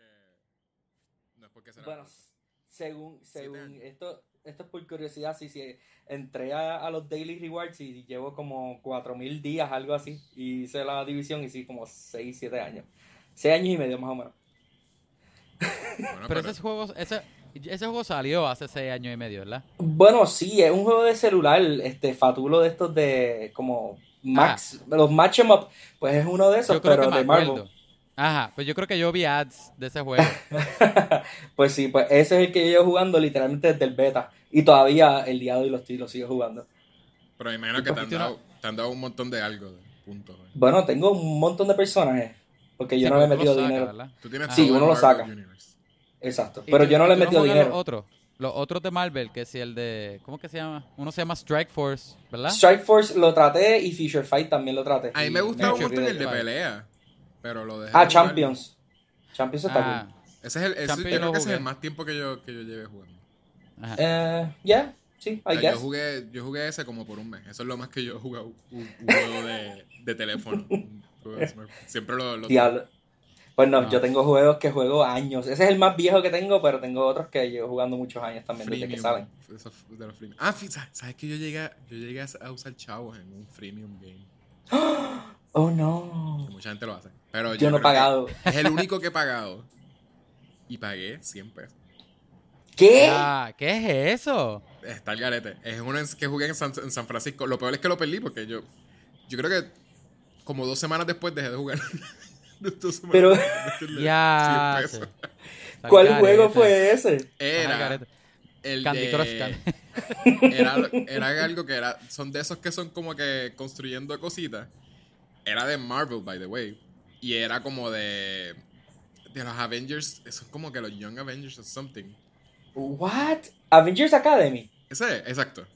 porque. No es porque será. Bueno, corto. según, según esto, esto es por curiosidad, sí, sí, entré a, a los Daily Rewards y llevo como 4000 días, algo así, y hice la división y sí, como 6, 7 años. 6 años y medio más o menos. Bueno, Pero ese juego, ese, ese juego salió hace seis años y medio, ¿verdad? Bueno, sí, es un juego de celular, este, fatulo de estos de como Max, los Match 'em Up, pues es uno de esos, Ah. Yo creo pero de Marvel. acuerdo. Ajá, pues yo creo que yo vi ads de ese juego. pues sí, pues ese es el que yo llevo jugando literalmente desde el beta. Y todavía el día de hoy lo, estoy- lo sigo jugando. Pero me imagino que te han, dado, te han dado un montón de algo. De puntos. güey. Bueno, tengo un montón de personajes. Porque yo Sí, no le he metido dinero. ¿verdad? Tú tienes Sí, todo uno lo saca. Universe. Exacto. ¿Y Pero tú- yo no le he metido dinero. Los otros, los otros de Marvel, que si el de. ¿Cómo que se llama? Uno se llama Strike Force, ¿verdad? Strike Force lo traté y Feature Fight también lo traté. A mí Y me gustaba un aburrí montón el de pelea. Pero lo dejé. Ah, de. Champions. Champions está Ah, cool. Ese es el, ese- yo creo que ese es el jugué. más tiempo que yo, que yo lleve jugando. ajá. Eh, yeah, sí, O I sea, guess. yo, jugué, yo jugué ese como por un mes. Eso es lo más que yo he jugado un, un juego de, de teléfono. Siempre lo, lo Diablo. Pues no, No. yo tengo juegos que juego años. Ese es el más viejo que tengo, pero tengo otros que llevo jugando muchos años también desde que freemium. salen. Esos de los freemium. Ah, ¿sabes sabes que yo llegué, a- yo llegué a usar chavos en un freemium game? Oh no. Que mucha gente lo hace. Pero Yo no he pagado. Es el único que he pagado. Y pagué 100 pesos. ¿Qué? Ah, ¿Qué es eso? Está el garete. Es uno que jugué en San, en San Francisco. Lo peor es que lo perdí porque yo. Yo creo que como dos semanas después dejé de jugar. Dos semanas Pero- de Ya. 100 pesos. che. Está ¿Cuál juego fue ese? Era el Candy de- Crush Candy. era, era algo que era. Son de esos que son como que construyendo cositas. Era de Marvel, by the way. Y era como de. De los Avengers. Son como que los Young Avengers or something. What? Avengers Academy. Ese es, exacto.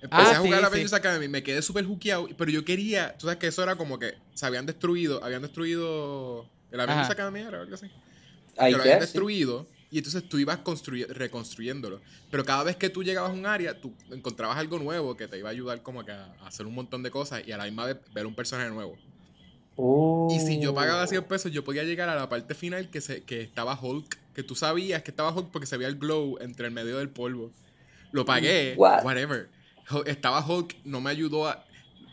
Empecé Ah, a jugar sí, a Avengers sí. Academy, me quedé súper juqueado, pero yo quería, tú sabes que eso era como que se habían destruido, habían destruido el Avengers Ajá. Academy era o algo así. Que lo habían guess, sí. destruido y entonces tú ibas construy- reconstruyéndolo. Pero cada vez que tú llegabas a un área, tú encontrabas algo nuevo que te iba a ayudar como que a, a hacer un montón de cosas y a la misma vez ver un personaje nuevo. Oh. Y si yo pagaba 100 pesos, yo podía llegar a la parte final que, se, que estaba Hulk, que tú sabías que estaba Hulk porque se veía el glow entre el medio del polvo. Lo pagué, What? whatever. Estaba Hulk, no me ayudó a...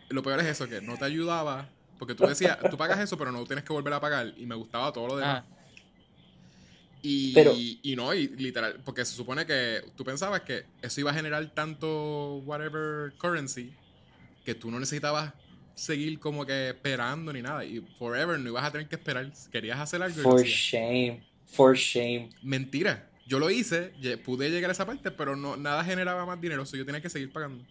Lo peor es eso, que no te ayudaba, porque tú decías, tú pagas eso, pero no tienes que volver a pagar, y me gustaba todo lo demás. Ah, Y, Pero- y no, y literal, porque se supone que tú pensabas que eso iba a generar tanto whatever currency que tú no necesitabas seguir como que esperando ni nada. Y forever no ibas a tener que esperar. Querías hacer algo For shame. For shame. Mentira. Yo lo hice, pude llegar a esa parte, pero no, nada generaba más dinero, so yo tenía que seguir pagando.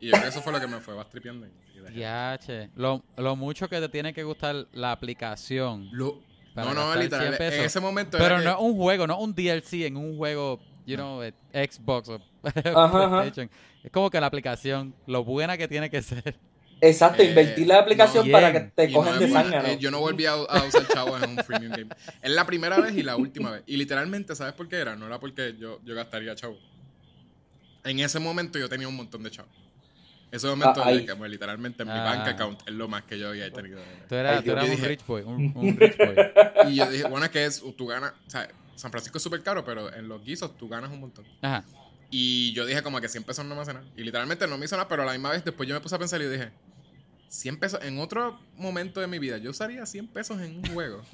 Y yo creo que eso fue lo que me fue bastripeando. ya, che. Lo, lo mucho que te tiene que gustar la aplicación. Lo- no, no, literal. 100 pesos. En ese momento Pero no es que- un juego, no un DLC en un juego, you know, eh, Xbox o ajá. PlayStation. Es como que la aplicación, lo buena que tiene que ser. Exacto, Eh, invertir la aplicación no, para que te no cogen es de buena. zángano. Eh, yo no volví a, a usar chavos en un freemium game. Es la primera vez y la última vez. Y literalmente, ¿sabes por qué era? No era porque yo, yo gastaría chavos. En ese momento yo tenía un montón de chavos. Ese momento, Ah, de que, pues, literalmente en mi Ah. bank account es lo más que yo había tenido. Tú eras, Ay, tú eras un dije- rich boy, un, un rich boy. Y yo dije, bueno, es que es, tú ganas, o sea, San Francisco es súper caro, pero en los guisos tú ganas un montón. Ajá. Y yo dije como que 100 pesos no me hace nada. Y literalmente no me hizo nada, pero a la misma vez después yo me puse a pensar y dije, 100 pesos, en otro momento de mi vida, yo usaría 100 pesos en un juego.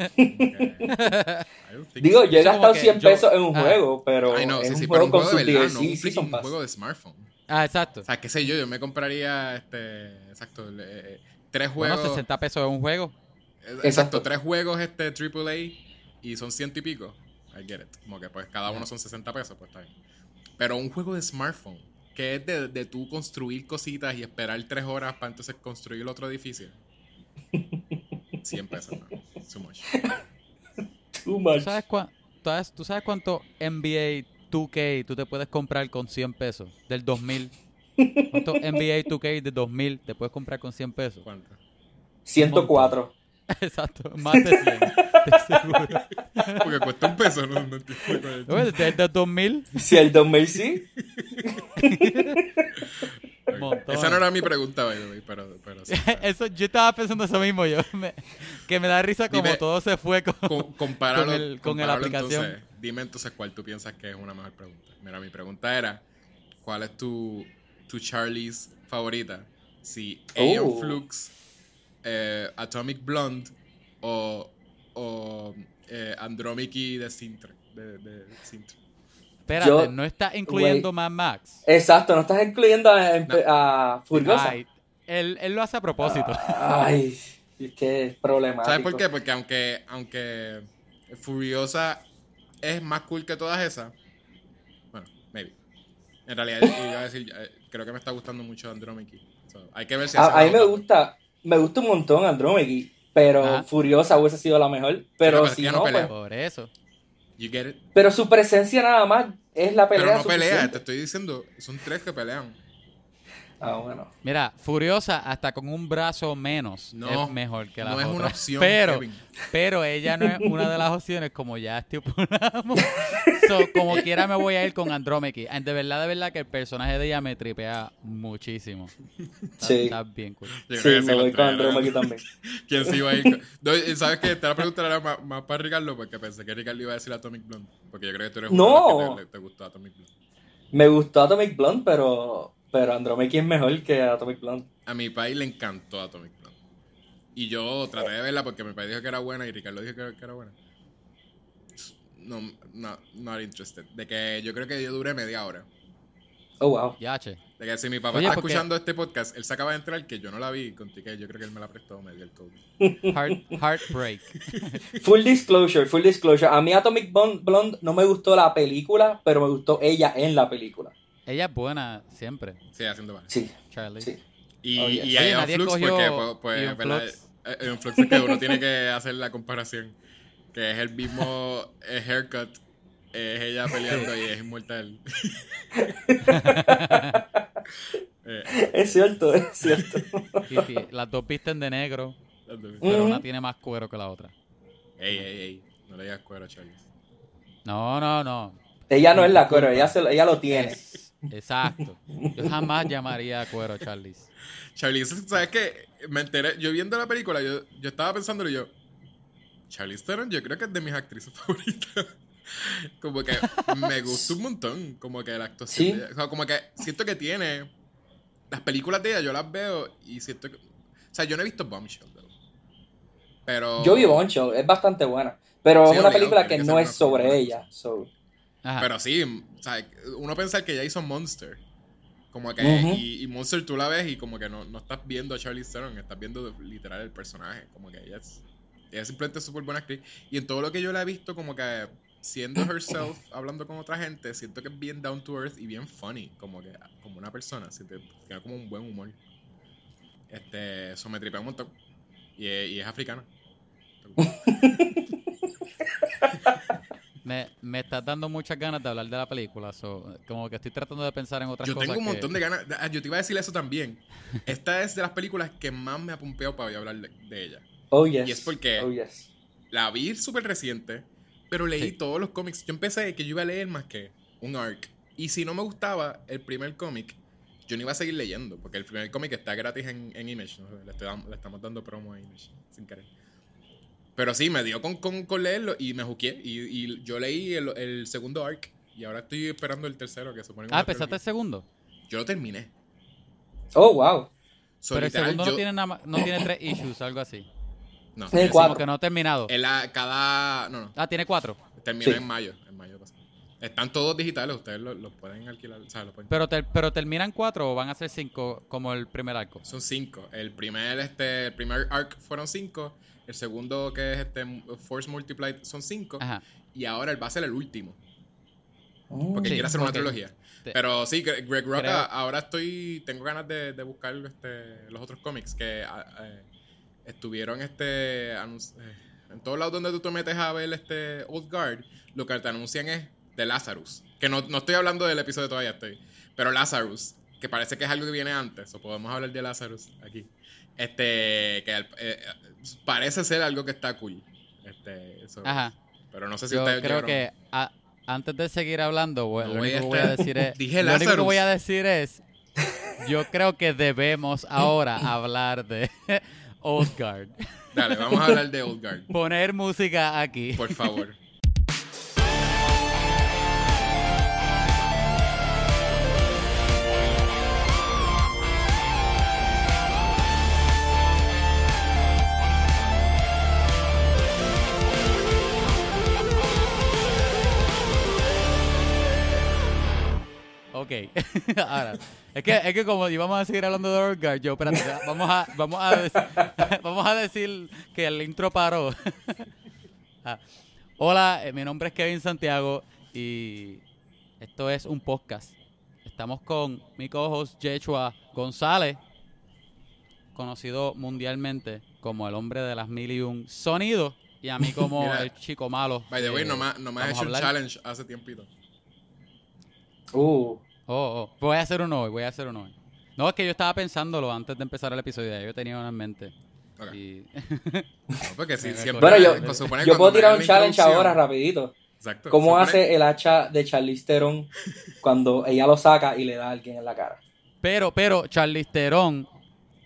Think Digo, yo he gastado que 100 yo- pesos en un ah. juego, pero Ay, no, es sí, un sí, pero juego un juego de verdad, no un y freaking Season Pass. juego de smartphone. Ah, exacto. O sea, qué sé yo, yo me compraría, este, exacto, eh, tres Bueno, juegos. 60 pesos en un juego. eh, Exacto, Exacto. tres juegos este AAA y son ciento y pico. I get it. Como que pues cada uno son 60 pesos, pues está bien. Pero un juego de smartphone, que es de, de tú construir cositas y esperar tres horas para entonces construir el otro edificio. 100 pesos, no. Too much. Too ¿Tú much. sabes, tú sabes- tú sabes cuánto NBA 2K tú te puedes comprar con 100 pesos? Del 2000. ¿Cuánto NBA 2K de 2000 te puedes comprar con 100 pesos? ¿Cuánto? 104. Exacto, más de 100. de seguro. Porque cuesta un peso, ¿no? No entiendo cuál es. El 2000. Si el 2000 sí. Esa no era mi pregunta, pero, pero sí. Eso, yo estaba pensando eso mismo, yo me- que me da risa como Dime- todo se fue con... Compáralo, Con el- con la aplicación. entonces. dime entonces cuál tú piensas que es una mejor pregunta. Mira, mi pregunta era, ¿cuál es tu, tu Charlie's favorita? Si Aeon Oh. Flux, eh, Atomic Blonde o, o eh, Andromache de Sintra. De, de Sintra. Espérate, Yo- no está incluyendo Wait. Mad Max. Exacto, no estás incluyendo a, a Furiosa. Ay, él, él lo hace a propósito. Ay, es que es problemático. ¿Sabes por qué? Porque aunque, aunque Furiosa es más cool que todas esas, bueno, maybe. En realidad, iba a decir, eh, creo que me está gustando mucho Andromache. So, hay que ver si A, a mí me gusta, me gusta un montón Andromache, pero Ajá. Furiosa hubiese sido la mejor. Pero si no no, pelea. pues, Por eso. You get it? pero su presencia nada más es la pelea. Pero no pelea, suficiente. te estoy diciendo, son tres que pelean. Ah, bueno. Mira, Furiosa hasta con un brazo menos No, es mejor que la no es otra. una opción, Pero, Kevin. pero ella no es una de las opciones como ya estipulamos. so, como quiera me voy a ir con Andromache. And De verdad, de verdad que el personaje de ella me tripea muchísimo. Está, Sí. está bien cool. Yo Sí, que me voy con ¿verdad? también. ¿Quién sí iba a ir? con- No, ¿Sabes qué? Esta pregunta era más, más para Ricardo porque pensé que Ricardo iba a decir Atomic Blonde. Porque yo creo que tú eres uno No. de los que te, te gustó Atomic Blonde. Me gustó Atomic Blonde, pero, pero Andromache es mejor que Atomic Blonde. A mi país le encantó Atomic Blonde. Y yo traté de verla porque mi país dijo que era buena y Ricardo dijo que, que era buena. No, no, not interested. De que yo creo que yo duré media hora. Oh, wow. Yache. De que si mi papá Oye, está porque- escuchando este podcast, él se acaba de entrar que yo no la vi con Ticket. Yo creo que él me la prestó, me dio el code. Heart, heartbreak. Full disclosure, full disclosure. A mí Atomic Blonde no me gustó la película, pero me gustó ella en la película. Ella es buena siempre, Sí, haciendo mal. Sí, Charlie. sí. Y, Oh, yes. y hay nadie Flux cogió porque, pues, pues, Ion ¿verdad? Flux. Eh, Ion Flux es que uno tiene que hacer la comparación. Que es el mismo eh, haircut. Es ella peleando y es inmortal. Eh, Es cierto, es cierto. Sí, las dos visten de negro, ey, pero una tiene más cuero que la otra. ey, ey. No le digas cuero a Charlie. No, no, no. ella no es la cuero, ella, se, lo- ella lo tiene. Es- exacto. Yo jamás llamaría cuero Charlize. Charlie, ¿sabes qué? Me enteré, yo viendo la película, yo, yo estaba pensando y yo, Charlie Theron yo creo que es de mis actrices favoritas. como que me gusta un montón, como que la actuación Sí. de ella. O sea, como que siento que tiene, las películas de ella yo las veo y siento que, o sea, yo no he visto Bombshell, though. pero... Yo vi Bombshell, es bastante buena. Pero Sí, es una obligado, película que que no es sobre película. ella. So. Ajá. Pero sí, o sea, uno piensa que ella hizo Monster. Como que, Ujú. y, y Monster tú la ves y como que no, no estás viendo a Charlie Theron, estás viendo literal el personaje. Como que ella es, ella simplemente es súper buena actriz. Y en todo lo que yo la he visto, como que siendo herself, hablando con otra gente, siento que es bien down to earth y bien funny. Como que, como una persona, siente, tiene como un buen humor. Este, eso me tripea un montón. Y, es- y es africana. Me, me estás dando muchas ganas de hablar de la película. so, como que estoy tratando de pensar en otras Yo cosas. tengo un que- montón de ganas. Ah, Yo te iba a decir eso también. Esta es de las películas que más me ha pumpeado para yo hablar de, de ella. Oh, yes. Y es porque- Oh, yes. La vi súper reciente, pero leí Sí. todos los cómics. Yo empecé que yo iba a leer más que un arc. Y si no me gustaba el primer cómic, yo no iba a seguir leyendo, porque el primer cómic está gratis en, en Image. ¿no? Le, estoy le estamos dando promo a Image, sin querer. Pero sí, me dio con, con, con leerlo y me juqué. Y, y yo leí el, el segundo arc. Y ahora estoy esperando el tercero, que supone Ah, empezaste el segundo. Yo lo terminé. Oh, wow. So, pero el segundo yo- no tiene nada más- no tiene tres issues, algo así. No, Tiene cuatro. Como que no ha terminado. él a- cada. No, no. Ah, tiene cuatro. Terminó Sí. en mayo. En mayo pasado. Están todos digitales, ustedes los pueden alquilar. O sea, los pueden- Pero, pero terminan cuatro o van a ser cinco como el primer arco. Son cinco. El primer, este, el primer arc fueron cinco. El segundo, que es este Force Multiplied, son cinco. Ajá. Y ahora él va a ser el último. Mm. Porque Sí, quiere hacer una trilogía. Pero sí, Gre- Greg Rucka, Creo- ahora estoy. Tengo ganas de, de buscar este, los otros cómics que eh, estuvieron este. eh, en todos lados donde tú te metes a ver este Old Guard, lo que te anuncian es de Lazarus. Que no, no estoy hablando del episodio todavía, estoy. Pero Lazarus, que parece que es algo que viene antes, o podemos hablar de Lazarus aquí. Este. Que eh, parece ser algo que está cool. Este. eso- Ajá. Pero no sé si Yo ustedes creo llegaron- que a- antes de seguir hablando, No lo único que voy a decir es. Dije lo único que voy a decir es. yo creo que debemos ahora hablar de Old Guard. Dale, vamos a hablar de Old Guard. Poner música aquí. Por favor. Ok, ahora, es que, es que como íbamos a seguir hablando de Old Guard, yo, espérate, vamos a, vamos a, dec- vamos a decir que el intro paró. Ah, Hola, eh, mi nombre es Kevin Santiago y esto es un podcast. Estamos con mi co-host Yechua González, conocido mundialmente como el hombre de las mil y un sonidos, y a mí como Mira, el chico malo. By the way, Eh, no me, no me has hecho un challenge hace tiempito. Uh, Oh, oh, voy a hacer uno hoy, voy a hacer uno hoy. No, es que yo estaba pensándolo antes de empezar el episodio, ya yo tenía una en mente. Ok. Y... No, porque si Bueno, siempre. bueno, yo, yo puedo tirar un challenge ahora, rapidito. Exacto. ¿Cómo supone- hace el hacha de Charlize Theron cuando ella lo saca y le da a alguien en la cara? Pero, pero, Charlize Theron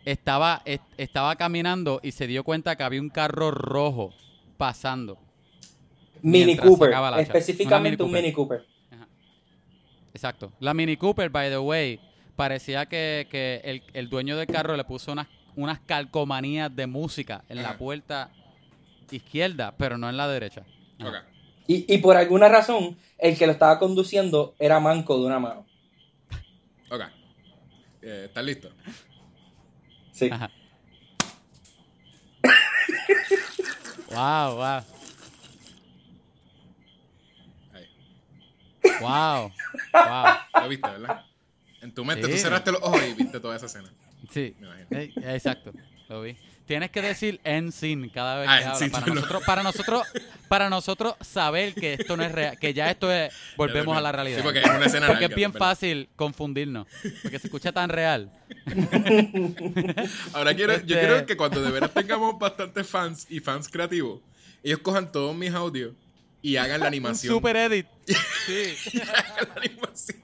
estaba, est- estaba caminando y se dio cuenta que había un carro rojo pasando. Mini Cooper, específicamente un Mini Cooper. Exacto. La Mini Cooper, by the way, parecía que, que el, el dueño del carro le puso unas, unas calcomanías de música en la puerta izquierda, pero no en la derecha. Ajá. Ok. Y, y por alguna razón, el que lo estaba conduciendo era manco de una mano. Ok. Eh, ¿Estás listo? Sí. Ajá. wow, wow. Wow. Wow. Lo viste, ¿verdad? En tu mente, tú Sí. cerraste los ojos y viste toda esa escena. Sí. Me imagino. Eh, exacto. Lo vi. Tienes que decir en sin cada vez Ah, que hablas. Para tú nosotros, para nosotros, para nosotros saber que esto no es real, que ya esto es, volvemos a la realidad. Sí, porque es una escena Porque larga, es bien fácil confundirnos. Porque se escucha tan real. Ahora quiero, yo Este- quiero que cuando de veras tengamos bastantes fans y fans creativos, ellos cojan todos mis audios y hagan la Un animación. super edit. Sí. Y hagan la animación.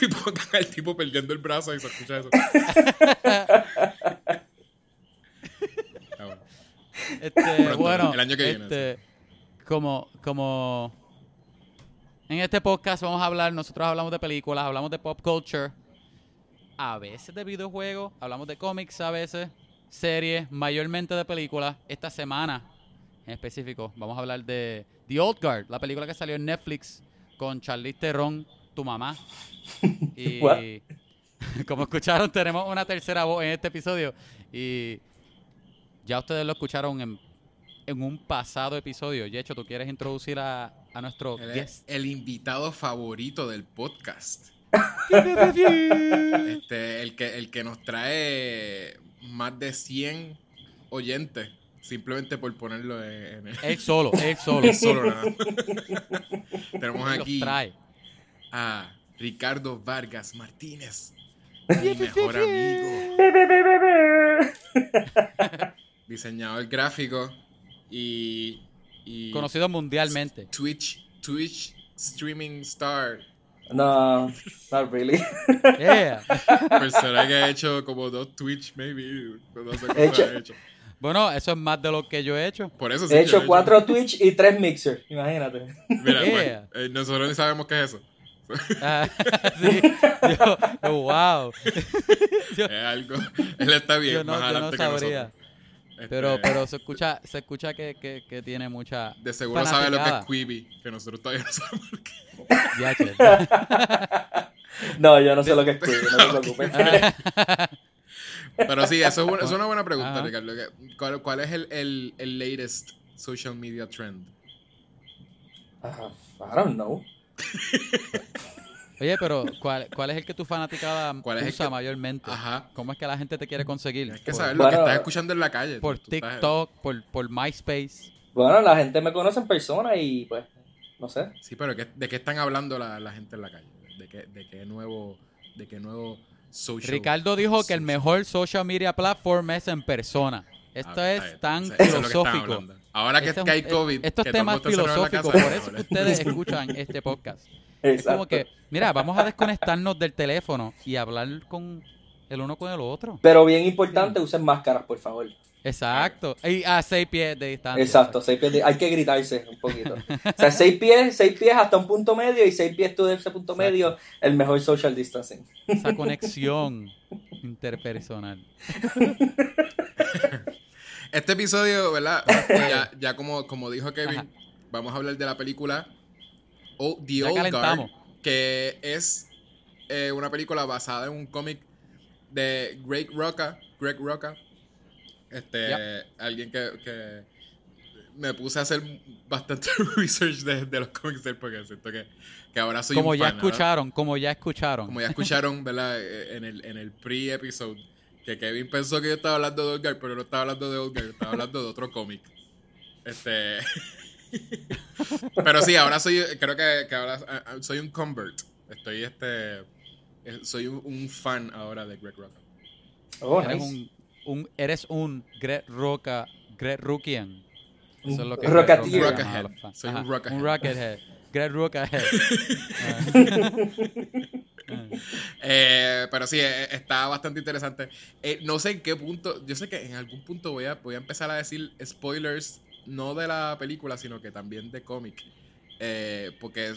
Y pongan al tipo perdiendo el brazo y se escucha eso. Ah, bueno. Este, Pronto, bueno, el año que viene, este, como, como en este podcast vamos a hablar, nosotros hablamos de películas, hablamos de pop culture, a veces de videojuegos, hablamos de cómics a veces, series, mayormente de películas. Esta semana, en específico, vamos a hablar de The Old Guard, la película que salió en Netflix con Charlize Theron, tu mamá. Y What? como escucharon, tenemos una tercera voz en este episodio y ya ustedes lo escucharon en, en un pasado episodio. Yecho, ¿tú quieres introducir a, a nuestro es guest? el invitado favorito del podcast. Este, el que, el que nos trae más de 100 oyentes. Simplemente por ponerlo en, el Él solo, él solo. solo nada. Tenemos aquí trae. a Ricardo Vargas Martínez, mi mejor amigo, diseñador gráfico y, y Conocido mundialmente. Twitch, Twitch streaming star, No, not really. Yeah. persona que ha hecho como dos Twitch, maybe, no sé cómo He hecho- ha hecho. Bueno, eso es más de lo que yo he hecho. Por eso sí He hecho cuatro Twitch y tres Mixer, imagínate. Mira, pues, Yeah. eh, nosotros ni sabemos qué es eso. Ah, sí. Yo, yo, wow. Yo- Es algo. Él está bien yo no, más yo no adelante que sabría. nosotros. Este, Pero, pero se escucha, se escucha que, que, que tiene mucha. De seguro sabe lo que es. Quibi, que nosotros todavía no sabemos lo que es. Ya, che. No, yo no sé lo que es Quibi, no te preocupes. Pero sí, eso es, una, es buena pregunta, Ajá. Ricardo. ¿Cuál, cuál es el, el, el latest social media trend? Ah, I don't know. Oye, pero ¿cuál, ¿cuál es el que tu fanaticada ¿Cuál es el usa que- mayormente? Ajá. ¿Cómo es que la gente te quiere conseguir? Tienes que Por- saber lo que estás escuchando en la calle. por estás- TikTok, por, por MySpace. Bueno, la gente me conoce en persona y pues, no sé. Sí, pero ¿qué- ¿de qué están hablando la, la gente en la calle? ¿De qué, de qué nuevo, de qué nuevo social Ricardo dijo que el mejor social media platform es en persona. Esto Ah, es tan es que filosófico. Ahora que, Este es que hay un- COVID, Estos el temas filosóficos, por eso que ustedes escuchan este podcast. Es Exacto. como que, mira, vamos a desconectarnos del teléfono y hablar con el uno con el otro. Pero bien importante, usen máscaras, por favor. Exacto. Y a seis pies de distancia. Exacto, seis pies de- hay que gritarse un poquito. O sea, seis pies, seis pies hasta un punto medio y seis pies tú de ese punto medio, el mejor social distancing. Esa conexión interpersonal. Este episodio, ¿verdad? ya, ya como, como dijo Kevin, Ajá. vamos a hablar de la película O- The Ya Old Guard, calentamos. que es eh, una película basada en un cómic de Greg Roca, Greg Roca, este, alguien que, que me puse a hacer bastante research de, de los cómics de él porque siento que, que ahora soy Como un ya fan, escucharon, como ya escucharon. como ya escucharon, ¿verdad? Eh, En el, en el pre-episode, que Kevin pensó que yo estaba hablando de Olgar, pero no estaba hablando de Olgar, estaba hablando de otro cómic. Este. pero sí, ahora soy, creo que, que ahora ah, ah, soy un convert. Estoy, este. eh, Soy un, un fan ahora de Greg Roca. Oh, eres nice. un, un eres un Greg Roca, Greg Rookian. Eso es lo que Roca. Soy un Ajá, Rockethead. Un Rockethead. Greg Rockethead. Eh, pero sí, eh, está bastante interesante. Eh, no sé en qué punto, yo sé que en algún punto voy a, voy a empezar a decir spoilers, no de la película, sino que también de cómic. Eh, porque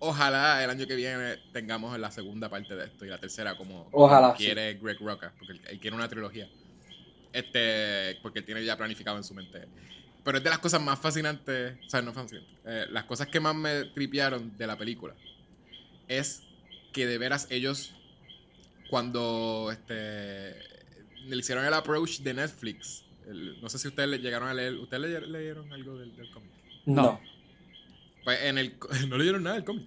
ojalá el año que viene tengamos la segunda parte de esto y la tercera como, como Ojalá, quiere Greg Roca, porque él, él quiere una trilogía. Este, porque él tiene ya planificado en su mente. Pero es de las cosas más fascinantes, o sea, no fascinantes, eh, las cosas que más me tripearon de la película es que de veras ellos cuando este le hicieron el approach de Netflix el- no sé si ustedes le llegaron a leer ustedes le- leyeron algo del, del cómic No. No. Pues en el no leyeron nada del cómic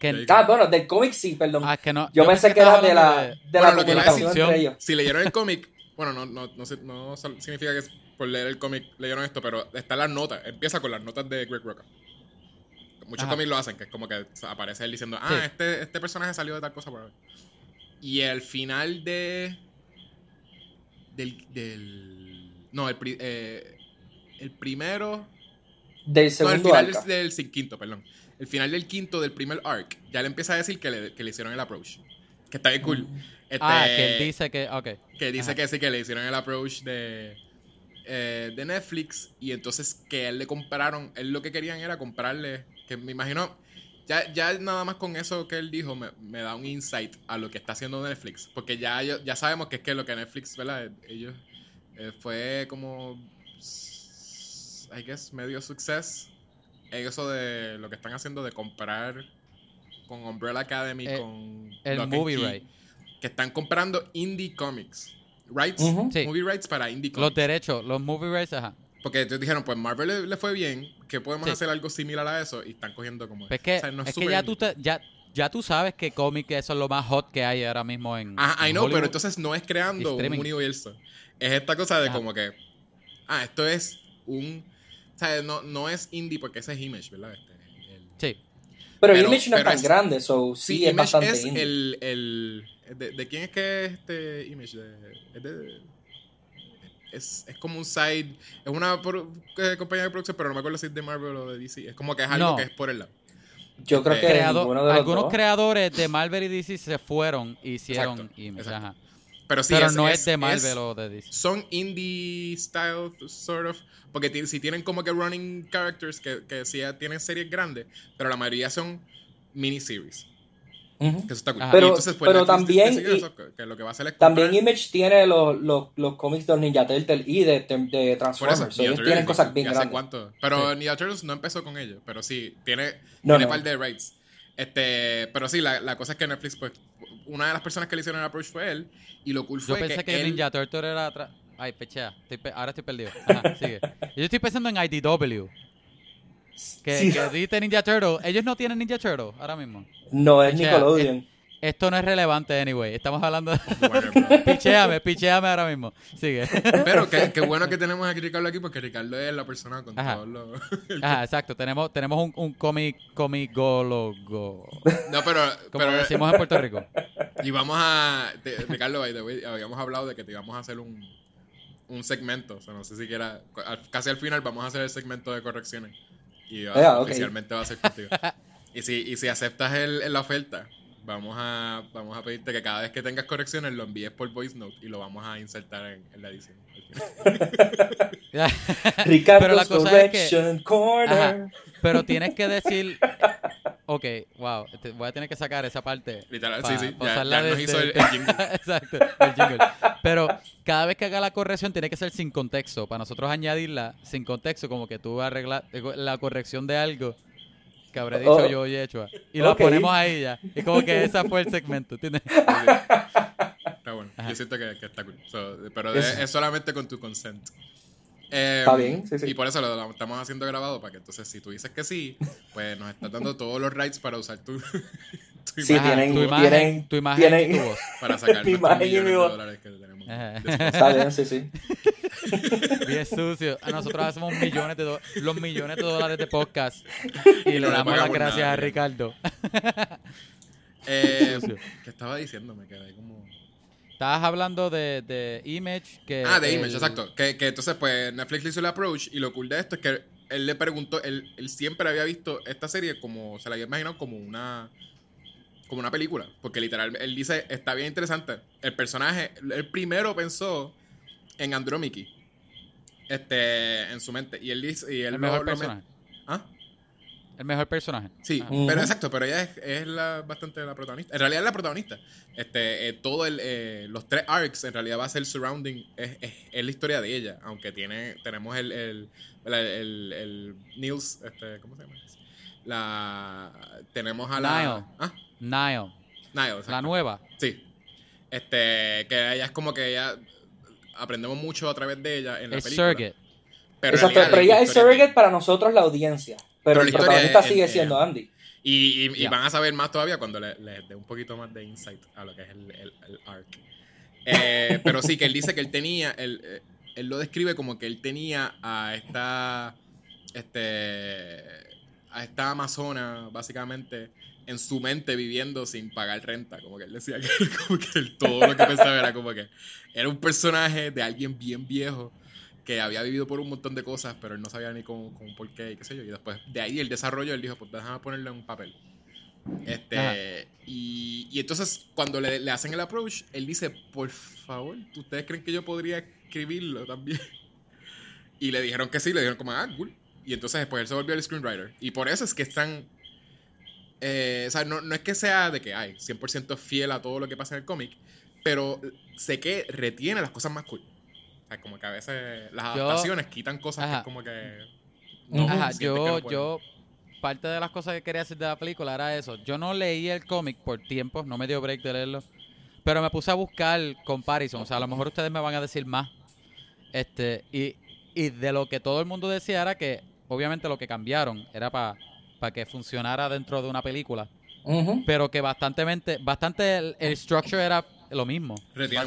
Que- Ah, bueno, del cómic sí, perdón. ah, que no, yo, pensé que era de la, de Bueno, la decir- entre ellos. si leyeron el cómic bueno no no no, sé- no significa que es por leer el cómic leyeron esto pero están las notas empieza con las notas de Greg Roca muchos cómics lo hacen que es como que aparece él diciendo ah Sí. este este personaje salió de tal cosa por ahí. y el final de del, del no el, pri- eh, el primero Del no, el segundo final del, del quinto, perdón. El final del quinto del primer arc, ya le empieza a decir que le, que le hicieron el approach. Que está bien cool. Este, Ah, que él dice que, ok. que dice Ajá. que sí, que le hicieron el approach de, eh, de Netflix. Y entonces que él le compraron, él lo que querían era comprarle, que me imagino, ya, ya nada más con eso que él dijo me, me da un insight a lo que está haciendo Netflix. Porque ya, ya sabemos que es que lo que Netflix, ¿verdad? Ellos eh, fue como, I guess, medio success. en Eso de lo que están haciendo de comprar con Umbrella Academy, Eh, con El Lock movie Key, right. que están comprando indie comics. Rights. Sí. movie rights para indie Los comics. derechos, los movie rights, ajá. Porque entonces dijeron, pues Marvel le, le fue bien, que podemos Sí. hacer algo similar a eso y están cogiendo como... Pues es que, o sea, no es que ya, tú te- ya, ya tú sabes que cómic eso es lo más hot que hay ahora mismo en. Ajá, I en know, Hollywood. pero entonces no es creando un universo. Es esta cosa de Ajá. como que... Ah, esto es un... O sea, no, no es indie porque ese es Image, ¿verdad? Este, el- Sí. Pero, Pero- Image no es tan es- grande, so sí, Sí, es Image bastante es indie. el... el de, de quién es que es este Image? De, es de... Es, es como un side... Es una eh, compañía de producción, pero no me acuerdo si es de Marvel o de DC. Es como que es algo No. que es por el lado. Yo creo que Creado- ninguno de los algunos dos. creadores de Marvel y DC se fueron y hicieron Exacto, Image. exacto. Ajá. Pero sí, pero es, no es, es- de Marvel es- o de DC. son indie style, sort of. Porque si tienen como que running characters que, que sí tienen series grandes, pero la mayoría son miniseries. Ujú. Que eso está cool. Ajá. Pero- Y entonces, pues, pero también decidió y- eso, que, que lo que va a hacer es También Image tiene los, los, los cómics de los Ninja Turtles y de, de por eso, Transformers. so ellos Turtles, tienen cosas bien grandes. cuánto. Pero Ninja Turtles no empezó con ellos, pero sí, tiene, No, tiene no. par de rights. Este, pero sí, la, la cosa es que Netflix, pues, una de las personas que le hicieron el approach fue él, y lo cool Yo fue pensé que, él- Ninja Turtle era atrás. Ay, pechea. Estoy pe- ahora estoy perdido. Ajá, sigue. Yo estoy pensando en IDW. Que, Sí. que Ninja Turtle. Ellos no tienen Ninja Turtle ahora mismo. No, es sea, Nickelodeon. Esto no es relevante, anyway. Estamos hablando de... Bros. picheame, picheame ahora mismo. Sigue. Pero qué, qué bueno que tenemos aquí a Ricardo aquí, porque Ricardo es la persona con Ajá. todos los... Ajá, exacto. Tenemos, tenemos un, un cómic, comicólogo. No, pero... Como pero decimos en Puerto Rico. y vamos a... te- Ricardo, by the way, habíamos hablado de que te íbamos a hacer un, un segmento. O sea, no sé si quiera... Casi al final vamos a hacer el segmento de correcciones. Y va- Ah, ok. oficialmente va a ser contigo. y, si, y si aceptas el, la oferta, vamos a, vamos a pedirte que cada vez que tengas correcciones lo envíes por voice note y lo vamos a insertar en, en la edición. Ricardo's Pero la cosa es que- Correction Corner. Ajá. Pero tienes que decir. Ok, wow. te- Voy a tener que sacar esa parte. Literal, pa- sí, sí. Ya, ya nos de- hizo de- el, el jingle. Exacto, el jingle. Pero cada vez que haga la corrección tiene que ser sin contexto. Para nosotros añadirla sin contexto, como que tú arreglas la corrección de algo que habré dicho Oh. yo y hecho. Y lo Ok. ponemos ahí ya. Y como que ese fue el segmento, ¿entiendes? Está bueno. Ajá. Yo siento que, que está cool. So, pero de- Es- es, solamente con tu consent. Eh, Está bien, sí, sí. Y por eso lo, lo estamos haciendo grabado, para que entonces si tú dices que sí, pues nos estás dando todos los rights para usar tu, tu Sí, imagen tienen- tu imagen, tienen- tu imagen tienen- y tu voz. para sacar mi nuestros imagen y millones mi de voz. dólares que tenemos. Está bien, sí, sí. Bien sucio. A nosotros hacemos millones de los millones de dólares de podcast y le No le damos las gracias nada, a. Ricardo. Eh. ¿Qué estaba diciendo? Me quedé como... Estabas hablando de, de Image. Que Ah, de el- Image, exacto. Que, que entonces, pues, Netflix le hizo el approach y lo cool de esto es que él le preguntó, él, él siempre había visto esta serie como, se la había imaginado como una como una película, porque literal, él dice, está bien interesante. El personaje, él primero pensó en Andromeda, este, en su mente, y él dice, y él El mejor lo- personaje. ¿Ah? El mejor personaje. Sí, pero exacto, pero ella es, es la, bastante la protagonista. En realidad es la protagonista. Este, eh, todo el, eh, los tres arcs en realidad va a ser surrounding, es, es, es la historia de ella, aunque tiene, tenemos el, el, el, el- el Niels, este, ¿cómo se llama? La, tenemos a la... Niall. ¿Ah? Nile, Niall, exacto. la nueva. Sí. Este, que ella es como que ella, aprendemos mucho a través de ella en la El película. surrogate. Pero en Exacto, realidad pero la ella es surrogate para nosotros, la audiencia. Pero, Pero la el protagonista es- sigue es- siendo Andy. Y, y- y Ya. van a saber más todavía cuando le, le dé un poquito más de insight a lo que es el, el, el arc. Eh, pero sí, que él dice que él tenía, él, eh, él lo describe como que él tenía a esta, este, a esta amazona, básicamente, en su mente viviendo sin pagar renta. Como que él decía que, como que él todo lo que pensaba era como que era un personaje de alguien bien viejo que había vivido por un montón de cosas, pero él no sabía ni cómo, cómo por qué y qué sé yo. Y después de ahí el desarrollo, él dijo, pues déjame ponerlo en un papel. Este, y, y entonces cuando le, le hacen el approach, él dice, por favor, ¿ustedes creen que yo podría escribirlo también? Y le dijeron que sí, le dijeron como, ah, cool. Y entonces después él se volvió el screenwriter. Y por eso es que están... eh, o sea, no, no es que sea de que, ay, 100% fiel a todo lo que pasa en el cómic, pero sé que retiene las cosas más cool. O sea, como que a veces las Yo- adaptaciones quitan cosas Ajá. que como que... Ujú. Ajá, que yo, no yo, parte de las cosas que quería decir de la película era eso. Yo no leí el cómic por tiempo, no me dio break de leerlo, pero me puse a buscar comparison. O sea, a lo mejor ustedes me van a decir más. Este, y, y de lo que todo el mundo decía era que, obviamente, lo que cambiaron era para que funcionara dentro de una película, pero que bastantemente, bastante el, el structure era lo mismo.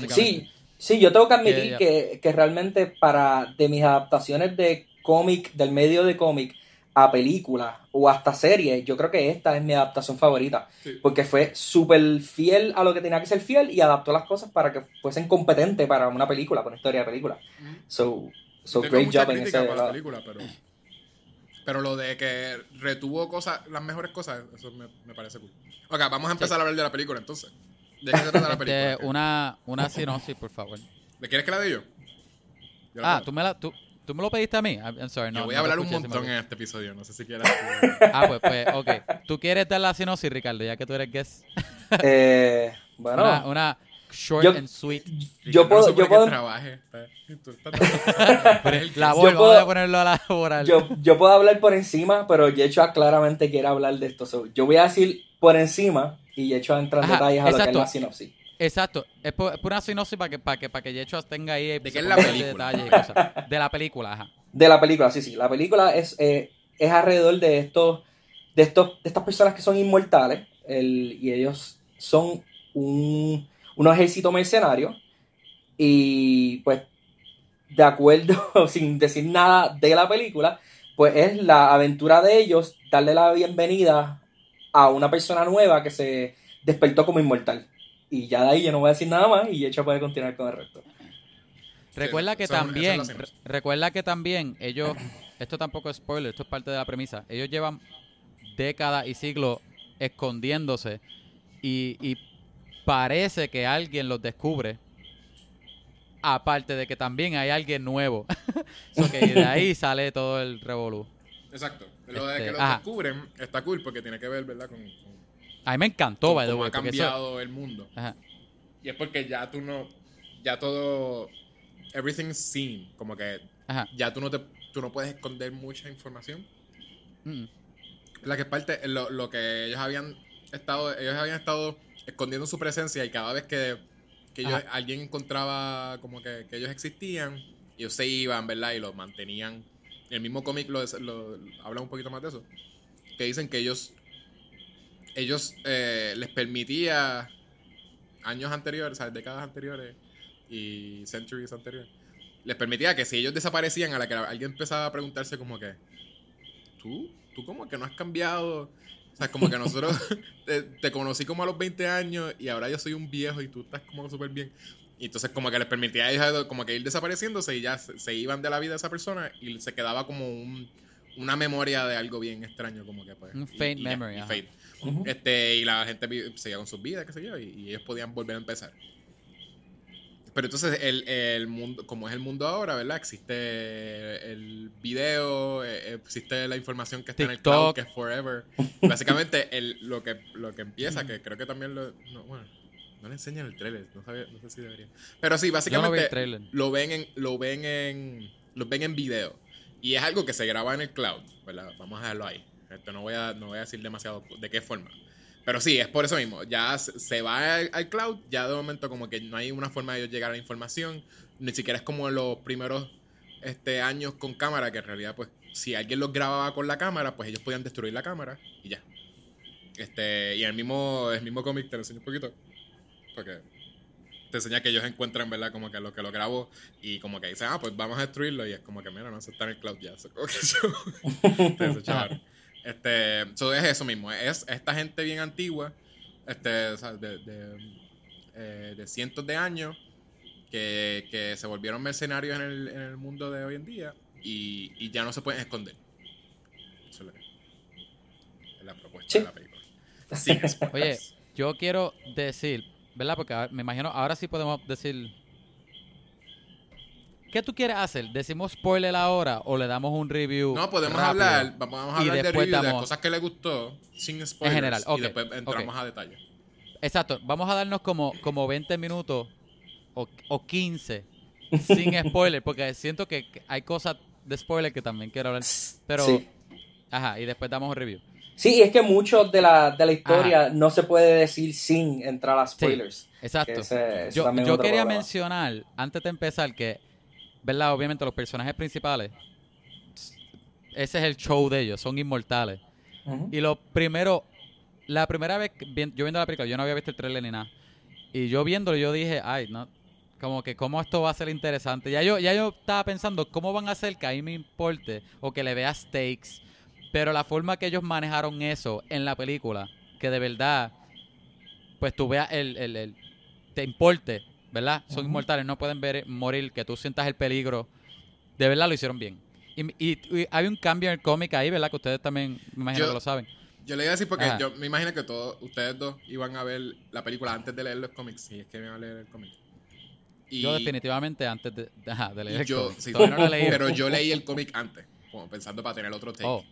Sí, sí, yo tengo que admitir. Que, que realmente para de mis adaptaciones de cómic, del medio de cómic a película o hasta serie, yo creo que esta es mi adaptación favorita. Sí. Porque fue súper fiel a lo que tenía que ser fiel y adaptó las cosas para que fuesen competentes para una película, para una historia de película. So, so Tengo great job en ese para la película, pero... Pero lo de que retuvo cosas, las mejores cosas, eso me, me parece cool. Ok, vamos a empezar a hablar de la película entonces. ¿De qué se trata la Este, película? una, una sinopsis, por favor. ¿Me quieres que la de yo? Yo la Ah, puedo. tú me, la, tú, tú me lo pediste a mí. I'm sorry, no. Yo voy no a hablar un montón en este episodio, no sé si quieras... tú- Ah, pues, pues, ok. ¿Tú quieres dar la sinopsis, Ricardo, ya que tú eres guest? Eh, bueno, Una, una short Yo- and sweet. yo no puedo, yo que puedo, trabaje. La voy, Yo vamos puedo- a ponerlo a la laboral. yo, yo puedo hablar por encima, pero Yechoa claramente quiere hablar de esto. So, yo voy a decir por encima y Yechoa entra en Ajá, detalles a lo que es exacto. la sinopsis. Exacto. Es por, es por una sinopsis para que, para que, para que Yecho tenga ahí ¿De se qué es la película? cosas. De la película, ajá. De la película, sí, sí. La película es, eh, es alrededor de estos, de estos, de estas personas que son inmortales. el- y ellos son un, un ejército mercenario. Y pues, de acuerdo, sin decir nada de la película, pues es la aventura de ellos darle la bienvenida a una persona nueva que se despertó como inmortal. Y ya de ahí yo no voy a decir nada más y Yecho puede continuar con el resto. Recuerda que también, re- recuerda que también ellos, esto tampoco es spoiler, esto es parte de la premisa. Ellos llevan décadas y siglos escondiéndose y, y parece que alguien los descubre. Aparte de que también hay alguien nuevo. so que de ahí sale todo el revolú. Exacto. Lo de Este, que lo ajá. descubren está cool porque tiene que ver, ¿verdad? Con, con A mí me encantó, by the cómo way. ha porque eso- cambiado el mundo. Ajá. Y es porque ya tú no. Ya todo. Everything's seen. Como que Ajá. ya tú no te. Tú no puedes esconder mucha información. Mm. La que es parte. Lo, lo que ellos habían estado. Ellos habían estado escondiendo su presencia y cada vez que, que ellos- alguien encontraba como que, que ellos existían, ellos se iban, ¿verdad? Y los mantenían. El mismo cómic lo, lo- habla un poquito más de eso. Que dicen que ellos. Ellos eh, les permitía años anteriores, o sea, décadas anteriores y centuries anteriores, les permitía que si ellos desaparecían, a la que alguien empezaba a preguntarse como que, ¿tú? ¿Tú como que no has cambiado? O sea, como que nosotros te, te conocí como a los 20 años y ahora yo soy un viejo y tú estás como súper bien. Y entonces como que les permitía a ellos como que ir desapareciéndose y ya se, se iban de la vida de esa persona y se quedaba como un- una memoria de algo bien extraño como que pues. Un ya, memory, y. Este, y la gente seguía con sus vidas, qué sé yo, y, y ellos podían volver a empezar. Pero entonces el, el mundo, como es el mundo ahora, ¿verdad? Existe el video, eh, existe la información que está en el cloud, que es forever. Básicamente el, lo que lo que empieza, que creo que también lo, no, bueno, no le enseñan el trailer, no, sabía- no sé si debería. Pero sí, no básicamente lo ven en, lo ven en, lo ven en video. Y es algo que se graba en el cloud, ¿verdad? Vamos a dejarlo ahí. Esto no voy a, no voy a decir demasiado de qué forma. Pero sí, es por eso mismo. Ya se va al, al cloud, ya de momento como que no hay una forma de ellos llegar a la información. Ni siquiera es como los primeros este, años con cámara, que en realidad, pues, si alguien los grababa con la cámara, pues ellos podían destruir la cámara y ya. Este, y el mismo, el mismo cómic te lo enseño un poquito. Porque te enseña que ellos encuentran, ¿verdad? Como que lo que lo grabó y como que dicen, ah, pues vamos a destruirlo. Y es como que, mira, no, eso está en el cloud ya. Eso, como que eso- eso, chaval. Este, so es eso mismo. Es esta gente bien antigua, este, o sea, de, de, eh, de cientos de años, que, que se volvieron mercenarios en el, en el mundo de hoy en día y, y ya no se pueden esconder. Eso es lo que es la propuesta Sí. de la película. Oye, yo quiero decir, ¿verdad? Porque me imagino, ahora sí podemos decir. ¿Qué tú quieres hacer? ¿Decimos spoiler ahora o le damos un review? No, podemos rápido? hablar, vamos a Y hablar de después review de las damos- cosas que le gustó sin spoilers general, ok, y después entramos a detalle. Exacto, vamos a darnos como, como 20 minutos o, o 15 sin spoiler, porque siento que hay cosas de spoiler que también quiero hablar. Pero, Sí. ajá, y después damos un review. Sí, es que mucho de la, de la historia no se puede decir sin entrar a spoilers. Exacto. Que ese- ese Yo, quería problema. mencionar, antes de empezar, que, ¿verdad? Obviamente los personajes principales, ese es el show de ellos, son inmortales. Y lo primero, la primera vez yo viendo la película, yo no había visto el trailer ni nada. Y yo viéndolo, yo dije, ay, no, como que cómo esto va a ser interesante. Ya yo, ya yo estaba pensando cómo van a hacer que a mí me importe o que le vea stakes. Pero la forma que ellos manejaron eso en la película, que de verdad, pues tú veas el, el, el- te importe, ¿verdad? Son inmortales, no pueden ver morir, que tú sientas el peligro. De verdad lo hicieron bien. Y, y- y hay un cambio en el cómic ahí, ¿verdad? Que ustedes también me imagino Yo- que lo saben. Yo le iba a decir porque Ajá. yo me imagino que todos ustedes dos iban a ver la película antes de leer los cómics. Si es que iban a leer el cómic. Y, Yo definitivamente antes de, de- ajá, de leer y el yo, cómic. sí, no lo pero yo leí el cómic antes, como pensando para tener otro take. Oh,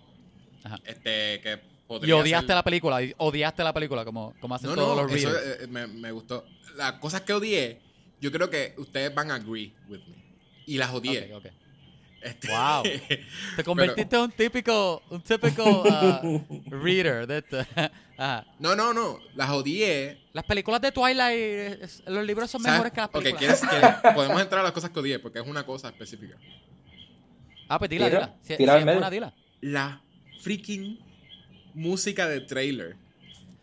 ajá. Este, que Y odiaste ser- la película, y odiaste la película como, como hacen No, todos no, los eso eh, me, me gustó. Las cosas que odié, yo creo que ustedes van a agree with me. Y las ok. Este- Wow. Te convertiste en un típico, un típico ah, reader de esto. Ajá. no, no, no. Las odié. Las películas de Twilight, eh, los libros son ¿sabes? mejores que las Ok, películas. ¿quieres, quieres- podemos entrar a las cosas que odié porque es una cosa específica. Ah, pues dila, Tira, dila. Si, tira si es buena, dila. La freaking música de trailer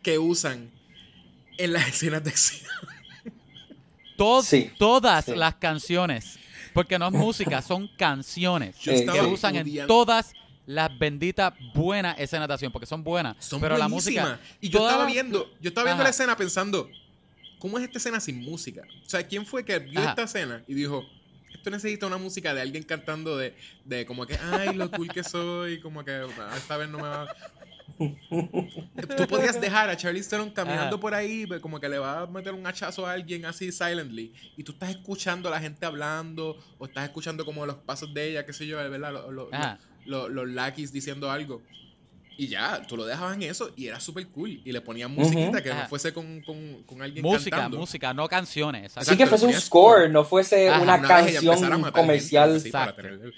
que usan en las escenas de acción. Tod- Sí, todas sí. las canciones, porque no es música, son canciones estaba que usan en todas las benditas buenas escenas de acción, porque son buenas. Son pero la música. Y yo estaba viendo, yo estaba viendo Ajá. la escena pensando, ¿cómo es esta escena sin música? O sea, ¿quién fue que vio Ajá. esta escena y dijo, esto necesita una música de alguien cantando de, de como que, ay, lo cool que soy, como que "Ah, esta vez no me va... Tú podías dejar a Charlize Theron caminando Ajá. por ahí, como que le va a meter un hachazo a alguien así silently, y tú estás escuchando a la gente hablando, o estás escuchando como los pasos de ella, qué sé yo, ¿verdad? Lo- lo- Ajá. lo- los lackeys diciendo algo. Y ya, tú lo dejabas en eso y era súper cool. Y le ponían musiquita que Ajá. no fuese con, con, con alguien Música, cantando. música, no canciones. exacto. Así que fuese un score, no fuese Ajá, una Una canción comercial. gente, así, para tener-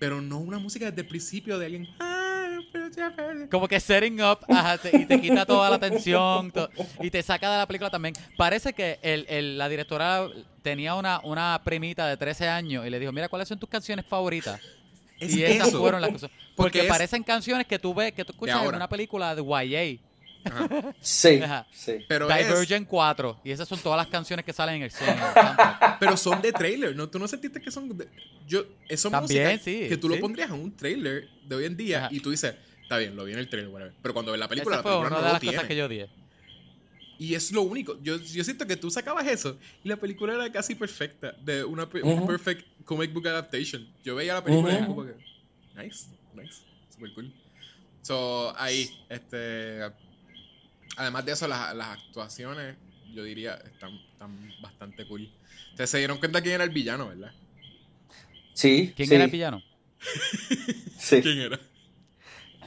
pero no una música desde el principio de alguien. "Ah, pero ya, pero-". Como que setting up ajá, y te quita toda la atención to- y te saca de la película también. Parece que el, el- la directora tenía una, una primita de 13 años y le dijo, mira, ¿cuáles son tus canciones favoritas? Es y esas eso. fueron las cosas. Porque Porque es- parecen canciones que tú ves, que tú escuchas en una película de YA. Ajá. Sí, Ajá. sí. Pero, es- Divergent 4. Y esas son todas las canciones que salen en el cine. pero son de trailer, ¿no? ¿Tú no sentiste que son de- yo eso También, sí, que tú lo sí. pondrías en un trailer de hoy en día Ajá. y tú dices, está bien, lo vi en el trailer, whatever. Pero cuando ves la película, Esa la fue película una no de lo las tiene. cosas que yo dije. Y es lo único. Yo, yo siento que tú sacabas eso y la película era casi perfecta. De una pe- un Ujú. perfect comic book adaptation. Yo veía la película y era como que. Nice, nice. Super cool. So, ahí, este. Además de eso, las, las actuaciones, yo diría, están, están bastante cool. Ustedes se dieron cuenta quién era el villano, ¿verdad? Sí, ¿Quién sí, era el villano? sí. ¿Quién era?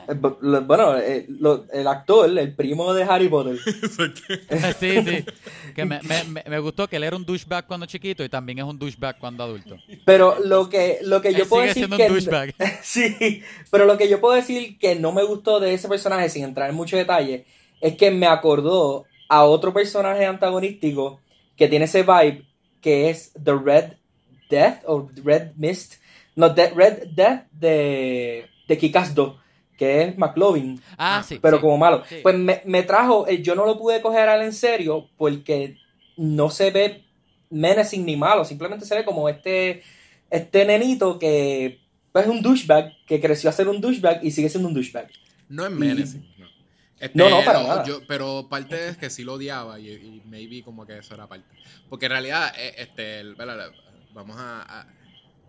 Eh, Bueno, eh, el actor, el primo de Harry Potter. sí, sí. Que me, me- me- gustó que él era un douchebag cuando chiquito y también es un douchebag cuando adulto. Pero lo que, lo que yo Él puedo sigue decir siendo que un douchebag. sí, pero lo que yo puedo decir que no me gustó de ese personaje, sin entrar en mucho detalle, es que me acordó a otro personaje antagonístico que tiene ese vibe, que es The Red Death o Red Mist, no, The Red Death de, de Kikas 2, que es McLovin, Ah, Ah, sí. pero sí. como malo. Sí. Pues me, me trajo, eh, yo no lo pude coger a él en serio porque no se ve menacing ni malo, simplemente se ve como este, este nenito que pues, es un douchebag, que creció a ser un douchebag y sigue siendo un douchebag. No es menacing. Este, No, no, para nada. yo- pero parte es que sí lo odiaba y, y maybe como que eso era parte. Porque en realidad, eh, este, el- vamos a, a-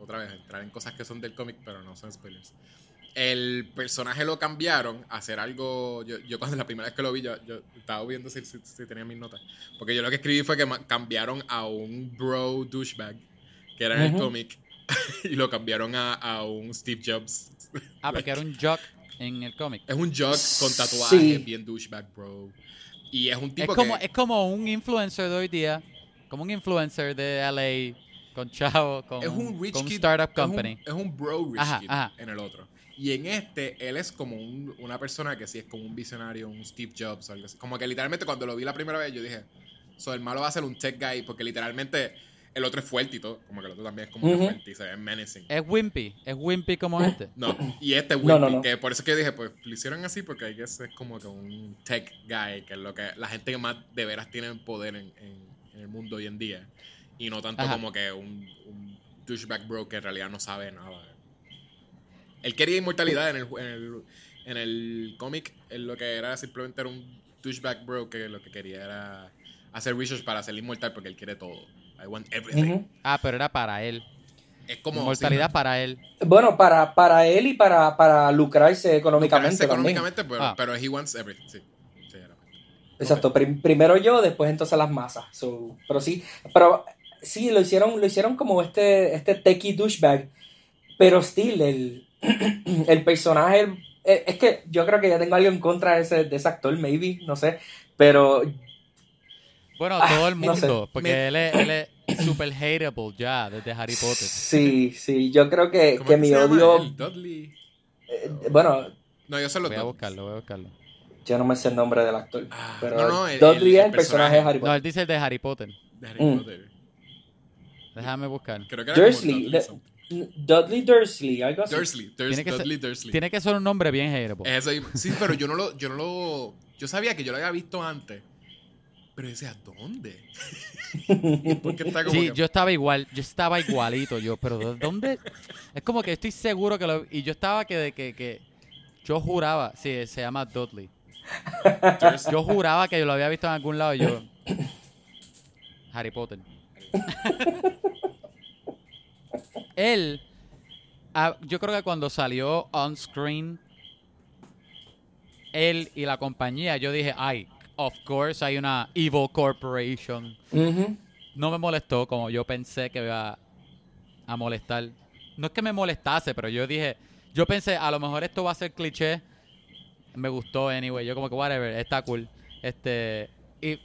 otra vez entrar en cosas que son del cómic, pero no son spoilers. El personaje lo cambiaron a hacer algo. Yo, yo cuando la primera vez que lo vi, yo, yo estaba viendo si, si- si tenía mis notas. Porque yo lo que escribí fue que cambiaron a un bro douchebag, que era en el Ujú. cómic, y lo cambiaron a, a un Steve Jobs. Ah, porque era un jock en el cómic. Es un jock con tatuajes, Sí. bien douchebag, bro. Y es un Es tipo como, que... es como un influencer de hoy día, como un influencer de LA, con chavo, con, es un rich con kid, startup es un- company. Es un, bro rich Ajá, kid ajá. en el otro. Y en este, él es como un- una persona que sí es como un visionario, un Steve Jobs o algo así. Como que literalmente cuando lo vi la primera vez, yo dije, so, el malo va a ser un tech guy, porque literalmente el otro es fuerte y todo. Como que el otro también es como que Ujú. fuerte y se ve menacing. Es wimpy, es wimpy como este. No, y este No, Wimpy, no, no. que por eso que dije, pues lo hicieron así porque I guess es como que un tech guy, que es lo que la gente que más de veras tiene poder en, en- en el mundo hoy en día. Y no tanto Ajá. como que un, un douchebag bro que en realidad no sabe nada. Él quería inmortalidad en el, en el, en el cómic, él lo que era simplemente era un douchebag bro que lo que quería era hacer research para ser inmortal porque él quiere todo. I want everything. Ujú. Ah, pero era para él. Es como... Inmortalidad sí, para él. Bueno, para, para él y para, para lucrarse económicamente. lucrarse económicamente, pero, Ah. pero he wants everything. Sí. Sí. Exacto, prim- primero yo, después entonces las masas. So, pero sí, pero sí, lo hicieron, lo hicieron como este, este techie douchebag. Pero still, el, el personaje. eh, Es que yo creo que ya tengo algo en contra de ese, de ese actor, maybe, no sé. Pero Bueno, Ah, todo el no sé. mundo, porque Me- él es, él es super hateable ya desde Harry Potter. sí, sí, yo creo que, ¿Cómo que mi se llama odio. él? Dudley. eh, bueno, No, yo sé los Voy a buscarlo, voy a buscarlo. yo no me sé el nombre del actor. Ah, pero no, no, el- Dudley el- es el personaje de Harry No, Potter. él dice el de Harry Potter. De Harry Mm. Potter. Déjame buscar. Creo que era Dursley, como Dudley, de-. Dudley Dursley, algo así. Dursley. Durs- Tiene que ser- Dudley Dursley. Tiene que ser un nombre bien hateable. Eso, sí, pero yo no lo, yo no lo, yo sabía que yo lo había visto antes, pero yo decía, ¿dónde? ¿Y por qué está como Sí, que- yo estaba igual, yo estaba igualito, yo, pero ¿de dónde? Es como que estoy seguro que lo... Y yo estaba que, que, que yo juraba, sí, se llama Dudley. Yo juraba que yo lo había visto en algún lado y yo... Harry Potter. Él, ah, yo creo que cuando salió on screen, él y la compañía, yo dije, ay, of course hay una evil corporation. No me molestó como yo pensé que iba a molestar. No es que me molestase, pero yo dije, yo pensé, a lo mejor esto va a ser cliché. Me gustó anyway. Yo como que whatever, está cool. Este, y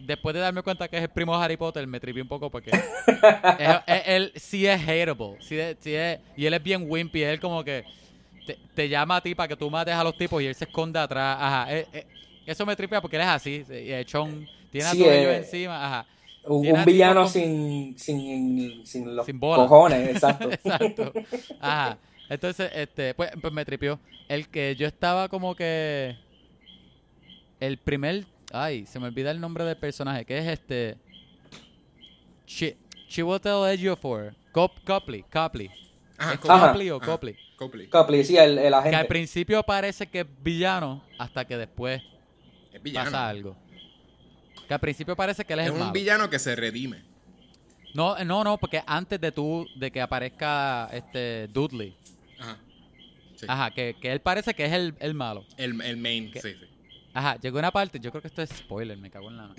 después de darme cuenta que es el primo de Harry Potter, me tripié un poco porque él sí es hateable. Sí es- sí es- y él es bien wimpy. Él como que te, te llama a ti para que tú mates a los tipos y él se esconde atrás. Ajá. eh, eh, eso me tripea porque él es así. Echón. Tiene a Sí, todo ellos eh, encima. Ajá. Un, un a villano con- sin, sin, sin los Sin bola. cojones, exacto. Exacto. Ajá. Entonces, este, pues, pues me tripió. El que yo estaba como que. El primer. Ay, se me olvida el nombre del personaje, que es este. Chi, Chiwetel Ejiofor. Cop, Copley, Copley. Ajá, ¿Es Copley. Ajá. Copley o Ajá. Copley? Copley. Copley, sí, el, el Que al agente. principio parece que es villano hasta que después Es villano. pasa algo. Que al principio parece que él es, Es el un malo. villano que se redime. No, no, no, porque antes de tú, de que aparezca este Dudley. Ajá. Sí. Ajá, que, que él parece que es el, el malo. El, el main, ¿Qué? sí, sí. Ajá, llegó una parte, yo creo que esto es spoiler, me cago en la...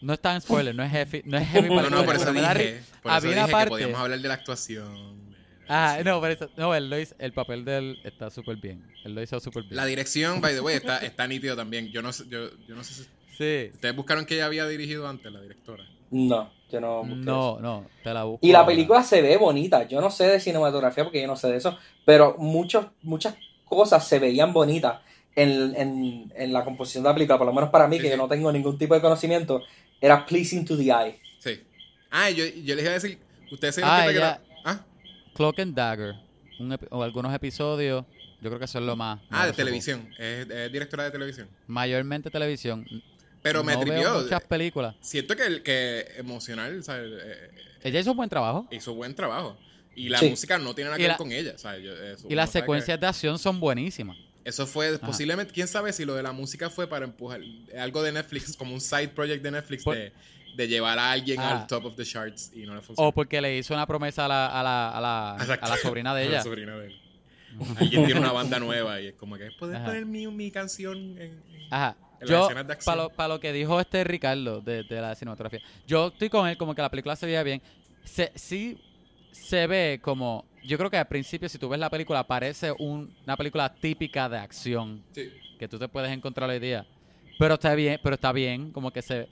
No es tan spoiler, no es heavy, no es heavy para No, no, por eso dije, por eso había dije una que parte... podíamos hablar de la actuación. Sí. no, pero eso- no, él lo hizo- el papel de él está súper bien, él lo hizo súper bien. La dirección, by the way, está, está nítido también. Yo no, sé, yo, yo no sé si... Sí, ¿Ustedes buscaron que ella había dirigido antes, la directora? No, yo no. busqué eso. no, no, te la busco Y la ahora. película se ve bonita. Yo no sé de cinematografía porque yo no sé de eso. Pero muchos, muchas cosas se veían bonitas en, en, en la composición de la película. Por lo menos para mí, Sí, que sí. yo no tengo ningún tipo de conocimiento, era pleasing to the eye. Sí. Ah, yo, yo les iba a decir... ¿Ustedes se dieron Ah, cuenta que ella- era- Ah, Cloak and Dagger, un epi- o algunos episodios, yo creo que eso es lo más... ah de televisión. Es, es directora de televisión. Mayormente televisión. Pero me no veo tripió. muchas películas. Siento que, que emocional, ¿sabes? Eh, Ella hizo un buen trabajo. hizo buen trabajo. Y la Sí. música no tiene nada que ver con ella. ¿sabes? Yo- eso, Y las que- secuencias de acción son buenísimas. Eso fue posiblemente, quién sabe si lo de la música fue para empujar algo de Netflix, como un side project de Netflix Por- de, de llevar a alguien Ah. al top of the charts y no le funcionó. O porque le hizo una promesa a la, a la, a la, a la sobrina de A la ella. sobrina de él. Alguien tiene una banda nueva y es como que puedes Ajá. poner mi, mi canción en, en- Ajá. en las Yo, escenas de acción. para lo, pa' lo que dijo este Ricardo de, de la cinematografía, yo estoy con él como que la película se veía bien. Se, sí se ve como, yo creo que al principio si tú ves la película parece un- una película típica de acción Sí. que tú te puedes encontrar hoy día. Pero está bien, pero está bien, como que se...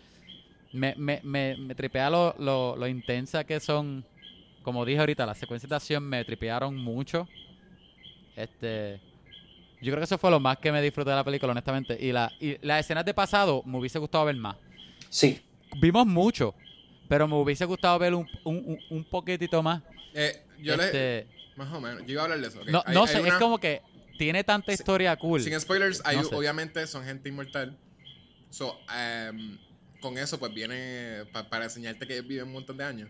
Me, me, me, me tripea lo, lo, lo intensa que son, como dije ahorita, las secuencias de acción me tripearon mucho. Este... Yo creo que eso fue lo más que me disfruté de la película, honestamente. Y, la, y las escenas de pasado me hubiese gustado ver más. Sí. Vimos mucho, pero me hubiese gustado ver un, un, un- un poquitito más. Eh, yo le, Este, más o menos, yo iba a hablar de eso. ok. no Hay- no hay sé, es como que tiene tanta historia cool. Sin spoilers, hay- No sé. obviamente son gente inmortal. So, em, con eso, pues viene pa- para enseñarte que ellos viven un montón de años.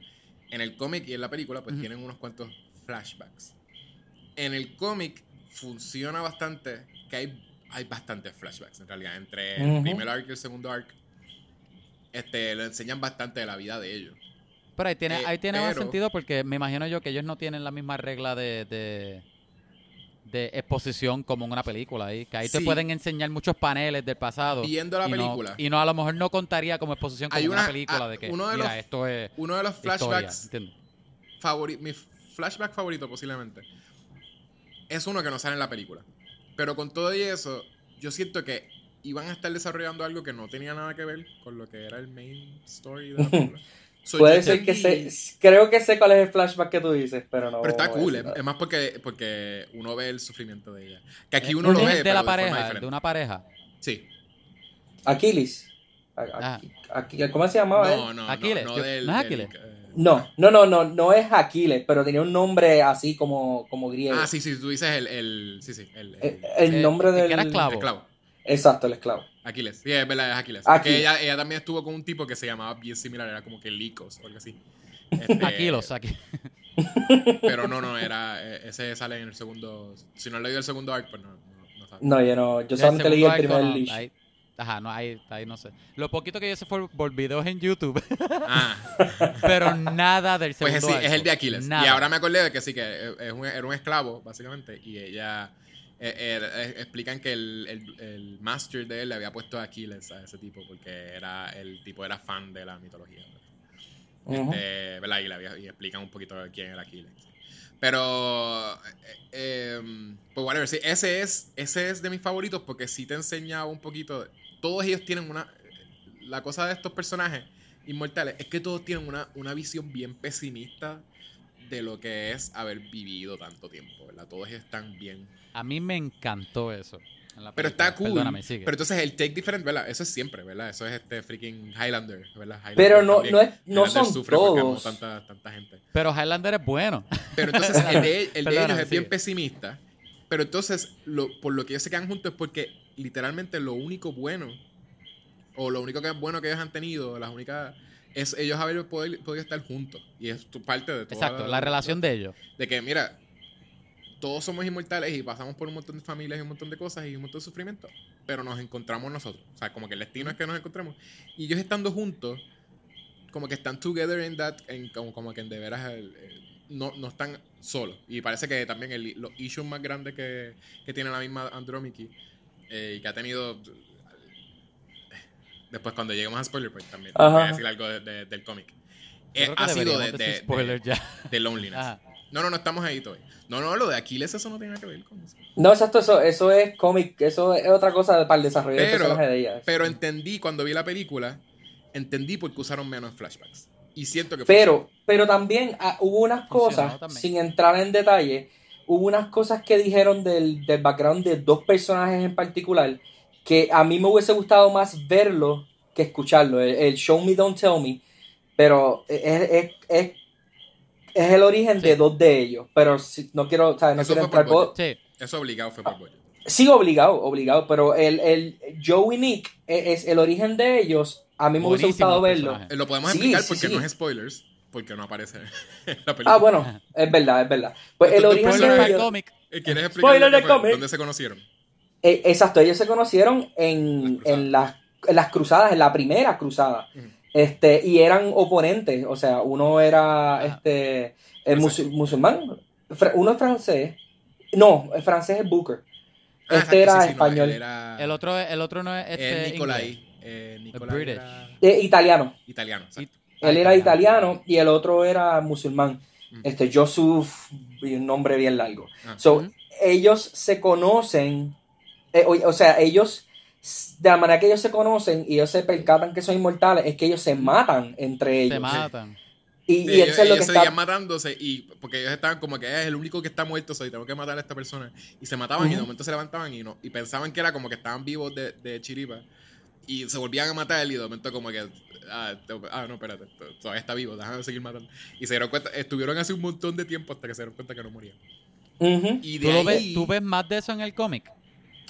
En el cómic y en la película, pues tienen unos cuantos flashbacks. En el cómic funciona bastante, que hay, hay bastantes flashbacks en realidad. Entre el primer arc y el segundo arc, este, le enseñan bastante de la vida de ellos. Pero ahí tiene, Eh, ahí tiene más pero- sentido porque me imagino yo que ellos no tienen la misma regla de, de, de exposición como en una película. Ahí, que ahí te Sí. pueden enseñar muchos paneles del pasado. Viendo la y no- película. y no, a lo mejor no contaría como exposición como Hay una, una- película ah, de que, uno de mira, los esto es Uno de los flashbacks favori- mi flashback favorito posiblemente es uno que no sale en la película. Pero con todo y eso, yo siento que iban a estar desarrollando algo que no tenía nada que ver con lo que era el main story de la película. So, Puede ser que entendí- sé. Creo que sé cuál es el flashback que tú dices, pero no. Pero está cool, es, más porque, porque uno ve el sufrimiento de ella. Que aquí Eh, uno lo es ve, de pero la pareja, de una pareja. Sí. Aquiles. A- Ah. ¿Cómo se llamaba él? No, no, Aquiles, no, no del... ¿no es del- Aquiles? eh, No, no, no, no, no es Aquiles, pero tenía un nombre así como, como griego. Ah, sí, sí, tú dices el... el sí, sí, el... el- El, el Eh, nombre que del. era esclavo. el esclavo. Exacto, el esclavo. Aquiles. Sí, es verdad, es Aquiles. Aquiles. Ella, ella también estuvo con un tipo que se llamaba bien similar, era como que Licos o algo así. Este, Aquilos, aquí. Pero no, no, era. eh, Ese sale en el segundo. Si no leído el segundo arc, pues no, no, no sabe. No, yo no, yo solamente leí el primer no, leash. ahí- Ajá, no, ahí, ahí no sé. Lo poquito que yo sé fue por videos en YouTube, Ah, pero nada del pues segundo sí, es arco. el de Aquiles. Nada. Y ahora me acordé de que sí, que es un- era un esclavo, básicamente. Y ella eh, eh, explican que el, el, el master de él le había puesto a Aquiles a ese tipo porque era el tipo era fan de la mitología. Ujú. Este, ¿verdad? Y, le había- y explican un poquito quién era Aquiles. Pero, eh, em, pues whatever, sí, ese es, ese es de mis favoritos porque sí te enseña un poquito. Todos ellos tienen una. La cosa de estos personajes inmortales es que todos tienen una, una visión bien pesimista de lo que es haber vivido tanto tiempo, ¿verdad? Todos están bien. A mí me encantó eso. en la Pero está cool. Perdóname, sigue. Pero entonces el take different, ¿verdad? Eso es siempre, ¿verdad? Eso es este freaking Highlander, ¿verdad? Highlander Pero no, también. no, es, no Highlander son sufre porque amó todos. Tanta, tanta gente. Pero Highlander es bueno. Pero entonces el de, el de ellos es bien pesimista. Pero entonces, lo, por lo que ellos se quedan juntos es porque literalmente lo único bueno, o lo único que es bueno que ellos han tenido, las únicas, es ellos haber podido, podido estar juntos. Y es tu parte de toda Exacto, la relación de ellos. De que, mira, todos somos inmortales y pasamos por un montón de familias y un montón de cosas y un montón de sufrimiento. Pero nos encontramos nosotros. O sea, como que el destino es que nos encontramos. Y ellos estando juntos, como que están together in that, en, como, como que en de veras el- el- no, no están solos. Y parece que también el, los issues más grandes que, que tiene la misma Andromeda eh, y que ha tenido. Después, cuando lleguemos a spoiler, pues también voy a decir algo de- de- del cómic. Eh, ha sido de, de, loneliness. Ajá. No, no, no estamos ahí todavía. No, no, lo de Aquiles, eso no tiene nada que ver con eso. No, exacto, eso, eso es cómic, eso es otra cosa para el desarrollo del Pero, personaje de ella. pero entendí, cuando vi la película, entendí por qué usaron menos flashbacks. Y siento que Pero, pero también ah, hubo unas Funcionó cosas, sin entrar en detalle, hubo unas cosas que dijeron del, del background de dos personajes en particular que a mí me hubiese gustado más verlo que escucharlo. El, el Show Me, Don't Tell Me. Pero es, es, es, es el origen Sí. de dos de ellos. Pero si- no quiero, o sea, no Eso quiero entrar. por Sí, eso obligado fue por Boyo. Sí, obligado, obligado. Pero el, el Joe y Nick es, es el origen de ellos. A mí me hubiese gustado verlo. personaje. Lo podemos Sí, explicar sí, porque sí. no es spoilers, porque no aparece en la película. Ah, bueno, es verdad, es verdad. Pues el origen spoiler de ellos. cómic. Eh, ¿Quieres explicar dónde se conocieron? Eh, exacto, ellos se conocieron en, Las cruzadas. en, las, en las cruzadas, en la primera cruzada. Este, y eran oponentes, o sea, uno era Ah. este el musul- musulmán, uno es francés, no, el francés es Booker. Ah, este era sí, sí, no, español, era El otro, el otro no es este el Nicolai. Eh, Nicolai British. era Eh, italiano. italiano. exacto. Él era italiano y el otro era musulmán. Ujú. Este, Joseph, y un nombre bien largo. Ah. So, ellos se conocen, eh, o, o sea, ellos, de la manera que ellos se conocen y ellos se percatan que son inmortales, es que ellos se matan entre ellos. Se matan. Y, Sí, y ellos, es lo que ellos está... matándose y porque ellos estaban como que "Eh, es el único que está muerto, soy tengo que matar a esta persona. Y se mataban y de momento se levantaban y no y pensaban que era como que estaban vivos de, de chiripa. Y se volvían a matar y de momento como que ah, te- ah, no, espérate, to- todavía está vivo, déjame seguir matando. Y se dieron cuenta, estuvieron así un montón de tiempo hasta que se dieron cuenta que no morían. Ujú. Y ¿Tú, de lo ahí, ves, ¿Tú ves más de eso en el cómic?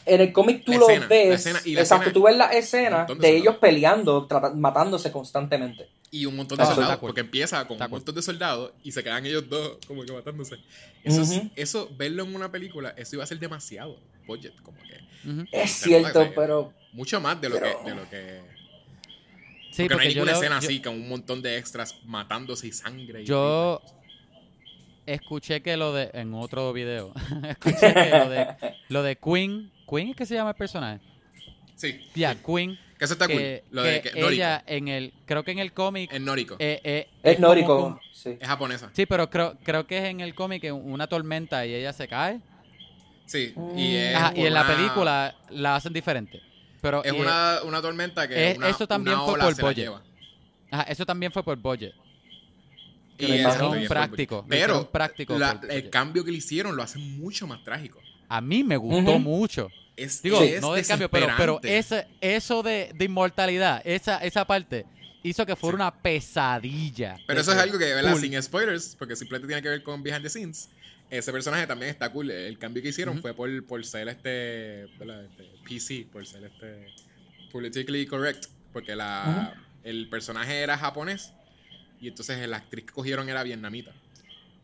En el cómic tú La lo escena, ves, escena, y la exacto, escena- tú ves la escena de de ellos peleando, matándose constantemente. y un montón de soldados, porque empieza con Está un montón de soldados y se quedan ellos dos como que matándose. Eso, es- Ujú. eso verlo en una película, eso iba a ser demasiado budget, como que. Es cierto, que- pero... mucho más de lo Pero- que de lo que Sí, porque no hay ninguna escena yo así con un montón de extras matándose y sangre y Yo- escuché que lo de, en otro video, escuché que lo de, lo de Queen, Queen es que se llama el personaje. sí Ya, sí. Queen. que eso está que, cool lo de que ella en el, creo que en el cómic, es nórdico eh, eh, Es un- sí. es japonesa sí, pero creo, creo que es en el cómic en una tormenta y ella se cae. sí Mm. y es Ajá, y en la película la hacen diferente. Pero es una, una tormenta que Eh, una, eso también una fue ola por se la budget. lleva. ajá, eso también fue por budget. Y lo hicieron práctico, pero práctico el cambio que le hicieron lo hace mucho más trágico A mí me gustó mucho. Es, Digo, es no del cambio, pero, pero ese, eso de, de inmortalidad, esa, esa parte, hizo que fuera Sí. una pesadilla. Pero eso es que- algo que, ¿verdad? Sin spoilers, porque simplemente tiene que ver con Behind the Scenes. Ese personaje también está cool. El cambio que hicieron fue por, por ser este. Este, PC, por ser este politically correct. Porque la, el personaje era japonés y entonces la actriz que cogieron era vietnamita.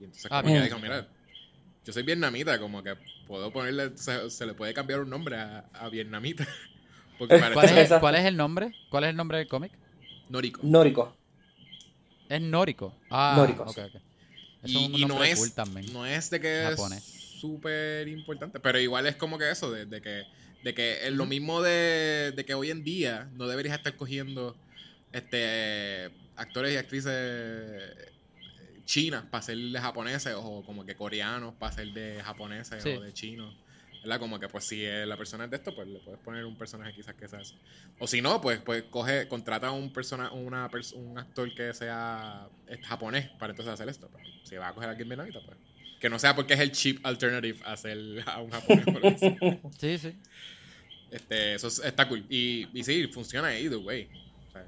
Y entonces Ah, como que dijo, mira, yo soy vietnamita, como que puedo ponerle, se, se le puede cambiar un nombre a, a vietnamita. Porque Eh, ¿Cuál es, el, Exacto. cuál es el nombre? ¿Cuál es el nombre del cómic? nórdico. Nórdico. Es Nórdico. Ah, Nórdico, ok, sí. ok. Es Y, un y no es cool también. no es de que es súper importante. Pero igual es como que eso, de, de que, de que es lo mismo de, de que hoy en día no deberías estar cogiendo este actores y actrices chinas para ser de japoneses o como que coreanos para ser de japoneses Sí. o de chinos. ¿Verdad? Como que pues si la persona es de esto, pues le puedes poner un personaje quizás que sea así. O si no, pues, pues coge, contrata a un persona, una pers- un actor que sea eh, japonés para entonces hacer esto. Pero si va a coger a alguien vietnamita, pues. Que no sea porque es el cheap alternative a hacer a un japonés. por. Sí, sí. Este, eso es- está cool. Y, y sí, funciona either way. O sea.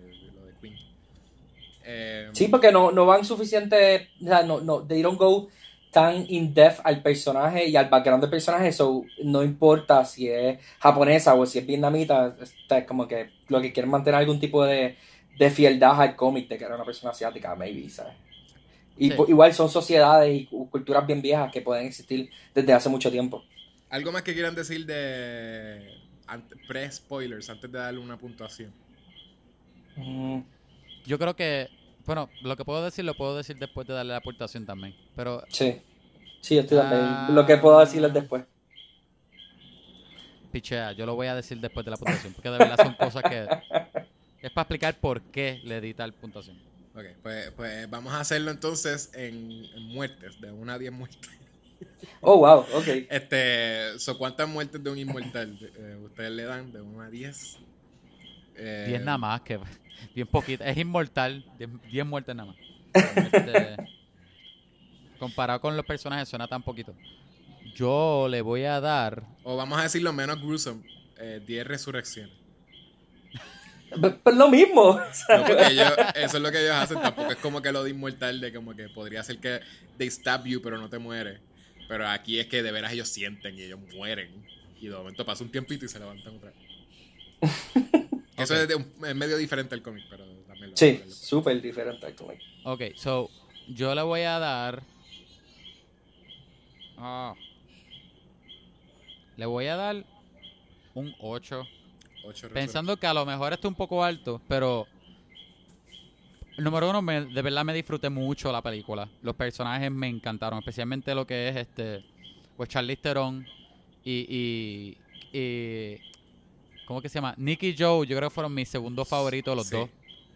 Eh, Sí, porque no, no van suficiente, o sea, no, no, they don't go tan in-depth al personaje y al background del personaje, so no importa si es japonesa o si es vietnamita, es como que lo que quieren mantener algún tipo de, de fieldad al cómic de que era una persona asiática, maybe, ¿sabes? Y Sí. igual son sociedades y cu- culturas bien viejas que pueden existir desde hace mucho tiempo. ¿Algo más que quieran decir de pre-spoilers antes de darle una puntuación? Mm, Yo creo que, bueno, lo que puedo decir lo puedo decir después de darle la aportación también. Pero sí, sí, yo estoy también. Ah. Lo que puedo decirles después. pichea, yo lo voy a decir después de la puntuación. Porque de verdad son cosas que es para explicar por qué le di tal puntuación. Ok, pues, pues vamos a hacerlo entonces en, en muertes, de una a 10 muertes. Oh, wow, ok. Este, so, ¿cuántas muertes de un inmortal eh, ustedes le dan de 1 a 10? Eh, 10 nada más, que bien poquito. Es inmortal, 10 muertes nada más. Este, comparado con los personajes suena tan poquito. Yo le voy a dar... O vamos a decir lo menos gruesome, eh, 10 resurrecciones. P- Pues lo mismo. No, ellos- eso es lo que ellos hacen. Tampoco es como que lo de inmortal, de como que podría ser que they stab you, pero no te muere. Pero aquí es que de veras ellos sienten y ellos mueren. Y de momento pasa un tiempito y se levantan otra vez. Eso es, de un- es medio diferente al cómic, pero también lo Sí, súper diferente al cómic. Ok, so, yo le voy a dar... Ah. le voy a dar un 8. ocho Pensando que a lo mejor está un poco alto, pero... Número uno, me- de verdad me disfruté mucho la película. Los personajes me encantaron, especialmente lo que es este... Pues Charlize Theron y, y, y... ¿Cómo que se llama? Nicky Joe, yo creo que fueron mis segundos favoritos los Sí. dos.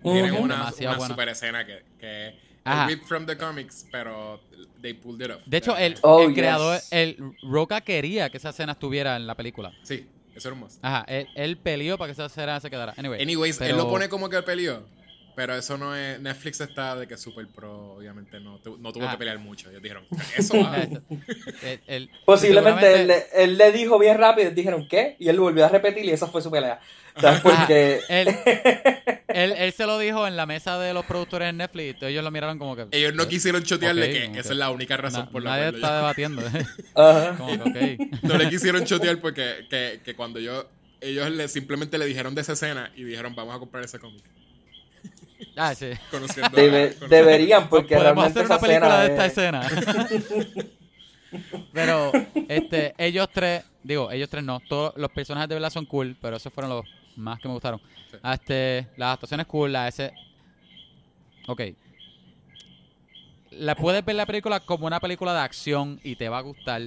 Tienen una, una buena. super escena que, que ripped from the comics, pero they pulled it off. De hecho, el, Oh, el yes. creador, el Roca quería que esa escena estuviera en la película. Sí, eso era un must. Ajá, él, él peleó para que esa escena se quedara. Anyway, Anyways, él pero- lo pone como que peleó. Pero eso no es. Netflix está de que Super Pro, obviamente, no, tu- no tuvo Ah. que pelear mucho. Ellos dijeron, eso va. Él- él- Posiblemente él, seguramente- él le dijo bien rápido y dijeron ¿qué? Y él volvió a repetir y esa fue su pelea. O sea, porque él, él, él se lo dijo en la mesa de los productores en Netflix y todos ellos lo miraron como que... Ellos no quisieron chotearle Ok, que esa que es la única razón Na- por la nadie cual está debatiendo. Ajá. como que, ok. no le quisieron chotear porque que, que cuando yo ellos le, simplemente le dijeron de esa escena y dijeron vamos a comprar ese cómic. Ah, sí. Conociendo a- Debe- conociendo- deberían porque Podemos realmente hacer una esa película de esta es- escena. pero, este, ellos tres, digo, ellos tres no, todos los personajes de verdad son cool, pero esos fueron los más que me gustaron. Sí. Este, las actuaciones cool, la ese. Ok. La puedes ver la película como una película de acción y te va a gustar.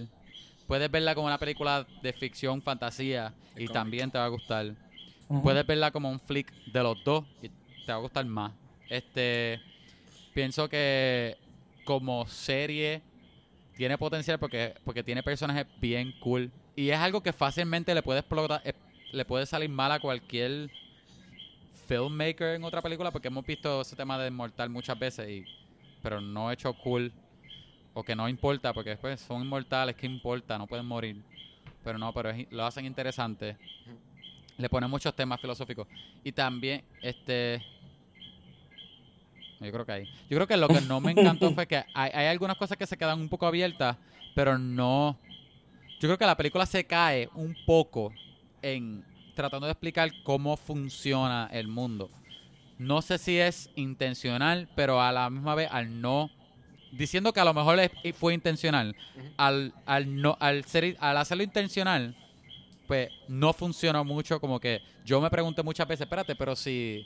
Puedes verla como una película de ficción, fantasía y también te va a gustar. Puedes verla como un flick de los dos y te va a gustar más. Este, pienso que como serie tiene potencial porque, porque tiene personajes bien cool y es algo que fácilmente le puede explotar, le puede salir mal a cualquier filmmaker en otra película porque hemos visto ese tema de inmortal muchas veces y pero no hecho cool o que no importa porque después son inmortales, ¿qué importa? No pueden morir. Pero no, pero lo hacen interesante. Le ponen muchos temas filosóficos. Y también, este. Yo creo que ahí. Yo creo que lo que no me encantó fue que hay, hay algunas cosas que se quedan un poco abiertas, pero no. Yo creo que la película se cae un poco en tratando de explicar cómo funciona el mundo. No sé si es intencional, pero a la misma vez al no diciendo que a lo mejor fue intencional, al, al no al ser al hacerlo intencional, pues no funcionó mucho como que yo me pregunté muchas veces, espérate, pero si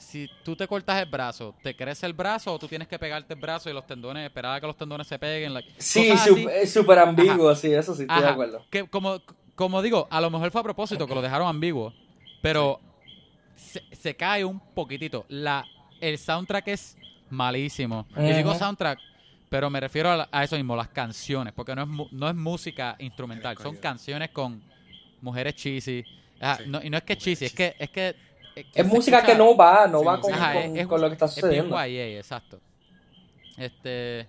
si tú te cortas el brazo, ¿te crece el brazo o tú tienes que pegarte el brazo y los tendones, esperar a que los tendones se peguen? like, Sí, es súper ambiguo, sí, eso sí, estoy de acuerdo. Que como, como digo, a lo mejor fue a propósito que lo dejaron ambiguo, pero se, se cae un poquitito. La, el soundtrack es malísimo. Y digo soundtrack, pero me refiero a, eso mismo, las canciones, porque no es, no es música instrumental, son canciones con mujeres cheesy. Sí. no- y no es que cheesy, es que... Es, que, es, que Es se música escucha- que no va, no Sí, va con. Ajá, con- es- es- con lo que está Es sucediendo. YA, exacto. Este.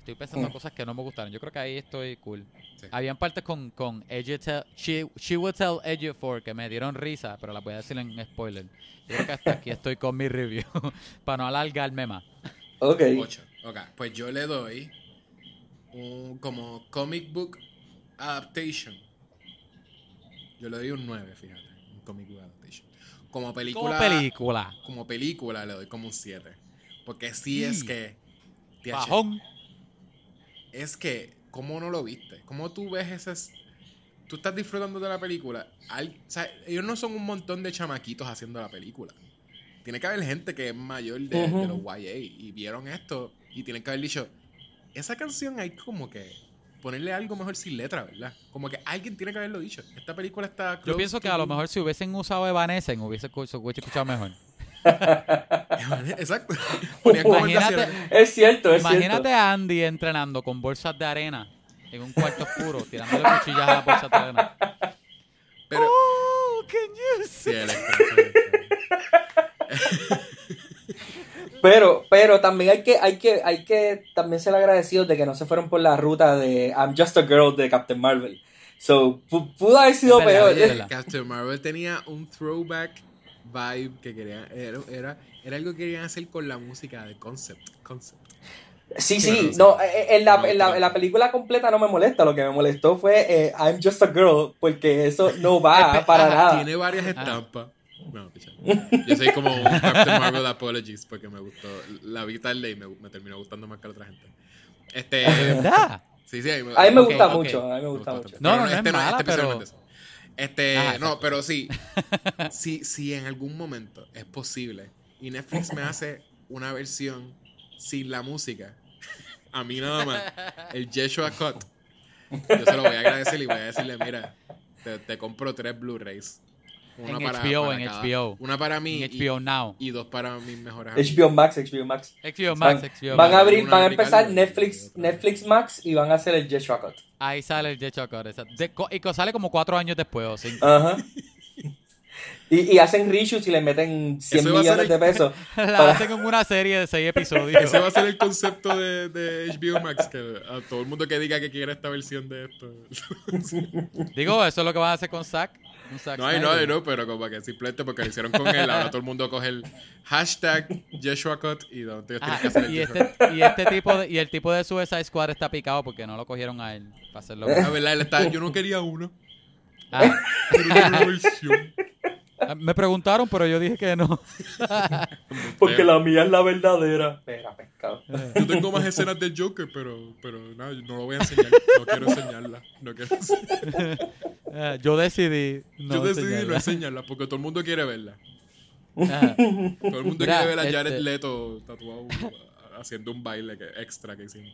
Estoy pensando en cosas que no me gustaron. Yo creo que ahí estoy cool. Sí. Habían partes con, con Edge Tell- she, she Will Tell Edge for que me dieron risa, pero las voy a decir en spoiler. Yo creo que hasta aquí estoy con mi review. para no alargarme más. Ok. 8. Ok, pues yo le doy un como comic book adaptation. Yo le doy un 9, fíjate. Un comic book Como Como película. película. como película le doy como un 7. Porque sí es que. Bajón. Es que, ¿cómo no lo viste? ¿Cómo tú ves ese... Tú estás disfrutando de la película. Al- o sea, ellos no son un montón de chamaquitos haciendo la película. Tiene que haber gente que es mayor de, de los YA y vieron esto y tienen que haber dicho, esa canción hay como que ponerle algo mejor sin letra, ¿verdad? Como que alguien tiene que haberlo dicho. Esta película está... Yo pienso que a lo mejor si hubiesen usado Evanescence hubiese escu- hubiese escuchado mejor. Exacto. Imagínate-. Es cierto, es Imagínate cierto. a Andy entrenando con bolsas de arena en un cuarto oscuro, tirándole cuchillas a las bolsas de arena. Pero... Oh, can you see? Sí. Pero, pero también hay que, hay que, hay que también ser agradecidos de que no se fueron por la ruta de I'm Just a Girl de Captain Marvel. So, pu- pudo haber sido verdad, peor. Captain Marvel tenía un throwback vibe que querían. Era, era, era algo que querían hacer con la música de concept. concept. Sí, sí, sí. no, eh, en la, en, la, en la película completa no me molesta, lo que me molestó fue eh, I'm Just a Girl, porque eso no va para ajá, nada. Tiene varias estampas. No, picha. Yo soy como un Captain Marvel Apologies porque me gustó. La vi tarde y me, me terminó gustando más que a la otra gente. Este. ¿De verdad? Sí, sí, a mí me, A mí me gusta ok. mucho, a mí me me gusta mucho. No, Pero no, no es este mala, este pero- especialmente eso. Este, Ajá, no, exacto. pero sí. Si, si en algún momento es posible y Netflix me hace una versión sin la música, a mí nada más, el Joshua Cut, yo se lo voy a agradecer y voy a decirle, mira, te, te compro tres Blu-rays. En HBO, en HBO. Una para mí En y- HBO Now. y, dos para mis mejores amigos. HBO Max, HBO Max. HBO Van, Max, HBO van a abrir, Una van a empezar Netflix. Netflix Max y van a hacer el Joshua Cut. Ahí sale el Jet Chocolate. exacto. De- y sale como cuatro años después o cinco. Ajá. Y, y hacen reshoots y le meten 100 Eso va a ser millones de pesos. La hacen en una serie de seis episodios. Ese va a ser el concepto de, de HBO Max, que a todo el mundo que diga que quiere esta versión de esto. Digo, eso es lo que van a hacer con Zack. No, hay, no, hay, no, pero como que simplemente porque lo hicieron con él, ahora todo el mundo coge el hashtag Joshua Cut y donde tienes que Ajá, hacer el y, este, y este tipo de, y el tipo de Suicide Squad está picado porque no lo cogieron a él para hacerlo. La verdad, él está, yo no quería uno, Ah, pero quiero una versión. Me preguntaron, pero yo dije que no. Porque la mía es la verdadera. Espera, pescado. Yo tengo más escenas del Joker, pero, pero yo no lo voy a enseñar. No quiero enseñarla. No quiero enseñarla. Ah, yo decidí no yo decidí no enseñarla. porque todo el mundo quiere verla. Ajá. Todo el mundo Mira, quiere ver a Jared este- Leto tatuado haciendo un baile que, extra que hicimos.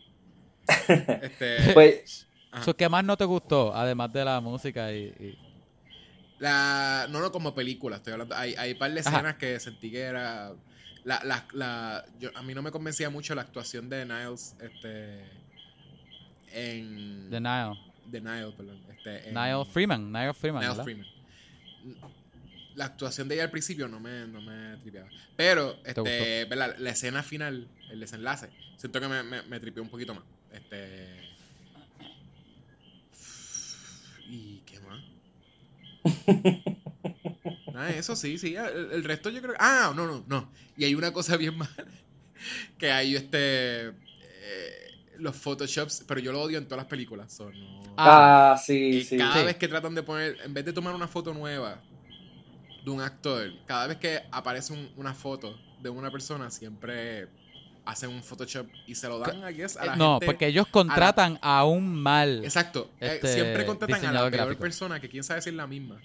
Este, Pues. So, ¿Qué más no te gustó? Además de la música y... y- La, no, no, como película, estoy hablando. Hay, hay un par de Ajá. escenas que sentí que era. La, la, la, yo, a mí no me convencía mucho la actuación de Niles. Este. En. de Niall. de Niles, perdón. Este, en- Niall Freeman. Niall Freeman, Niles ¿verdad? Freeman. La actuación de ella al principio no me, no me tripeaba. Pero, este? ¿verdad? la escena final, el desenlace, siento que me, me, me tripeó un poquito más. Este. ¿Y qué más? Ah, eso sí, sí. El, el resto yo creo que. Ah, no, no, no. Y hay una cosa bien mala. Que hay este. eh, los Photoshops, pero yo lo odio en todas las películas. so no- Ah, ah, sí, sí. cada Sí. vez que tratan de poner, en vez de tomar una foto nueva de un actor, cada vez que aparece un- una foto de una persona, siempre hacen un Photoshop y se lo dan, I guess, a la no, gente. porque ellos contratan a un mal. Exacto. eh, este, siempre contratan a la peor gráfico. persona, que quién sabe si es la misma.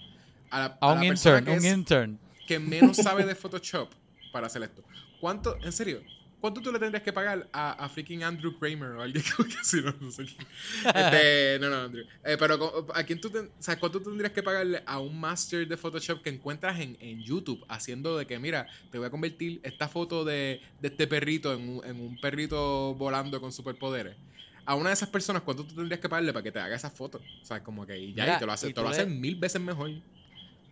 A, la, A un la persona intern, que un es- intern. que menos sabe de Photoshop para hacer esto. ¿Cuánto, en serio, cuánto tú le tendrías que pagar a, a freaking Andrew Kramer o alguien que así, no, no sé quién? Este, no, no, Andrew. Eh, pero ¿a quién tú ten- o sea, cuánto tendrías que pagarle a un master de Photoshop que encuentras en, en YouTube haciendo de que, mira, te voy a convertir esta foto de, de este perrito en un, en un perrito volando con superpoderes? A una de esas personas, ¿cuánto tú tendrías que pagarle para que te haga esa foto? O sea, como que y ya, Mira, y te lo hace, te lo tú le- hacen mil veces mejor.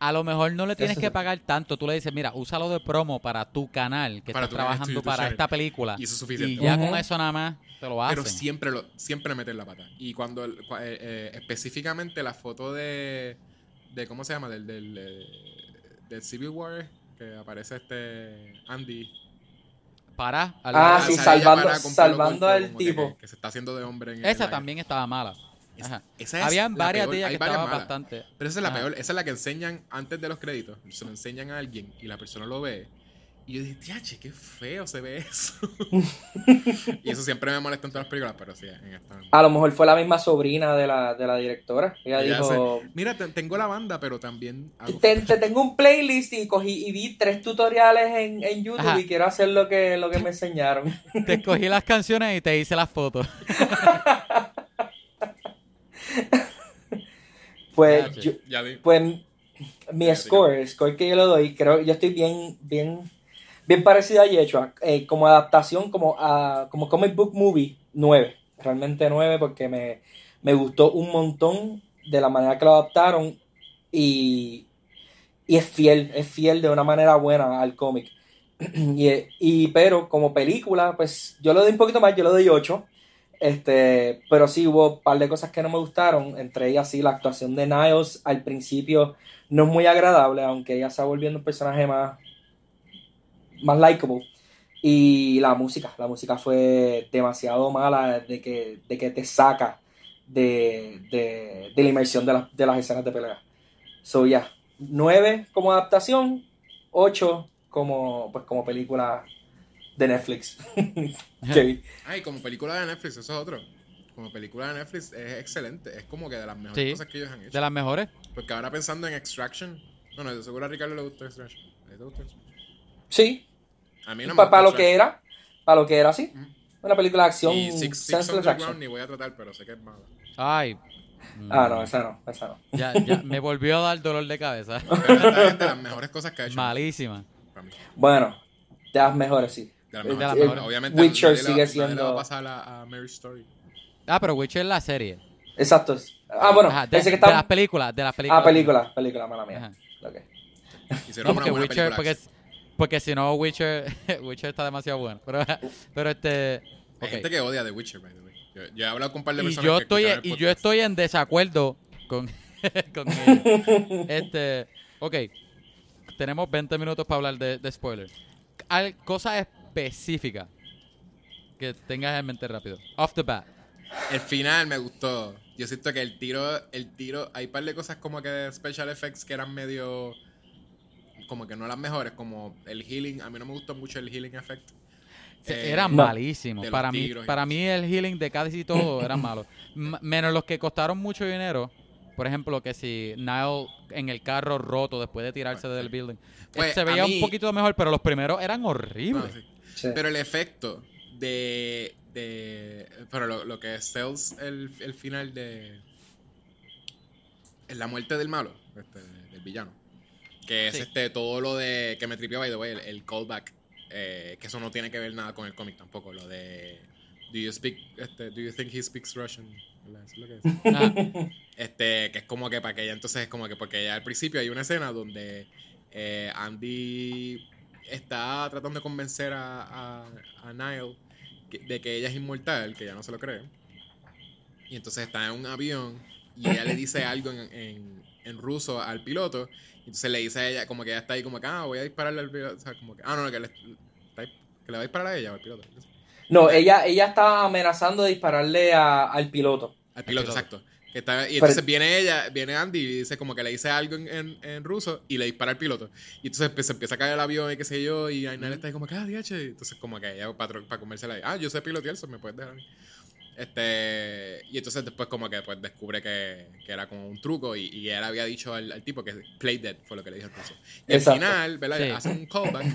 A lo mejor no le tienes que pagar tanto. Tú le dices, mira, úsalo de promo para tu canal que Para estás trabajando para esta película. Y eso es Y suficiente. ya con eso nada más te lo hacen. Pero siempre lo, siempre meten la pata. Y cuando eh, eh, específicamente la foto de, de ¿cómo se llama? Del, del, eh, del Civil War, que aparece este Andy. Para. Ah, lado. sí, salvando- salvando al que- tipo. Que, se está haciendo de hombre en el Esa también estaba mala. Esa- Ajá. esa es Habían varias peor. de ellas que estaban bastante. Pero esa es la Ajá. peor. Esa es la que enseñan antes de los créditos. Se lo enseñan a alguien y la persona lo ve. Y yo dije, tiache, qué feo se ve eso. y eso siempre me molesta en todas las películas, pero sí, en esta. A lo mejor fue la misma sobrina de la, de la directora. Ella Ella dijo, Mira, te- tengo la banda, pero también hago te, te tengo un playlist y cogí y vi tres tutoriales en, en YouTube Ajá. y quiero hacer lo que, lo que me enseñaron. Te escogí las canciones y te hice las fotos. Pues, yo- Ya pues mi score, el score que yo le doy, creo yo estoy bien, bien, bien parecido a Yechua. Eh, como adaptación, como, a, como comic book movie, 9. Realmente 9 porque me, me gustó un montón de la manera que lo adaptaron y, y es fiel, es fiel de una manera buena al cómic. y, y- pero como película, pues yo le doy un poquito más, yo le doy 8. Este, pero sí hubo un par de cosas que no me gustaron, entre ellas sí la actuación de Niles al principio no es muy agradable, aunque ella está volviendo un personaje más más likable. Y la música, la música fue demasiado mala de que, de que te saca de, de, de la inmersión de, las- de las escenas de pelea. So, ya, 9 como adaptación, 8 como, pues, como película de Netflix. que vi. Ay, como película de Netflix, eso es otro. Como película de Netflix es excelente. Es como que de las mejores Sí. cosas que ellos han hecho. De las mejores. Porque ahora pensando en Extraction. Bueno, de seguro a Ricardo le gustó Extraction. ¿A ti te gustó Extraction? Sí, A mí no me para gustó lo que era, para lo que era, sí. Una película de acción, Y Six, Six senseless Underground action. ni voy a tratar, pero sé que es mala. Ay. Ah, no, esa no, esa no. Ya, ya me volvió a dar dolor de cabeza. Pero de las mejores cosas que ha hecho. Malísima. Para mí. Bueno, de las mejores, sí. De las De. Obviamente, Witcher sigue siendo- va a pasar a, a Mary Story. Ah, pero Witcher es la serie. Exacto. Ah, bueno, Ajá, de, que de las películas, de las películas. Ah, película, película, mala mía. Ajá. Ok. Hicieron No, una porque buena Witcher, porque, porque si no, Witcher, Witcher está demasiado bueno. Pero, pero este. Hay ok. gente que odia The Witcher, by the way. Yo, yo he hablado con un par de Y personas yo, que estoy, y yo estoy en desacuerdo con, con. Este. Ok. Tenemos 20 minutos para hablar de, de spoilers. Al- Cosas específicas que tengas en mente rápido. Off the bat. El final me gustó. Yo siento que el tiro, el tiro, hay un par de cosas como que de special effects que eran medio, como que no las mejores, como el healing. A mí no me gustó mucho el healing effect. Eh, de los Para mí, y para mí el healing de casi todo eran malos. M- menos los que costaron mucho dinero. Por ejemplo, que si Niall en el carro roto después de tirarse del building. Pues, se veía mí- un poquito mejor, pero los primeros eran horribles. No, sí. Sí. Pero el efecto de, de pero lo, lo que sells el, el final de en la muerte del malo, este, del villano. Que es Sí. este todo lo de que me tripió by the way, el, el callback. eh, que eso no tiene que ver nada con el cómic tampoco. Lo de Do you speak este, do you think he speaks Russian? Es lo que es. Ah, Este, que es como que para que ella entonces es como que porque ya al principio hay una escena donde eh, Andy está tratando de convencer a, a, a Niall que- de que ella es inmortal, que ya no se lo cree. Y entonces está en un avión y ella le dice algo en, en, en ruso al piloto. Y entonces le dice a ella, como que ella está ahí, como que, ah, voy a dispararle al piloto. O sea, como que, ah, no, no, que le, está que le va a disparar a ella o al piloto. No, ella, ella estaba amenazando de dispararle a- al piloto. Al piloto, piloto. exacto. Que está- y Pero- entonces viene ella, viene Andy y dice como que le dice algo en, en, en ruso y le dispara al piloto. Y entonces pues, se empieza a caer el avión y qué sé yo, y Ainal está ahí como que, ah, diache. Entonces como que ella para, para comérsela, ah, yo sé pilotear, eso me puedes dejar a mí. Este, y entonces después como que pues descubre que, que era como un truco y, y él había dicho al, al tipo que play dead fue lo que le dijo al curso. Y Exacto. al final, ¿verdad? Sí. Hace un callback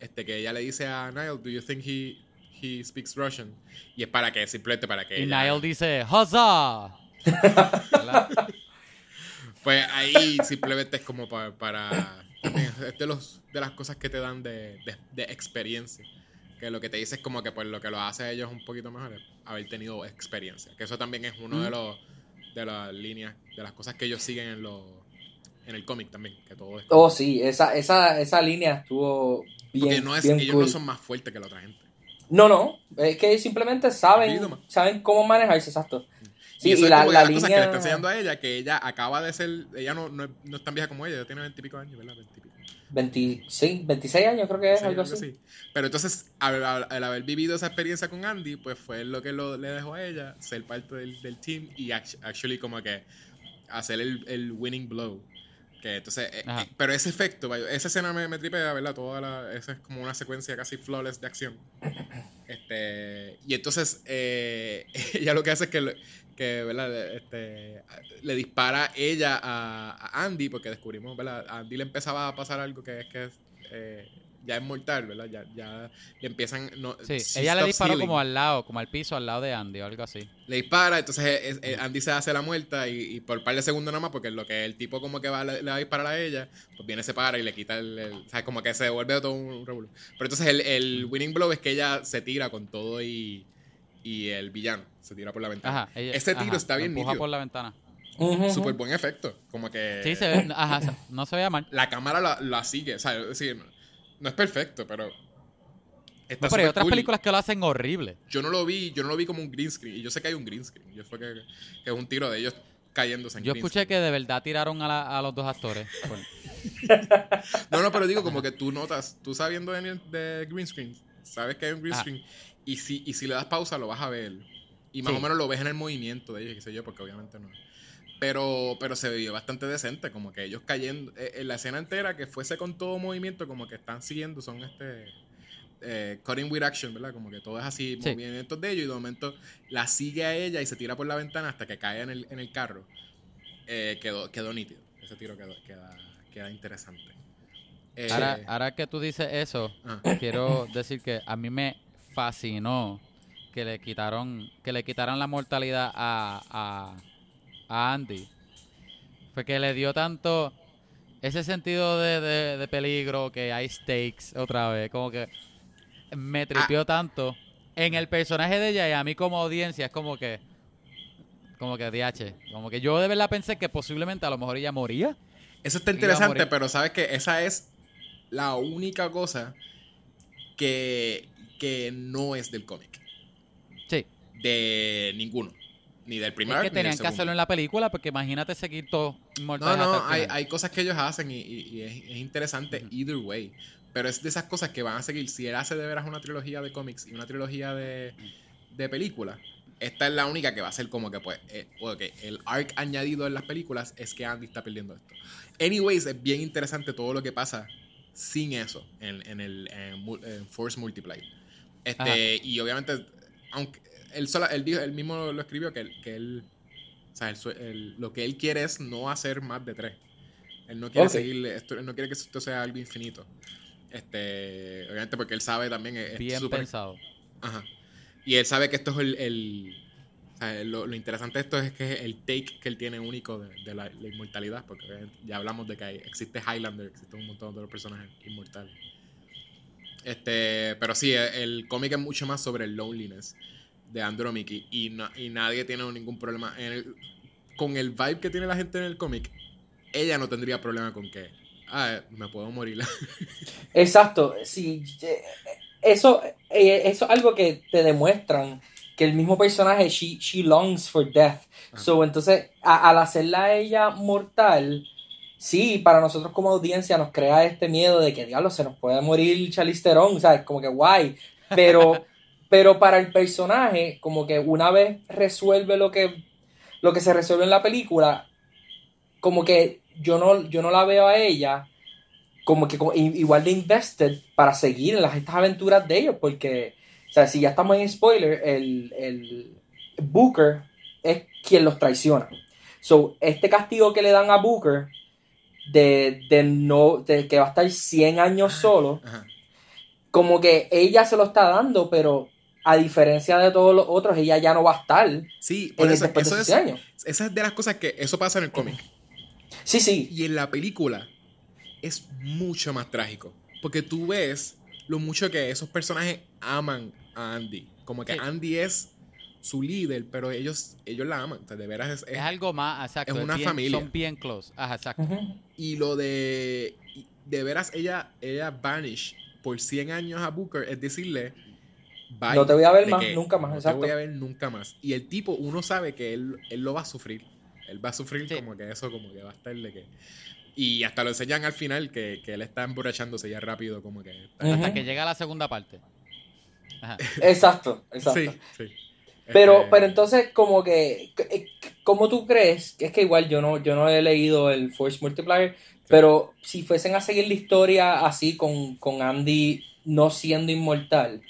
este, que ella le dice a Niall, do you think he, he speaks Russian? Y es para que, simplemente para que Y ella- Niall dice, ¡Huzzah! Pues ahí simplemente es como pa- para... también es de, los, de las cosas que te dan de, de, de experiencia. Que lo que te dice es como que pues lo que lo hace a ellos un poquito mejor es haber tenido experiencia. Que eso también es uno de Mm. los de las líneas, de las cosas que ellos siguen en los en el cómic también. Que todo es Oh, sí, esa, esa, esa línea estuvo bien, porque no es, bien ellos cool. no son más fuertes que la otra gente. No, no, es que simplemente saben, saben cómo manejarse, exacto. Sí, y eso y es la, como de la las cosas que le línea... está enseñando a ella, que ella acaba de ser, ella no, no, es- no es tan vieja como ella, ella tiene veintipico años, ¿verdad? 20 y pico. 26, 26 años creo que es, Sí, algo así. así. Pero entonces, al, al- al haber vivido esa experiencia con Andy, pues fue lo que lo, le dejó a ella ser parte del, del team y act- actually como que hacer el, el winning blow. Que entonces, eh, eh, pero ese efecto, esa escena me, me tripea, ¿verdad? Toda la, esa es como una secuencia casi flawless de acción. Este, y entonces, eh, ella lo que hace es que, que ¿verdad? Este, le dispara ella a, a Andy, porque descubrimos, ¿verdad? A Andy le empezaba a pasar algo que es que eh, ya es mortal, ¿verdad? Ya, ya le empiezan. No, Sí, ella le disparó healing. como al lado, como al piso, al lado de Andy o algo así. Le dispara, entonces eh, eh, Andy se hace la muerta y, y por un par de segundos nada más, porque lo que el tipo como que va, le, le va a disparar a ella, pues viene, se para y le quita el. el- o sea, como que se devuelve todo un revuelo. Pero entonces el, el winning blow es que ella se tira con todo y, y el villano se tira por la ventana. Ajá. ella- Ese tiro ajá, está bien empuja nítido. por la ventana. Ujú. Súper buen efecto. Como que. Sí, se ve, ajá, no se veía mal. La cámara la, la sigue. O sea, es decir, no, no es perfecto, pero. Está No, pero hay otras cool. películas que lo hacen horrible. Yo no lo vi, yo no lo vi como un green screen. Y yo sé que hay un green screen. Yo fue que, que es un tiro de ellos cayéndose en Yo green escuché que de verdad tiraron a, la- a los dos actores. Por- No, no, pero digo como que tú notas, tú sabiendo de, de green screen, sabes que hay un green Ah. screen y si, y si le das pausa lo vas a ver. Y más Sí. o menos lo ves en el movimiento de ellos, qué sé yo, porque obviamente no. Pero, pero se vio bastante decente, como que ellos cayendo, eh, en la escena entera que fuese con todo movimiento, como que están siguiendo, son este eh, cutting with action, ¿verdad? Como que todo es así, Sí. movimientos de ellos y de momento la sigue a ella y se tira por la ventana hasta que cae en el, en el carro. Eh, quedó, quedó nítido, ese tiro quedó, queda, queda interesante. Eh, Ahora, ahora que tú dices eso, ah. quiero decir que a mí me fascinó que le quitaron que le quitaran la mortalidad a, a, a Andy. Fue que le dio tanto ese sentido de, de- de peligro, que hay stakes otra vez, como que me tripió tanto en el personaje de ella y a mí como audiencia es como que como que DH, como que yo de verdad pensé que posiblemente a lo mejor ella moría. Eso está interesante, pero sabes que esa es la única cosa que, que no es del cómic. Sí, De ninguno. Ni del primer es que arc, ni del tenían que hacerlo en la película porque imagínate seguir todo No, no, hay, cosas que ellos hacen y, y- y es, es interesante either way. Pero es de esas cosas que van a seguir. Si él hace de veras una trilogía de cómics y una trilogía de, de películas, esta es la única que va a ser como que, pues, eh, el arc añadido en las películas es que Andy está perdiendo esto. Anyways, es bien interesante todo lo que pasa sin eso en, en el en Force Multiply. Este, Ajá. y obviamente, aunque él, sola- él, dijo- él mismo lo escribió que, él- que él, o sea, él sue- él- lo que él quiere es no hacer más de tres. Él no quiere Ok. seguirle, esto, él no quiere que esto sea algo infinito. Este, obviamente porque él sabe también es- Bien pensado. Ajá. Y él sabe que esto es el. el- o sea, lo, lo interesante de esto es que es el take que él tiene único de, de la, la inmortalidad. Porque ya hablamos de que hay- existe Highlander, existe un montón de otros personajes inmortales. Este, pero sí, el, cómic es mucho más sobre el loneliness de Andromeda y, no- y nadie tiene ningún problema. En el- con el vibe que tiene la gente en el cómic, ella no tendría problema con que, ah, me puedo morir. Exacto, sí. Eso, eh, eso es algo que te demuestran que el mismo personaje, she, she longs for death. Ajá. So, entonces, a- al hacerla a ella mortal, sí, para nosotros como audiencia nos crea este miedo de que, diablo, se nos puede morir Charlize Theron, ¿sabes? Como que guay. Pero, pero para el personaje, como que una vez resuelve lo que, lo que se resuelve en la película, como que yo no, yo no la veo a ella como que como- igual de invested para seguir en las estas aventuras de ellos, porque, o sea, si ya estamos en spoiler, el, el, Booker es quien los traiciona. So, este castigo que le dan a Booker de, de no, de que va a estar 100 años solo, Ajá. como que ella se lo está dando, pero a diferencia de todos los otros, ella ya no va a estar Sí, por el, eso, eso de es, 100 años. esa es de las cosas que eso pasa en el cómic. Sí, sí. Y en la película es mucho más trágico. Porque tú ves lo mucho que esos personajes aman a Andy. Como que Sí. Andy es su líder, pero ellos, ellos la aman. O sea, de veras es, es- Es algo más, exacto. es una bien- familia. Son bien close. Ajá, exacto. Ujú. Y lo de. De veras, ella, ella vanish por 100 años a Booker, es decirle. Bye, No te voy a ver más, que nunca más, No exacto. te voy a ver nunca más. Y el tipo, uno sabe que él, él lo va a sufrir. Él va a sufrir Sí. como que eso, como que va a estar de que. Y hasta lo enseñan al final que, que él está emborrachándose ya rápido, como que. está- Ujú. Hasta que llega la segunda parte. Ajá. Exacto, exacto. Sí, sí. Pero, Este, pero entonces, como que, eh, ¿cómo tú crees? Es que igual yo no, yo no he leído el Force Multiplier, pero si fuesen a seguir la historia así con, con Andy no siendo inmortal,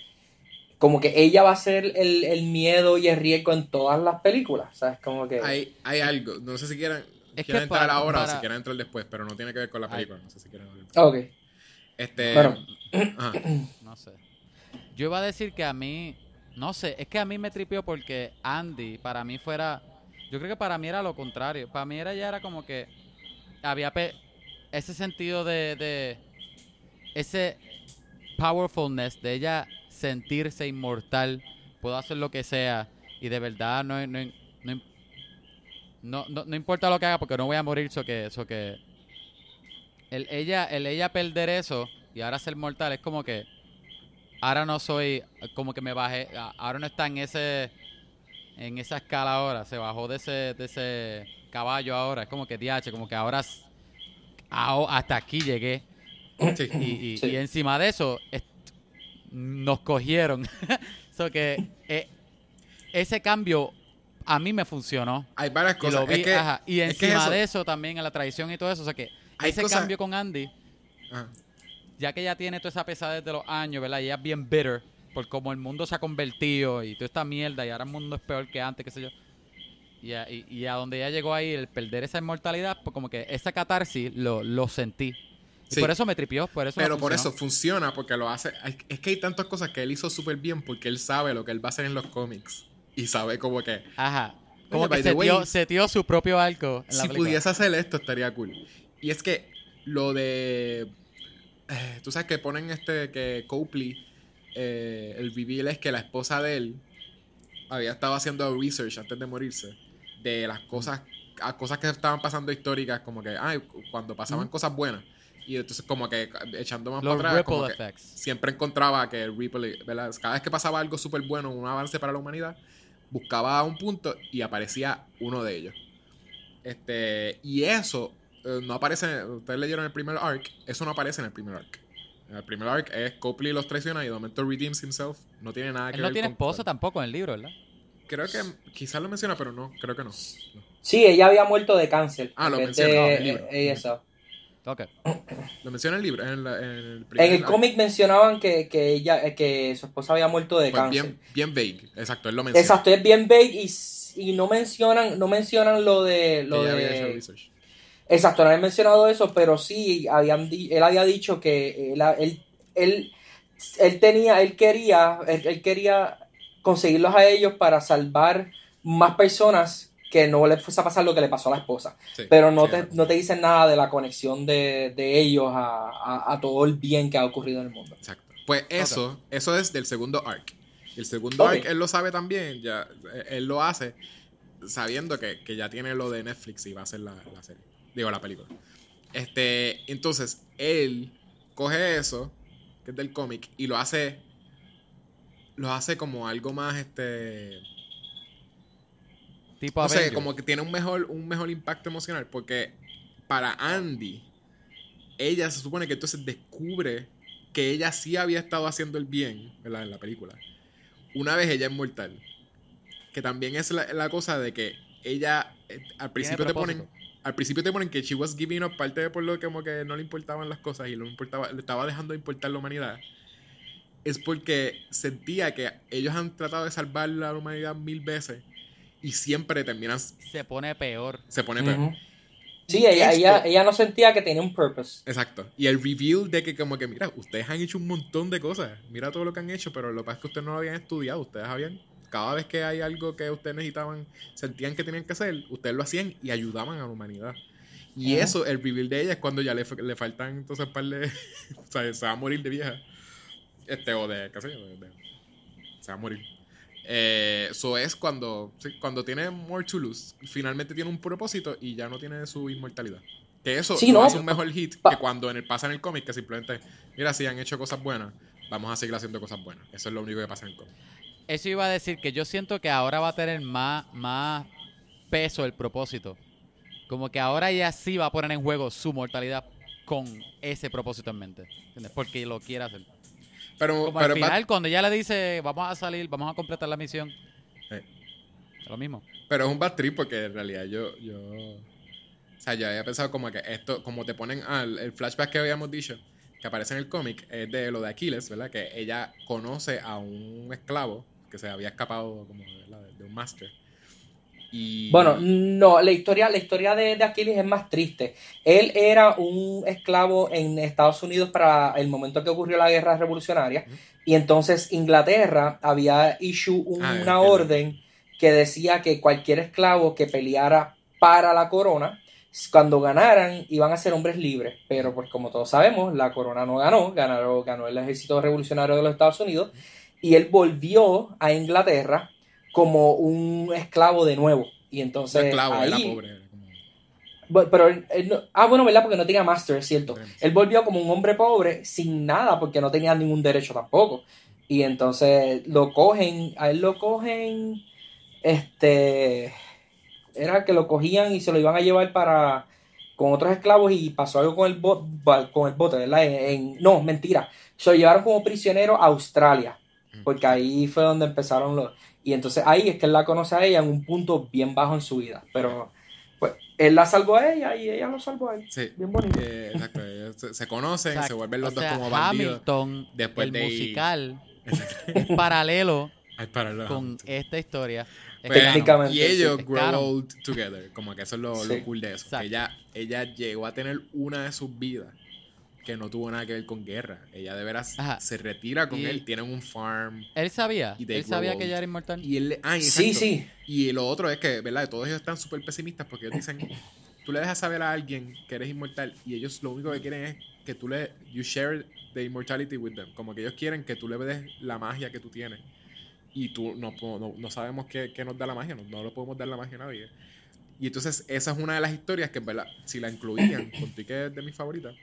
como que ella va a ser el, el miedo y el riesgo en todas las películas, ¿sabes? Como que... Hay, hay algo. No sé si quieran, Es quieran que entrar para- ahora o si quieren entrar después, pero no tiene que ver con la Ay. película. No sé si quieren hablar. Ok. Este. Bueno. ajá. No sé. Yo iba a decir que a mí, no sé, es que a mí me tripió porque Andy para mí fuera, yo creo que para mí era lo contrario. Para mí era ya era como que había pe- ese sentido de, de ese powerfulness de ella sentirse inmortal, puedo hacer lo que sea y de verdad no no no, no, no- importa lo que haga porque no voy a morir, eso que eso que el ella el ella perder eso y ahora ser mortal es como que ahora no soy como que me bajé a- ahora no está en ese en esa escala ahora se bajó de ese de ese caballo ahora es como que DH como que ahora hasta aquí llegué Sí. y, y- Sí. y encima de eso nos cogieron so que eh, ese cambio a mí me funcionó Hay varias y cosas. lo vi, es que, ajá, y es que encima eso- de eso también en la tradición y todo eso o sea que ese cosas- cambio con Andy Ajá. Ya que ella tiene toda esa pesadez de los años, ¿verdad? Y ella es bien bitter por cómo el mundo se ha convertido y toda esta mierda y ahora el mundo es peor que antes, qué sé yo. Y a, y- y a donde ella llegó ahí, el perder esa inmortalidad, pues como que esa catarsis lo, lo sentí. Y Sí. por eso me tripió, por eso Pero por eso funciona, porque lo hace. Es que hay tantas cosas que él hizo súper bien porque él sabe lo que él va a hacer en los cómics. Y sabe como que. Ajá. Como que setió, setió su propio arco en si pudiese hacer esto, estaría cool. Y es que lo de. Eh, Tú sabes que ponen este. Que Copley. eh, el reveal es que la esposa de él había estado haciendo research antes de morirse de las cosas a cosas que estaban pasando históricas como que ay cuando pasaban cosas buenas y entonces como que echando más Los para atrás como que siempre encontraba que el Ripple, ¿verdad? cada vez que pasaba algo súper bueno, un avance para la humanidad, buscaba un punto y aparecía uno de ellos. Este, y eso eh, no aparece, ustedes leyeron el primer arc, eso no aparece en el primer arc. En el primer arc es Copley los traiciona y de momento redeems himself. No tiene nada que Él ver no tiene con- esposa tampoco en el libro, ¿verdad? Creo que quizás lo menciona, pero no, creo que no. No. Sí, ella había muerto de cáncer. Ah, en lo vez menciona, de, ah, el libro. eh, ASL. Ok. Lo menciona en el libro, en, la- en el En el cómic mencionaban que, que ella, eh, que su esposa había muerto de Pues cáncer. bien, bien vague, exacto, él lo menciona. Exacto, es bien vague y, y no mencionan, no mencionan lo de lo ella había hecho de. research. Exacto, no habían mencionado eso, pero sí habían di- él había dicho que él, él, él, él tenía, él quería, él, quería conseguirlos a ellos para salvar más personas que no les fuese a pasar lo que le pasó a la esposa. Sí, Pero no sí, te, no te dicen nada de la conexión de, de ellos a, a- a todo el bien que ha ocurrido en el mundo. Exacto. Pues eso, eso es del segundo arc. El segundo arc él lo sabe también, ya, eh, él lo hace sabiendo que, que ya tiene lo de Netflix y va a hacer la, la serie. Digo, la película. Este, entonces, él coge eso, que es del cómic, y lo hace. Lo hace como algo más, este. Tipo No sé, como que tiene un mejor, un mejor impacto emocional. Porque para Andy, ella se supone que entonces descubre que ella sí había estado haciendo el bien, ¿verdad? En la película. Una vez ella es mortal. Que también es la, la cosa de que ella eh, al principio te ponen. Al principio te ponen que she was giving up parte de por lo que como que no le importaban las cosas y le importaba, le estaba dejando de importar la humanidad. Es porque sentía que ellos han tratado de salvar la humanidad mil veces y siempre terminan, Se pone peor. se pone peor. Sí, ella, ella, ella no sentía que tenía un purpose. Exacto. Y el reveal de que como que, mira, ustedes han hecho un montón de cosas. Mira todo lo que han hecho, pero lo que pasa es que ustedes no lo habían estudiado. Ustedes habían, cada vez que hay algo que ustedes necesitaban, sentían que tenían que hacer, ustedes lo hacían y ayudaban a la humanidad. Y eso, el reveal de ella es cuando ya le, le faltan entonces par de... o sea, se va a morir de vieja. Este, o de, qué sé yo, de- de- se va a morir. Eh, Eso es cuando, sí, cuando tiene more to lose, finalmente tiene un propósito y ya no tiene su inmortalidad. Que eso Sí, no, hace un mejor hit que cuando en el, pasa en el cómic, que simplemente, mira, si han hecho cosas buenas, vamos a seguir haciendo cosas buenas. Eso es lo único que pasa en el cómic. Eso iba a decir que yo siento que ahora va a tener más, más peso el propósito. Como que ahora ella sí va a poner en juego su mortalidad con ese propósito en mente. ¿entiendes? Porque lo quiere hacer. Pero, Como pero al va- final, cuando ella le dice, vamos a salir, vamos a completar la misión. Eh. Es lo mismo. Pero es un bad trip porque en realidad yo, yo. O sea, yo había pensado como que esto, como te ponen. El, el flashback que habíamos dicho, que aparece en el cómic, es de lo de Aquiles, ¿verdad? Que ella conoce a un esclavo que se había escapado como de, de un máster. Y. Bueno, no, la historia, la historia de, de Aquiles es más triste. Él era un esclavo en Estados Unidos para el momento que ocurrió la guerra revolucionaria. Y entonces Inglaterra había issue una Ah, entiendo. orden que decía que cualquier esclavo que peleara para la corona, cuando ganaran, iban a ser hombres libres. Pero pues como todos sabemos, la corona no ganó, ganó, ganó el ejército revolucionario de los Estados Unidos. Y él volvió a Inglaterra como un esclavo de nuevo. Y entonces esclavo, era ahí, pobre. era como- Bu- Pero él- no- ah, bueno, ¿verdad? Porque no tenía master, es cierto. Él volvió como un hombre pobre sin nada porque no tenía ningún derecho tampoco. Y entonces lo cogen, a él lo cogen, este, era que lo cogían y se lo iban a llevar para con otros esclavos y pasó algo con el, bo- con el bote, ¿verdad? En, en- no, mentira. Se lo llevaron como prisionero a Australia, porque ahí fue donde empezaron los... Y entonces ahí es que él la conoce a ella en un punto bien bajo en su vida. Pero pues él la salvó a ella y ella lo salvó a él. Sí. Bien bonito. Eh, exacto. ellos se, se conocen, se vuelven los o dos sea, como bandidos. Hamilton, después el de- musical, es paralelo con esta historia. Es Pero- y ellos sí. grow old together. Como que eso es lo, lo cool de eso. Ella, ella llegó a tener una de sus vidas que no tuvo nada que ver con guerra. Ella de veras Ajá. se retira con Y- él, tienen un farm. Él sabía, él sabía que ella era inmortal. Y él, ah, Sí, exacto. sí. Y lo otro es que, ¿verdad? Todos ellos están súper pesimistas porque ellos dicen, tú le dejas saber a alguien que eres inmortal y ellos lo único que quieren es que tú le, you share the immortality with them. Como que ellos quieren que tú le des la magia que tú tienes. Y tú no, no, no sabemos qué, qué nos da la magia, no, no le podemos dar la magia a nadie. Y entonces esa es una de las historias que, ¿verdad? Si la incluían, contigo que es de mis favoritas,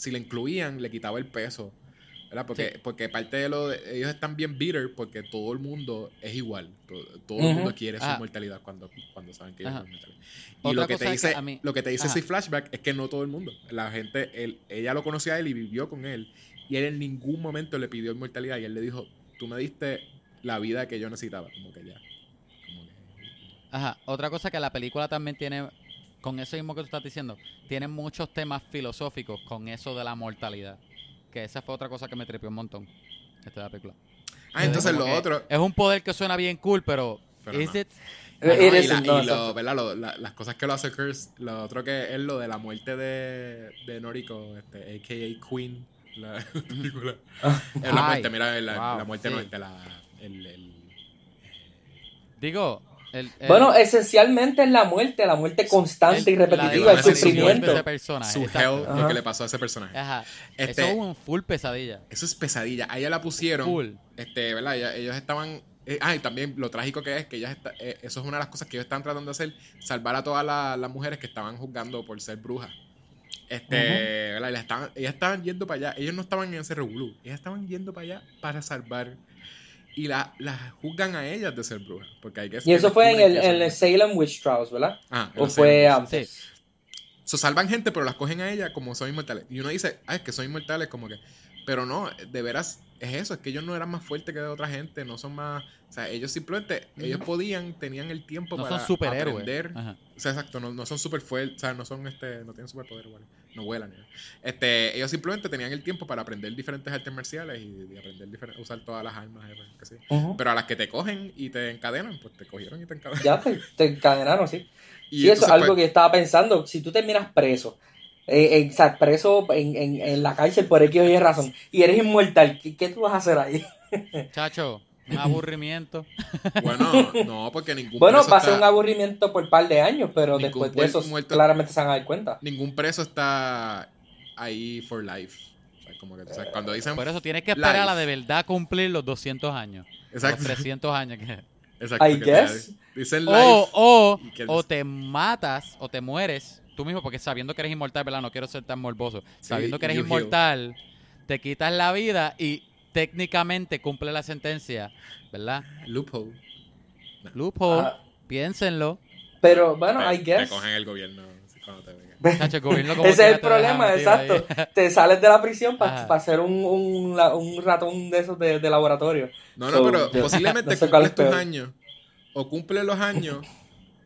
si la incluían, le quitaba el peso. ¿Verdad? Porque, Sí. porque parte de lo de, ellos están bien bitter porque todo el mundo es igual. Todo, todo el mundo quiere su Ajá. cuando, cuando, cuando saben que ellos son inmortales. Y Otra lo que, te que dice, mí- lo que te dice Ajá. ese flashback es que no todo el mundo. La gente, él, ella lo conocía a él y vivió con él. Y él en ningún momento le pidió inmortalidad. Y él le dijo, tú me diste la vida que yo necesitaba. Como que ya. Como que- Ajá. Otra cosa que la película también tiene, con eso mismo que tú estás diciendo, tiene muchos temas filosóficos con eso de la mortalidad. Que esa fue otra cosa que me trepió un montón. Esta de la película. Ah, entonces lo otro. Es un poder que suena bien cool, pero, Pero ¿is no. it? Y is, la- no, y lo- exacto. ¿verdad? Lo- la- las cosas que lo hace Curse, lo otro que es lo de la muerte de, de Noriko, este, a.k.a. Queen, la película. Es la Ay, muerte, mira, la, wow, la muerte sí. no, este, la, el, el- Digo, el, el- Bueno, esencialmente es la muerte, la muerte constante el- y la repetitiva, el sufrimiento. su hell, lo que le pasó a ese personaje. Ajá. Este- Eso es un full pesadilla. Eso es pesadilla. A ella la pusieron. Full. Este, ¿verdad? Ella- ellos estaban. eh, ah, y también lo trágico que es que ellas está- eh, eso es una de las cosas que ellos están tratando de hacer, salvar a todas la- las mujeres que estaban juzgando por ser brujas. Este, ¿verdad? Y las estaban- ellas estaban yendo para allá. Ellos no estaban en ese revolú. Ellas estaban yendo para allá para salvar. Y la- las juzgan a ellas de ser brujas. Porque hay que Y eso fue en el, en el Salem Witch Trials, ¿verdad? Ah, ¿O fue antes? Sí. So, salvan gente, pero las cogen a ella como son inmortales. Y uno dice, ah, es que son inmortales, como que. Pero no, de veras, es eso, es que ellos no eran más fuertes que otra gente, no son más... O sea, ellos simplemente, ellos podían, tenían el tiempo No para son superhéroes. aprender. Ajá. O sea, exacto, no, no son super fuertes, o sea, no son este, no tienen superpoder igual, no vuelan. ni nada. Este, ellos simplemente tenían el tiempo para aprender diferentes artes marciales y, y aprender diferentes, usar todas las armas, eh, que sí. Ujú. Pero a las que te cogen y te encadenan, pues te cogieron y te encadenan. Ya te, te encadenaron, sí. Y sí, eso es algo pues, que yo estaba pensando. Si tú terminas preso, eh, sea, preso en, en, en la cárcel por X o Y razón, y eres inmortal, ¿qué, qué tú vas a hacer ahí? Chacho, un aburrimiento. Bueno, no, porque ningún Bueno, preso va a ser está- un aburrimiento por un par de años, pero Ningún después de eso muerto- claramente se van a dar cuenta. ningún preso está ahí for life. O sea, como que, o sea, cuando dicen Por eso tienes que esperar a Life. de verdad cumplir los 200 años. Exacto. Los 300 años. que- Exacto, I que te- guess. dicen life. O, o, o te matas o te mueres tú mismo, porque sabiendo que eres inmortal, ¿verdad? No quiero ser tan morboso. Sabiendo que eres heal. inmortal, te quitas la vida y técnicamente cumple la sentencia, ¿verdad? Loophole. Loophole, Ah, piénsenlo. pero bueno, te, I te cogen el gobierno cuando te vengan. Chacho, el gobierno como Ese es el problema, exacto. Te sales de la prisión para Ajá. hacer un, un, la- un ratón de esos de, de laboratorio. No, no, So, pero yo- posiblemente no sé cumples es tus años. O cumple los años.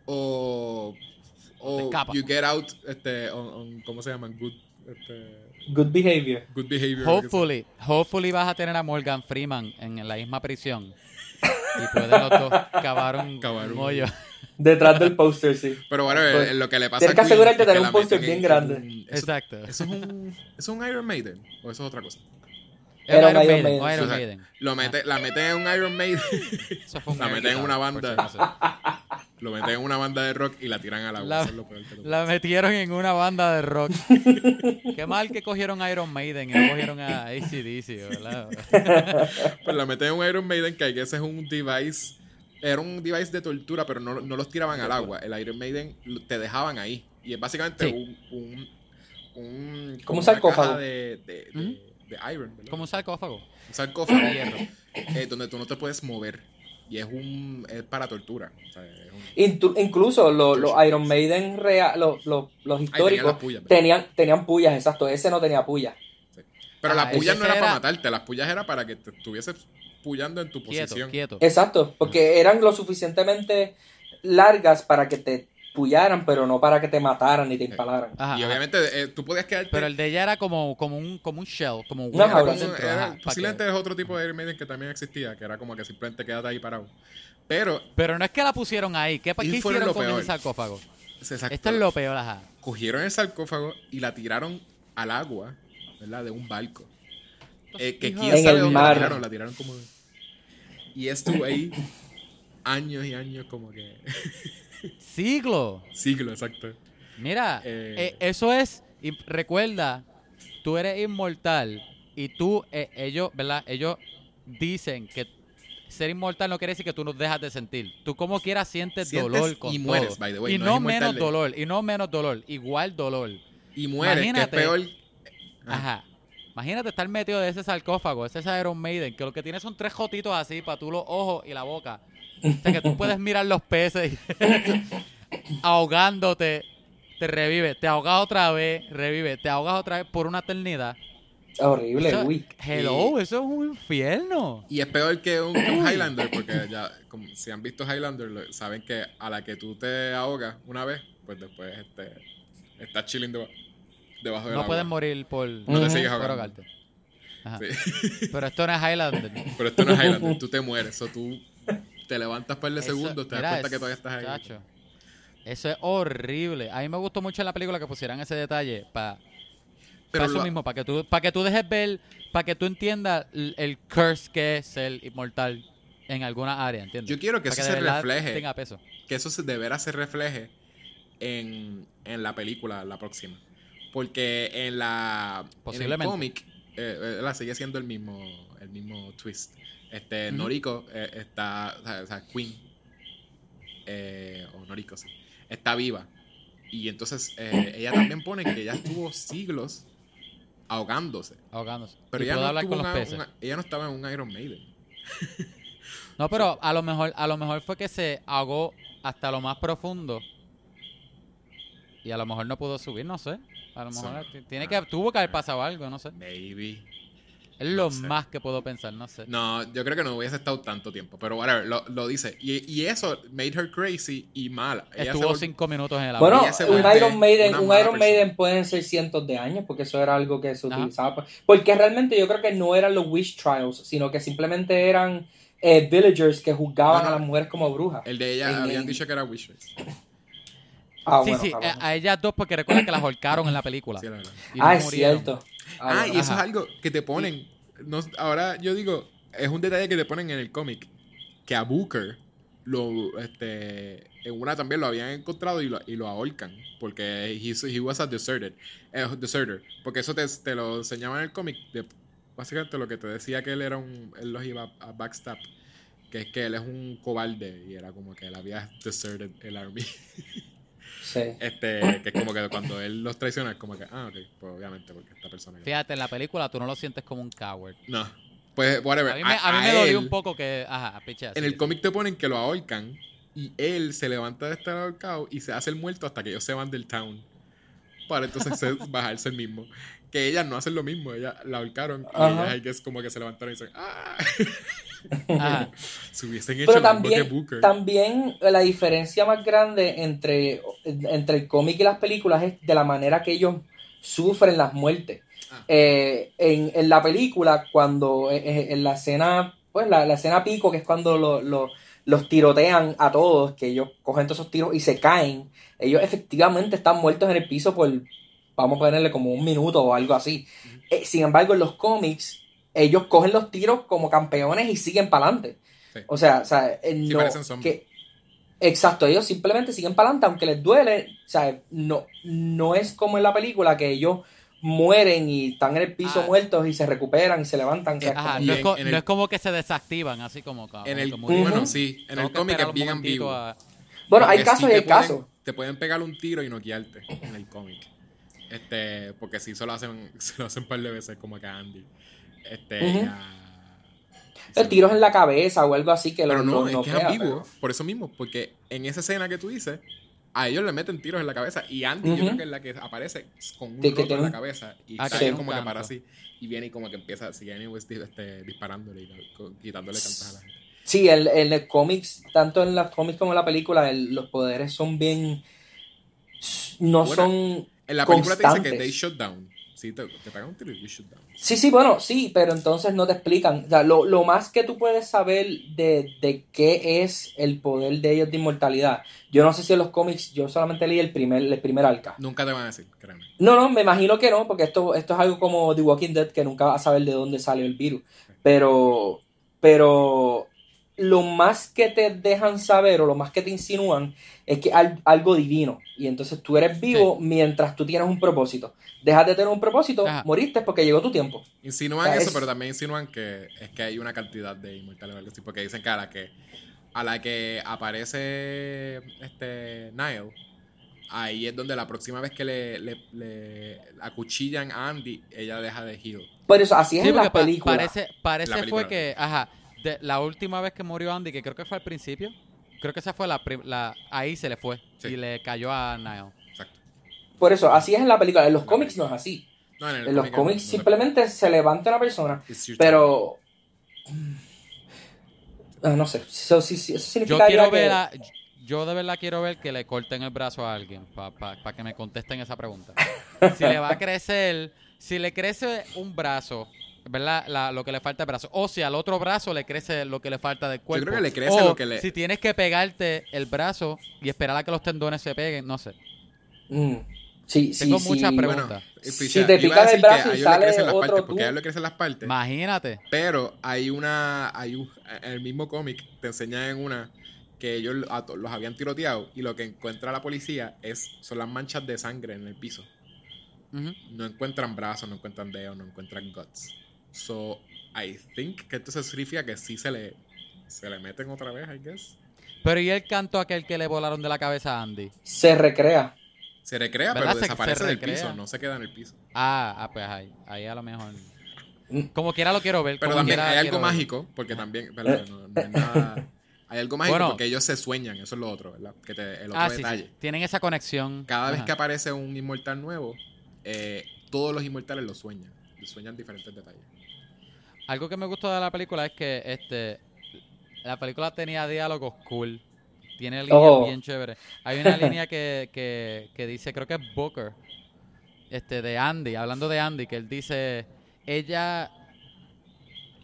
o. O te O escapas. you get out. Este, on, on- ¿Cómo se llaman? Good. Este, Good behavior. good behavior. Hopefully, hopefully vas a tener a Morgan Freeman en la misma prisión. Y pueden los dos cavar un, Cavar un un hoyo. Detrás del póster, sí. Pero bueno, Pues, eh, lo que le pasa tienes que a Queen asegurarte de tener un póster bien grande. eso- Exacto. Eso es un. ¿Eso es un Iron Maiden? ¿O eso es otra cosa? Era Era Iron un Iron Maiden, o Maiden, Iron O sea, Maiden. Lo mete, la meten en un Iron Maiden. Eso fue un la air meten en una banda. lo meten en una banda de rock y la tiran al agua. La- Eso es lo peor que puede La metieron en una banda de rock. Qué mal que cogieron a Iron Maiden y no cogieron a ACDC, ¿verdad? Pues la meten en un Iron Maiden que ese es un device. Era un device de tortura, pero no, no los tiraban al agua. El Iron Maiden lo- te dejaban ahí. Y es básicamente Sí. un, un, un- Como un una sarcófago. caja de, de, de- Ujú. De iron, ¿verdad? Como un sarcófago. Un sarcófago de hierro. eh, donde tú no te puedes mover. Y es un es para tortura. O sea, es un- Intu- incluso lo- los Iron Maiden real, los, los, los tenían históricos pullas, ¿verdad? tenían, tenían pullas, exacto. Ese no tenía pullas. Pero Ah, las pullas ese no era para matarte, las pullas era para que te estuvieses pullando en tu Quieto, posición. quieto. Exacto, porque eran lo suficientemente largas para que te pullaran, pero no para que te mataran ni te impalaran. Ajá, y ajá. obviamente eh, tú podías quedarte. Pero el de ella era como, como, un, como un shell, como un dentro, era- ajá, posiblemente es otro tipo de Iron Maiden que también existía, que era como que simplemente quédate ahí parado. Pero, Pero no es que la pusieron ahí. ¿Qué, qué hicieron lo con peor. ese sarcófago? exacto, Esto es lo peor, ajá. cogieron el sarcófago y la tiraron al agua, ¿verdad? De un barco. Eh, que quién sabe el dónde mar. la tiraron, la tiraron como... Y estuvo ahí años y años como que... Siglo. Siglo, exacto. Mira, Eh. eh, eso es, y recuerda, tú eres inmortal y tú, eh, ellos, ¿verdad? Ellos dicen que ser inmortal no quiere decir que tú no dejas de sentir. Tú como quieras sientes, Sientes dolor con y mueres, todo. by the way, y no menos dolor, y no menos dolor, igual dolor. Y muere, que Imagínate. es peor... Ah. Ajá. Imagínate estar metido de ese sarcófago, ese es Iron Maiden, que lo que tiene son tres jotitos así para tú los ojos y la boca. O sea que tú puedes mirar los peces y ahogándote, te revive, te ahogas otra vez, revive, te ahogas otra vez por una eternidad. Horrible, Eso- uy. hello, eso es un infierno. Y es peor que un, que un Highlander, porque ya, como si han visto Highlander, lo- saben que a la que tú te ahogas una vez, pues después este, estás chilling deba- debajo del No agua. puedes morir por, No te sigues por ahogando. ahogarte. Ajá. Sí. Pero esto no es Highlander. Pero esto no es Highlander, tú te mueres. O tú te levantas par de Eso- segundos, te das cuenta es- que todavía estás ahí. chacho, Eso es horrible. A mí me gustó mucho en la película que pusieran ese detalle para Pero eso lo- mismo, para que tú para que tú dejes ver, para que tú entiendas el, el curse que es ser inmortal en alguna área, ¿entiendes? yo quiero que eso se refleje, tenga peso. que eso se, de veras se refleje en, en la película, la próxima. Porque en la en el cómic eh, eh, la sigue siendo el mismo el mismo twist. Este. Noriko eh, está, o sea, Queen eh, o Noriko sí, está viva. Y entonces eh, ella también pone que ella estuvo siglos ahogándose. ahogándose. Pero ella no, con los una- ella no estaba en un Iron Maiden. No, pero a lo mejor a lo mejor fue que se ahogó hasta lo más profundo. Y a lo mejor no pudo subir, no sé. A lo mejor tiene ah. que tuvo que haber pasado algo, no sé. Maybe. Es lo No sé. más que puedo pensar, no sé. No, yo creo que no hubiese estado tanto tiempo. Pero whatever, lo, lo dice. Y, y eso made her crazy y mala. Ella Estuvo vol- cinco minutos en el Bueno, ella se un Iron Maiden, un Iron. Maiden pueden ser cientos de años, porque eso era algo que se Ajá. utilizaba. Porque realmente yo creo que no eran los witch trials, sino que simplemente eran eh, villagers que juzgaban a las mujeres como brujas. El de ella En- habían en- dicho que era Wish Race. Ah, sí, bueno, sí, cabrón. a, a ellas dos porque recuerda que las holcaron en la película. Sí, la verdad. y no Ah, es murieron. cierto. Ah, bueno. y eso Ajá. es algo que te ponen. No, ahora yo digo, es un detalle que te ponen en el cómic. Que a Booker lo, este, en una también lo habían encontrado y lo, y lo ahorcan. Porque he, he was a deserted, eh, deserter. Porque eso te, te lo enseñaba en el cómic. Básicamente lo que te decía que él era un. Él los iba a backstab. Que es que él es un cobarde. Y era como que él había deserted el army. Sí. Este, que es como que cuando él los traiciona, es como que, ah, ok, pues obviamente, porque esta persona. Fíjate, en la película tú no lo sientes como un coward. No. Pues, whatever. A mí me, a mí me él, dolió un poco que. Ajá, piche. En el cómic te ponen que lo ahorcan y él se levanta de estar ahorcado y se hace el muerto hasta que ellos se van del town. Para entonces se- bajarse el mismo. Que ellas no hacen lo mismo, ellas la ahorcaron y Ajá. ellas hay que es como que se levantaron y dicen, ¡ah! Ajá. Hecho Pero también, Booker. también la diferencia más grande entre, entre el cómic y las películas es de la manera que ellos sufren las muertes. Ah. Eh, en, en la película, cuando eh, eh, en la escena, pues la, la escena pico, que es cuando lo- lo- los tirotean a todos, que ellos cogen todos esos tiros y se caen, ellos efectivamente están muertos en el piso por, vamos a ponerle como un minuto o algo así. Eh, sin embargo, en los cómics, ellos cogen los tiros como campeones y siguen para adelante. Sí. O sea, o sea, eh, Sí, no, que, exacto, ellos simplemente siguen para adelante, aunque les duele, o sea, no, no es como en la película que ellos mueren y están en el piso Ah. muertos y se recuperan y se levantan. Ajá, no, es co- no como que se desactivan, así como. como en el, bueno, sí, en el cómic es bien ambiguo. a- bueno, hay casos sí y hay casos. Te pueden pegar un tiro y noquearte en el cómic. Este, porque si solo hacen, se lo hacen un par de veces como que a Andy. Este, a- El tiros en la cabeza o algo así que Pero lo, no, lo es que es ambiguo, pero- por eso mismo, porque en esa escena que tú dices, a ellos le meten tiros en la cabeza y Andy yo creo que es la que aparece con un roto tiene en la cabeza y Ah, como que para así y viene y como que empieza, sigue este, disparándole y quitándole cantas a la gente. Sí, el, el, el cómics, tanto en los cómics como en la película, el- los poderes son bien. No Bueno, son. En la película te dice que Constantes. they shut down. Sí, te, te pegan un tiro y down. Sí, sí, bueno, sí, pero entonces no te explican. O sea, lo, lo más que tú puedes saber de, de qué es el poder de ellos de inmortalidad. Yo no sé si en los cómics, yo solamente leí el primer, el primer arca. Nunca te van a decir, créeme. No, no, me imagino que no, porque esto, esto es algo como The Walking Dead, que nunca vas a saber de dónde salió el virus. Pero, pero lo más que te dejan saber o lo más que te insinúan es que hay algo divino. Y entonces tú eres vivo mientras tú tienes un propósito. Dejas de tener un propósito, Ajá. moriste porque llegó tu tiempo. Insinúan O sea, eso, es- pero también insinúan que es que hay una cantidad de inmortales o algo así, porque dicen que a la que a la que aparece este Niall, ahí es donde la próxima vez que le, le, le acuchillan a Andy, ella deja de heal. Por eso, así es Sí, en la pa- película. parece, parece La película. fue que, ajá, de, la última vez que murió Andy, que creo que fue al principio, creo que esa fue la, la ahí se le fue Sí. y le cayó a Niall. Exacto. Por eso, así es en la película. En los cómics no es así. No, en, los cómic cómics no- no simplemente se levanta una persona, pero... Ah, no sé, eso, eso Yo quiero que... ver, a- yo de verdad quiero ver que le corten el brazo a alguien para que me contesten esa pregunta. Si le va a crecer, si le crece un brazo, ¿verdad? La- lo que le falta el brazo. O si al otro brazo le crece lo que le falta del cuerpo. creo que le crece O lo que le- Si tienes que pegarte el brazo y esperar a que los tendones se peguen, no sé. Mm, sí, sí, Tengo sí. muchas preguntas. Si te yo pican a el brazo y ellos le crecen sale las otro partes, porque a ellos le crecen las partes. Imagínate. Pero hay una, hay un, en el mismo cómic te enseñan en una que ellos a los habían tiroteado y lo que encuentra la policía es son las manchas de sangre en el piso. No encuentran brazos, no encuentran dedos, no encuentran guts. So, I think que entonces significa que sí se le, se le meten otra vez, I guess. Pero ¿y el canto aquel que le volaron de la cabeza a Andy? Se recrea. Se recrea, ¿Verdad? pero Se- desaparece se del recrea. piso, no se queda en el piso. Ah, ah pues ahí, ahí a lo mejor. Mm. Como quiera lo quiero ver. Pero también hay algo ver. mágico, porque también, ¿verdad? No, no es nada- Hay algo mágico Bueno. porque ellos se sueñan, eso es lo otro, ¿verdad? Que te- el otro Ah, detalle. sí. Tienen esa conexión. Cada vez que aparece un inmortal nuevo, eh, todos los inmortales lo sueñan. Sueñan diferentes detalles. Algo que me gustó de la película es que este la película tenía diálogos cool. Tiene líneas Oh. bien chéveres. Hay una línea que, que, que dice, creo que es Booker, este, de Andy, hablando de Andy, que él dice, ella,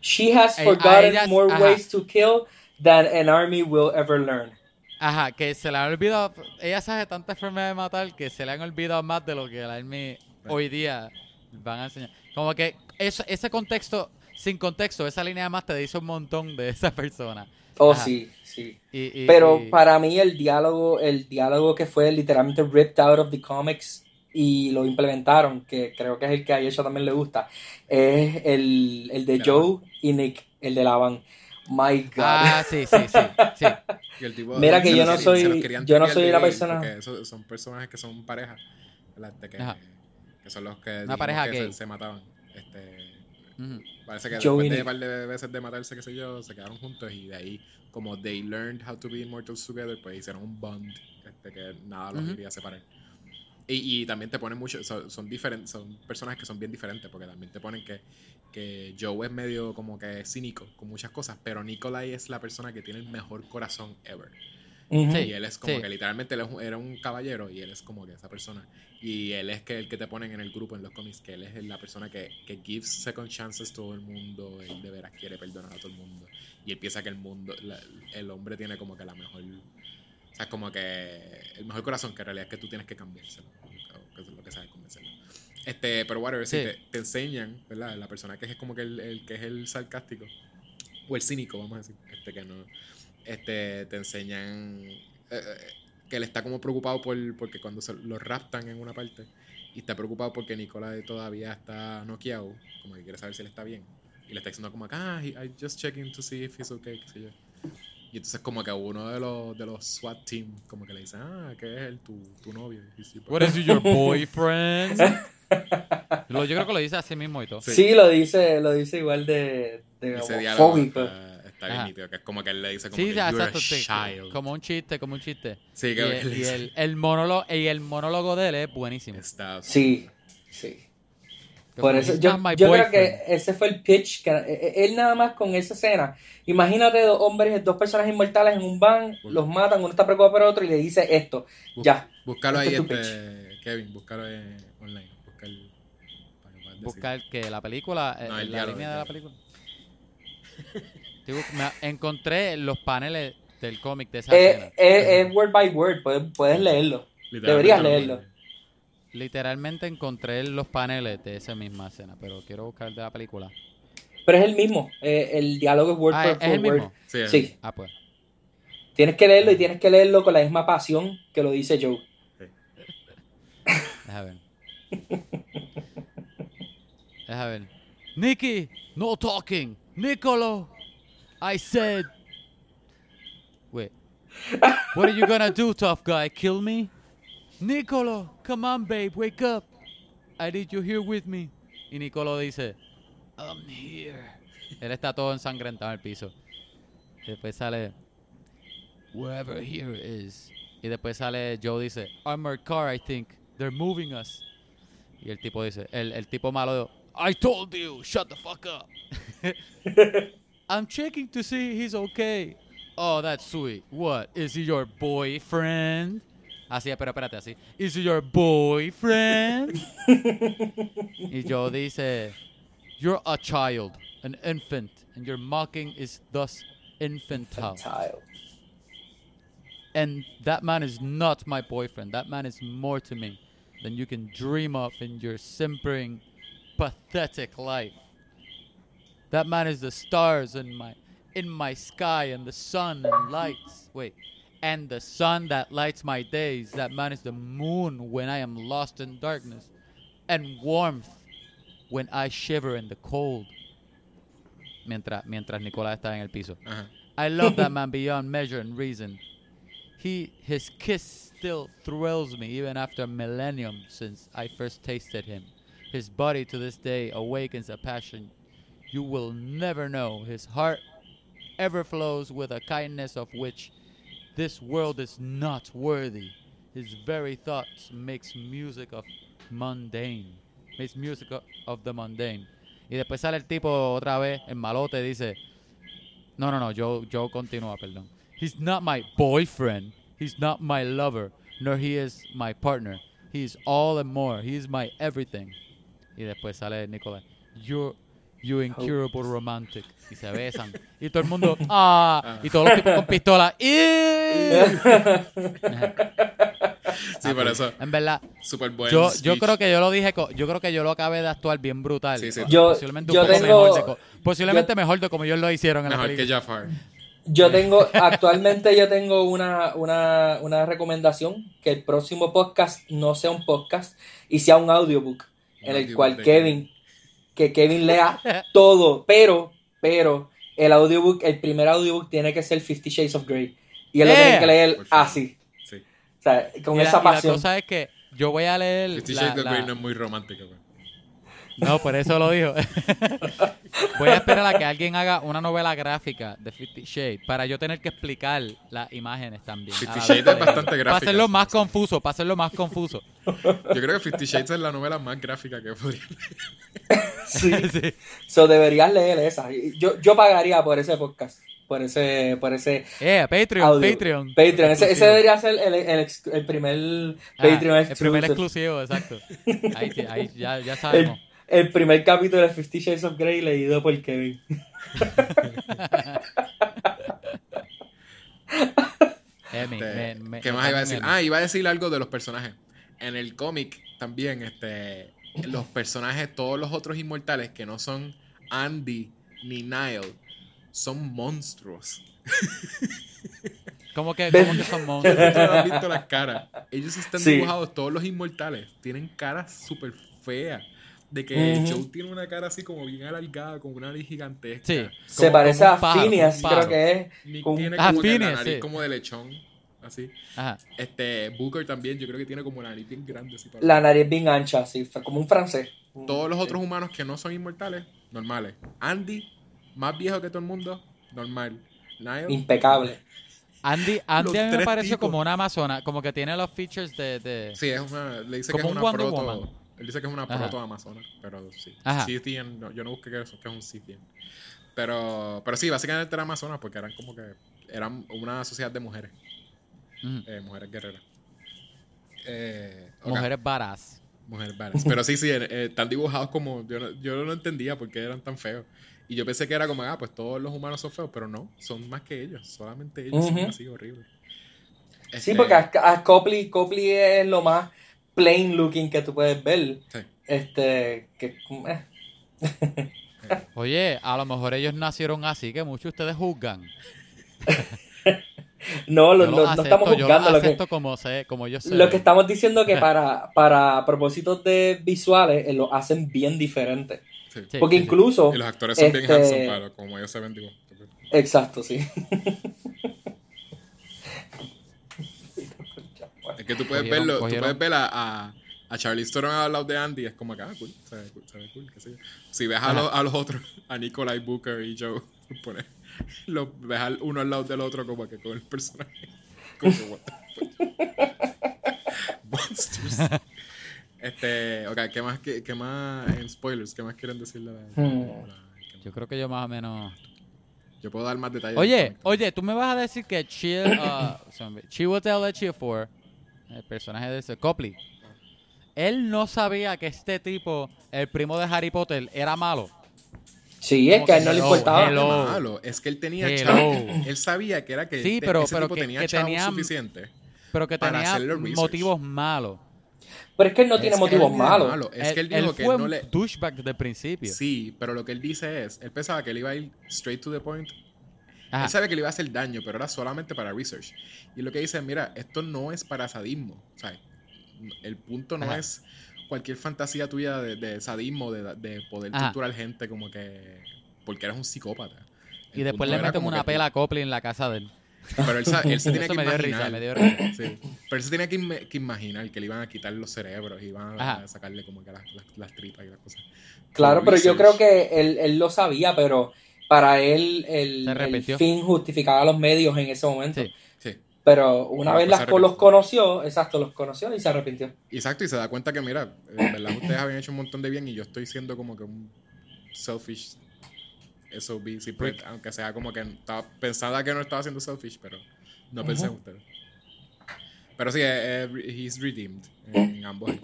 She has A- forgotten ellas- more ajá. ways to kill than an army will ever learn. ajá, que se le han olvidado, ella sabe tanta enfermedad de matar que se le han olvidado más de lo que el Army hoy día van a enseñar. Como que eso, ese contexto, sin contexto, esa línea más te dice un montón de esa persona. Oh, Ajá. sí, sí. Y- y- Pero y- para mí el diálogo, el diálogo que fue literalmente ripped out of the comics y lo implementaron, que creo que es el que a ella también le gusta, es el, el de Joe y Nick, el de la van. My God. Ah, sí, sí, sí, sí. Y el tipo, Mira que yo no soy- yo no soy gay, persona- esos son personajes que son pareja. que, que son los que, pareja se, se mataban. Este, Parece que Joe después de un par de veces de matarse, qué sé yo, se quedaron juntos y de ahí, como they learned how to be immortals together, pues hicieron un bond este, que nada los Ujú. iría a separar. Y, y también te ponen mucho, son, son diferentes, son personas que son bien diferentes, porque también te ponen que, que Joe es medio como que cínico con muchas cosas, pero Nikolai es la persona que tiene el mejor corazón ever. Ujú. Sí. Y él es como sí. que literalmente él era un caballero y él es como que esa persona. Y él es que el que te ponen en el grupo en los cómics, que él es la persona que, que gives second chances a todo el mundo, él de veras quiere perdonar a todo el mundo. Y él piensa que el mundo, la- el hombre tiene como que la mejor, o sea, como que el mejor corazón, que en realidad es que tú tienes que cambiárselo, o que es lo que sabes convencerlo. Este, pero whatever, sí, Sí. te, te enseñan, ¿verdad? La persona que es como que el, el que es el sarcástico, o el cínico, vamos a decir, este que no, este, te enseñan eh, eh, que él está como preocupado por, porque cuando se lo raptan en una parte, y está preocupado porque Nicolás todavía está noqueado, como que quiere saber si él está bien, y le está diciendo como que, ah, I just checking to see if he's okay, qué sé yo. Y entonces como que uno de los, de los SWAT team como que le dice, ah, que es él, tu, tu novio. Y sí, pues, What is your boyfriend? Lo- yo creo que lo dice así mismo y todo. Sí. Sí, lo dice, lo dice igual de, de homofóbico. Está, está bien Ajá. nítido, que es como que él le dice como Sí, que, ya, exacto, sí, como un chiste, como un chiste. Sí, Y, el, y el, el monólogo, y el monólogo de él es buenísimo. está Sí, sí. Como, Por eso, "He's yo, yo creo boyfriend". que ese fue el pitch. Que, eh, eh, él nada más con esa escena. Imagínate dos hombres, dos personas inmortales en un van, los matan, uno está preocupado por otro y le dice esto. Bus- Ya. Búscalo ahí, Este es tu este, Kevin, búscalo ahí online. Busca el, para. Buscar que la película, eh, No, el la diálogo, línea de la película. Estoy bus- me- encontré los paneles del cómic de esa Eh, escena. eh, es word by word, puedes, puedes leerlo. Deberías lo leerlo. Literalmente encontré los paneles de esa misma escena, pero quiero buscar el de la película. Pero es el mismo. eh, el diálogo es word Ah, for, ¿es for el word. mismo? Sí, es- Sí. Ah, pues. Tienes que leerlo y tienes que leerlo con la misma pasión que lo dice Joe. Deja ver. Deja ver. Nicky, no talking. Nicolo, I said. Wait. What are you gonna do, tough guy? Kill me? Nicolo, come on, babe, wake up. I need you here with me. Y Nicolo dice, I'm here. Él está todo ensangrentado en el piso. Después sale, wherever here is. Y después sale Joe dice, armored car, I think. They're moving us. Y el tipo dice, el, el tipo malo, I told you, shut the fuck up. I'm checking to see he's okay. Oh, that's sweet. What? Is he your boyfriend? Así, ah, pero espérate, así. Is he your boyfriend? y Joe dice, You're a child, an infant, and your mocking is thus infantile. Tile. And that man is not my boyfriend. That man is more to me than you can dream of in your simpering, pathetic life. That man is the stars in my in my sky and the sun and lights. Wait. And the sun that lights my days. That man is the moon when I am lost in darkness. And warmth when I shiver in the cold. Mientras, mientras Nicolás está en el piso. Ajá. I love that man beyond measure and reason. He his kiss still thrills me even after a millennium since I first tasted him. His body to this day awakens a passion you will never know. His heart ever flows with a kindness of which this world is not worthy. His very thoughts makes music of mundane. Makes music of, the mundane. Y después sale el tipo otra vez, en malote, dice, no, no, no, Joe, Joe continúa, perdón. He's not my boyfriend. He's not my lover. Nor he is my partner. He's all and more. He is my everything. Y después sale Nicolás. You're, you incurable romantic. Y se besan. Y todo el mundo, ah. Y todos los tipos con pistola. Sí, por eso. En verdad, Súper buen yo, yo creo que yo lo dije, yo creo que yo lo acabé de actuar bien brutal. Sí, sí. Yo- posiblemente yo un poco tengo- mejor de mejor como ellos lo hicieron en la Mejor que película. Jafar. Yo tengo, actualmente yo tengo una, una, una recomendación, que el próximo podcast no sea un podcast y sea un audiobook, en el cual Kevin, que Kevin lea todo, pero, pero, el audiobook, el primer audiobook tiene que ser Fifty Shades of Grey. Y él lo tiene que leer así, Sí. o sea, con Y la- esa y la pasión. cosa es que yo voy a leer. Fifty la- Shades of la- Grey no es muy romántico. pues. No, por eso lo dijo. Voy a esperar a que alguien haga una novela gráfica de Fifty Shades para yo tener que explicar las imágenes también. Fifty Shades es bastante Para gráfica. hacerlo más confuso, para hacerlo más confuso. Yo creo que Fifty Shades es la novela más gráfica que podría Sí. Sí. So, deberías leer esa. Yo, yo pagaría por ese podcast, por ese, por ese Eh, Patreon, audio. Patreon. Patreon. Ese, ese Exclusivo. debería ser el, el, el primer Ah, Patreon El primer exclusivo, exacto. Ahí, ahí ya, ya el, sabemos. El primer capítulo de Fifty Shades of Grey leído por Kevin. Este, ¿Qué más iba a decir? el- Ah, iba a decir algo de los personajes. En el cómic también, este, los personajes, todos los otros inmortales que no son Andy ni Nile, son monstruos. ¿Cómo que, cómo que son monstruos? No han visto las caras. Ellos están Sí. dibujados, todos los inmortales, tienen caras súper feas. De que. Joe tiene una cara así como bien alargada, con una nariz gigantesca. Sí. Se parece como a pájaro, Phineas, creo que es. Nick Con- tiene Ah, como que la Phineas, nariz sí. como de lechón. Así. Ajá. Este, Booker también, yo creo que tiene como la nariz bien grande. Así para La nariz bien ancha, así, como un francés. Todos los otros humanos que no son inmortales, normales. Andy, más viejo que todo el mundo, normal. Niall, Impecable. Andy, Andy a mí me pareció tipos. como una amazona, como que tiene los features de... de- Sí, es una, le dice Como que es un una Wonder proto. Woman. Él dice que es una Ajá. proto amazona, pero sí. Ajá. Scythian, no, yo no busqué que eso, que es un Scythian. Pero, pero sí, básicamente era amazona porque eran como que eran una sociedad de mujeres, eh, mujeres guerreras. Eh. Mujeres varas. Mujeres badass. Pero sí, sí, eh, eh, están dibujados como. Yo no, yo no entendía por qué eran tan feos. Y yo pensé que era como, ah, pues todos los humanos son feos, pero no, son más que ellos. Solamente ellos son Ujú. así horribles. Sí, Este, porque a, a Copley, Copley es lo más plain looking que tú puedes ver. sí. Este, que, eh, Oye, a lo mejor ellos nacieron así, que muchos de ustedes juzgan. no, lo- Yo lo- no estamos yo juzgando. los Lo que, acepto como, sé, como yo sé. lo que estamos diciendo que para, para propósitos de visuales eh, lo hacen bien diferente. sí. Porque sí, incluso. Y los actores son bien Este- handsome, para como ellos se ven, digo. Exacto, sí. Es que tú puedes Cogieron- verlo, tú puedes ver a, a, a Charlize Theron al lado de Andy, es como que, ah, cool, se ve cool, se ve cool, qué sé yo. Si ves a, los, a los otros, a Nikolai Booker y Joe, pones, los ves al- uno al lado del otro como que con el personaje. Como que, what the fuck? Monsters. Este, ok, ¿qué más, qué, qué más, en spoilers, qué más quieren decirle? de la- Hmm. la- Yo creo que yo más o menos... Yo puedo dar más detalles. Oye, oye, tú me vas a decir que Chill, uh, Chiwetel Ejiofor, el personaje de ese, Copley, él no sabía que este tipo, el primo de Harry Potter, era malo. Sí, es que a él no le importaba. hello. Lo malo es que él tenía chavo. Él sabía que era que Sí, pero- ese pero tipo que- tenía que tenía- suficiente. Pero que tenía motivos malos. Pero es que él no tiene Es que motivos él malos. malo. Es que él él dijo que fue no un le. douchebag desde el principio. Sí, pero lo que él dice es: él pensaba que él iba a ir straight to the point. Ajá. Él sabe que le iba a hacer daño, pero era solamente para research. Y lo que dice: mira, esto no es para sadismo. O sea, el punto no Ajá. es cualquier fantasía tuya de, de sadismo, de, de poder Ajá. torturar gente como que. Porque eres un psicópata. Y El después punto le meten como una pela a Copley en la casa de él. Pero él, él se tenía Eso que me dio imaginar. risa, me dio risa. Sí. Pero él se tenía que, que imaginar que le iban a quitar los cerebros y iban a, a sacarle como que las, las- las tripas y las cosas. Claro, For pero yo research. creo que él, él lo sabía, pero para él el, fin justificaba los medios en ese momento. Sí. Sí. Pero una vez después las, los conoció, exacto, los conoció y se arrepintió. Exacto, y se da cuenta que, mira, en verdad ustedes habían hecho un montón de bien y yo estoy siendo como que un selfish SOB, sí, pues, aunque sea como que estaba, pensaba que no estaba haciendo selfish, pero no pensé en ustedes. Pero sí, eh, eh, he's redeemed en ambos el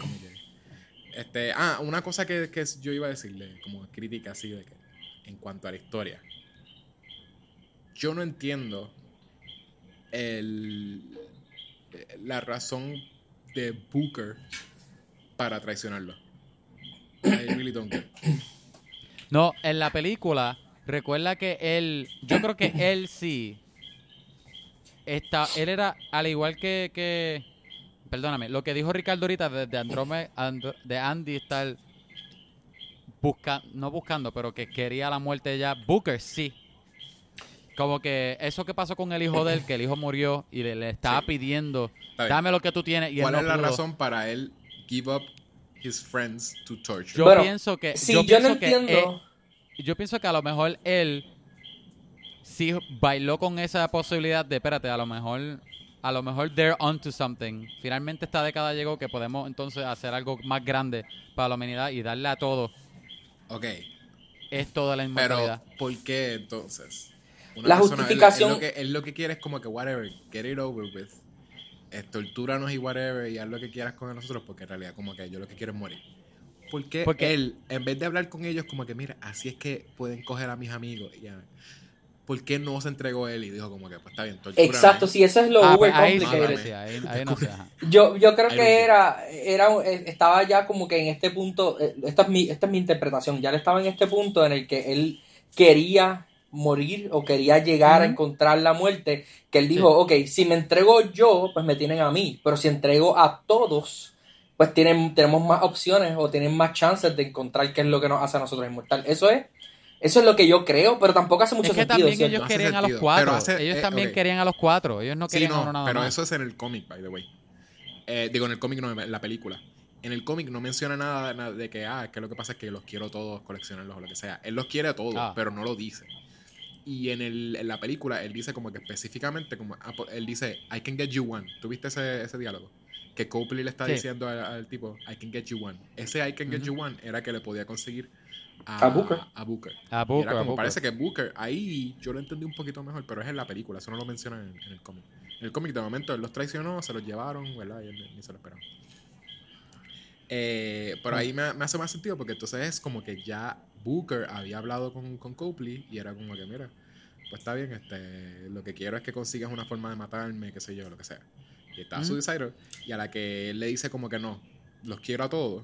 Este, ah, una cosa que, que, yo iba a decirle, como crítica así, de que en cuanto a la historia. Yo no entiendo el, la razón de Booker para traicionarlo. I really don't get No, en la película, recuerda que él, yo creo que él sí, está, él era, al igual que, que perdóname, lo que dijo Ricardo ahorita de, de de Andy estar busca, no buscando, pero que quería la muerte ya, Booker sí. Como que eso que pasó con el hijo de él, que el hijo murió y le, estaba pidiendo, dame lo que tú tienes. Y ¿Cuál es la razón para él give up his friends to torture? Yo pienso que. yo, pienso que yo pienso que a lo mejor él sí bailó con esa posibilidad de, espérate, a lo mejor a lo mejor they're onto something. Finalmente esta década llegó que podemos entonces hacer algo más grande para la humanidad y darle a todo. Ok. Es toda la inmortalidad. Pero, ¿por qué entonces? la justificación. Él, lo que, él lo que quiere es como que, whatever, get it over with. Tortúranos y whatever y haz lo que quieras con nosotros porque en realidad como que yo lo que quiero es morir. Porque, porque él, en vez de hablar con ellos como que, mira, así es que pueden coger a mis amigos y ya. ¿Por qué no se entregó él y dijo como que pues está bien, Exacto, sí, eso es lo ah, pues, yo, yo creo que era, era, eh, estaba ya como que en este punto, eh, esta es, mi, esta es mi interpretación, ya le estaba en este punto en el que él quería morir o quería llegar a encontrar la muerte, que él dijo, ok, si me entrego yo, pues me tienen a mí, pero si entrego a todos, pues tienen, tenemos más opciones o tienen más chances de encontrar qué es lo que nos hace a nosotros inmortal. Eso es eso es lo que yo creo, pero tampoco hace mucho es que sentido. También ellos querían a los cuatro. ellos eh, también querían a los cuatro. Ellos no querían sí, no, nada Pero eso es en el cómic, by the way. Eh, digo, en el cómic no, en la película. En el cómic no menciona nada, de que, ah, que lo que pasa es que los quiero todos, coleccionarlos o lo que sea. Él los quiere a todos, ah. pero no lo dice. Y en, el, en la película él dice como que específicamente, como ah, él dice, I can get you one. ¿Tuviste ese, ese diálogo? Que Copley le está diciendo al, tipo, I can get you one. Ese I can get you one era que le podía conseguir a, Booker. A Booker. A Booker, Era como parece que Booker, ahí yo lo entendí un poquito mejor, pero es en la película, eso no lo menciona en, el cómic. En el cómic, de momento, él los traicionó, se los llevaron, ¿verdad? Y él ni se lo esperaron. Eh, pero ahí me, hace más sentido porque entonces es como que ya Booker había hablado con, con Copley y era como que, mira, pues está bien, este, lo que quiero es que consigas una forma de matarme, qué sé yo, lo que sea. Y está su Suicider y a la que él le dice como que no, los quiero a todos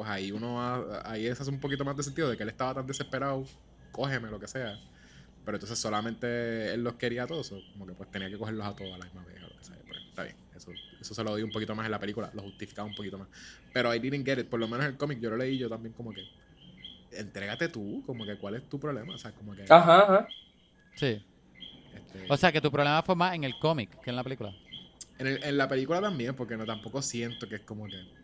pues ahí uno ahí eso hace un poquito más de sentido de que él estaba tan desesperado, cógeme lo que sea. Pero entonces solamente él los quería a todos, como que pues tenía que cogerlos a todos a la misma vez, lo que sea. Pero está bien, eso, eso se lo doy un poquito más en la película, lo justificaba un poquito más. Pero I didn't get it, por lo menos el cómic yo lo leí yo también como que entrégate tú, como que cuál es tu problema, o sea, como que Ajá, ajá. Sí. Este, o sea, que tu problema fue más en el cómic que en la película. En, el, en la película también, porque no tampoco siento que es como que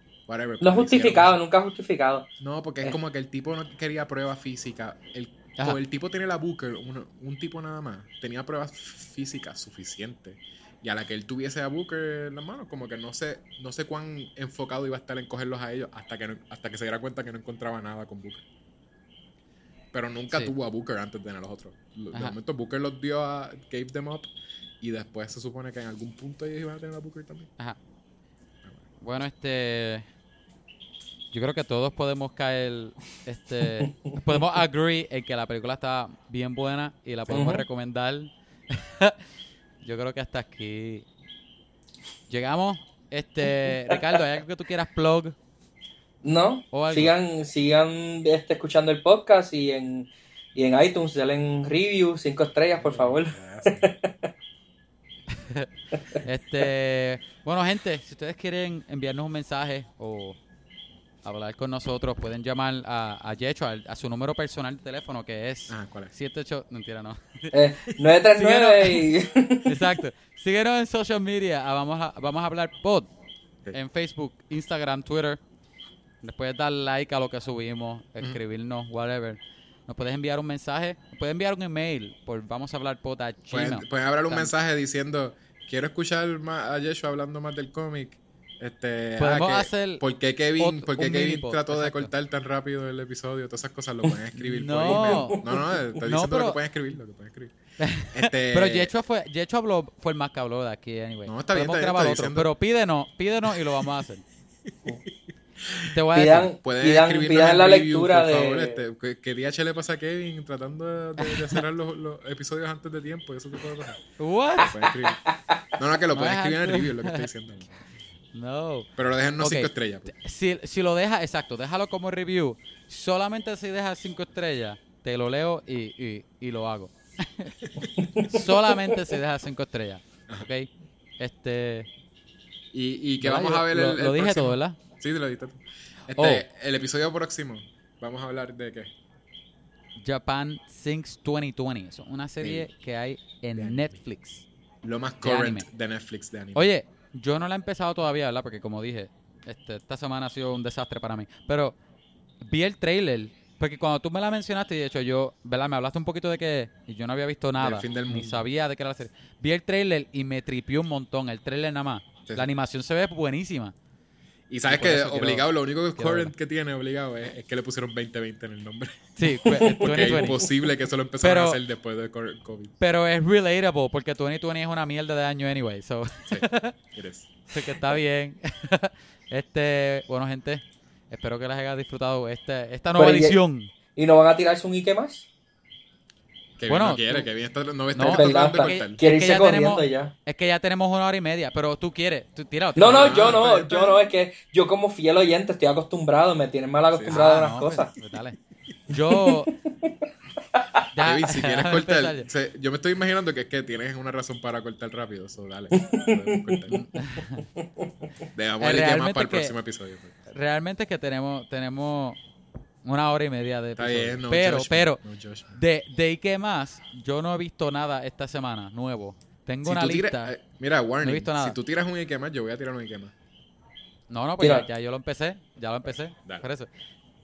no justificado, nunca justificado. No, porque es eh. como que el tipo no quería prueba física. El, el tipo tiene la Booker, un, tipo nada más, tenía pruebas físicas suficientes. Y a la que él tuviese a Booker en la mano, como que no sé, no sé cuán enfocado iba a estar en cogerlos a ellos hasta que, hasta que se diera cuenta que no encontraba nada con Booker. Pero nunca tuvo a Booker antes de tener a los otros. De momento Booker los dio a, gave them up. Y después se supone que en algún punto ellos iban a tener a Booker también. Ajá. Bueno, este yo creo que todos podemos caer, este, podemos agree en que la película está bien buena y la podemos recomendar. yo creo que hasta aquí llegamos. Este, Ricardo, ¿hay algo que tú quieras plug? No, sigan, sigan este, escuchando el podcast y en, y en iTunes denle review, cinco estrellas, por favor. este, bueno, gente, si ustedes quieren enviarnos un mensaje o hablar con nosotros, pueden llamar a, a Yecho, a, su número personal de teléfono que es, ah, ¿cuál es? 78, no mentira, no. Eh, 939 Exacto. Síguenos en social media, ah, vamos, a, vamos a hablar pod en Facebook, Instagram, Twitter. Les puedes dar like a lo que subimos, escribirnos, whatever. Nos puedes enviar un mensaje, nos puedes enviar un email por vamos a hablar pod a Pueden, pueden hablar un mensaje diciendo, quiero escuchar más a Yeshua hablando más del cómic Este, Podemos ah, que- hacer ¿Por qué Kevin, por qué Kevin trató de exacto. cortar tan rápido el episodio? Todas esas cosas lo pueden escribir No. por email. No, no, te estoy No, diciendo lo pero- que pueden escribir, lo que pueden escribir. Este, Pero Yecho fue, Yecho habló, fue el más que habló de aquí, anyway. No, está bien, está bien, grabar estoy otro, diciendo- pero pídenos, pídenos y lo vamos a hacer. Te voy a Pidan, decir. Pueden pidan, pidan la review, lectura por de... favor, este, ¿qué, qué DH le pasa a Kevin tratando de, cerrar los, los episodios antes de tiempo? Eso te puede pasar. What? Lo. No, no, que lo No pueden es escribir en el review, es lo que estoy diciendo. No. Pero lo dejen no Ok. cinco estrellas. pues. Si, si lo dejas, exacto, déjalo como review. Solamente si dejas cinco estrellas, te lo leo y, y, y lo hago. Solamente si dejas cinco estrellas. ¿Ok? Este. Y, y que ¿verdad? vamos Yo a ver lo, el, el lo dije próximo. todo, ¿verdad? Sí, te lo dijiste tú. Este, Oh. El episodio próximo, vamos a hablar de qué. Japan Sinks 2020. Es una serie que hay en. Netflix. Lo más current de Netflix de anime. Oye, yo no la he empezado todavía, ¿verdad? Porque como dije, este, esta semana ha sido un desastre para mí. Pero vi el trailer, porque cuando tú me la mencionaste, y de hecho yo, ¿verdad? Me hablaste un poquito de que y yo no había visto nada, fin del ni mundo. sabía de qué era la serie. Vi el trailer y me tripió un montón, el trailer nada más. Sí. La animación se ve buenísima. Y sabes y que obligado, lo único que current que tiene obligado es, es que le pusieron 2020 en el nombre. Sí, pues, Porque es 2020. imposible que eso lo empezaron Pero- a hacer después de COVID. Pero es relatable porque 2020 es una mierda de año anyway. So, Sí, so que está bien. este, bueno, gente, espero que les haya disfrutado este, esta nueva Pero y- edición. ¿Y no van a tirarse un Ike más? Kevin Bueno, no quiere, tú- Kevin está, no está No, tratando de cortar. Quiere es que irse ya corriendo tenemos- ya. Es que ya tenemos una hora y media, pero tú quieres, tú tíralo. No, no, yo no, bien, yo bien. no, es que yo como fiel oyente estoy acostumbrado, me tienen mal acostumbrado a Ah, unas no, cosas. pues, pues dale. Yo. Ya, Kevin, si quieres cortar, se- yo me estoy imaginando que es que tienes una razón para cortar rápido, so dale. Dejamos el Ike más Realmente para el que- próximo episodio. pues. Realmente es que tenemos, tenemos una hora y media de Está episodio. bien, no pero, judgment, pero, no judgment. de, de ¿y qué más? Yo no he visto nada esta semana nuevo. Tengo Si una lista. tiras- eh, mira, warning, visto nada. si tú tiras un Ike más, yo voy a tirar un Ike más. No, no, pues ya, Tira. ya yo lo empecé. Ya lo empecé. Dale. Por eso.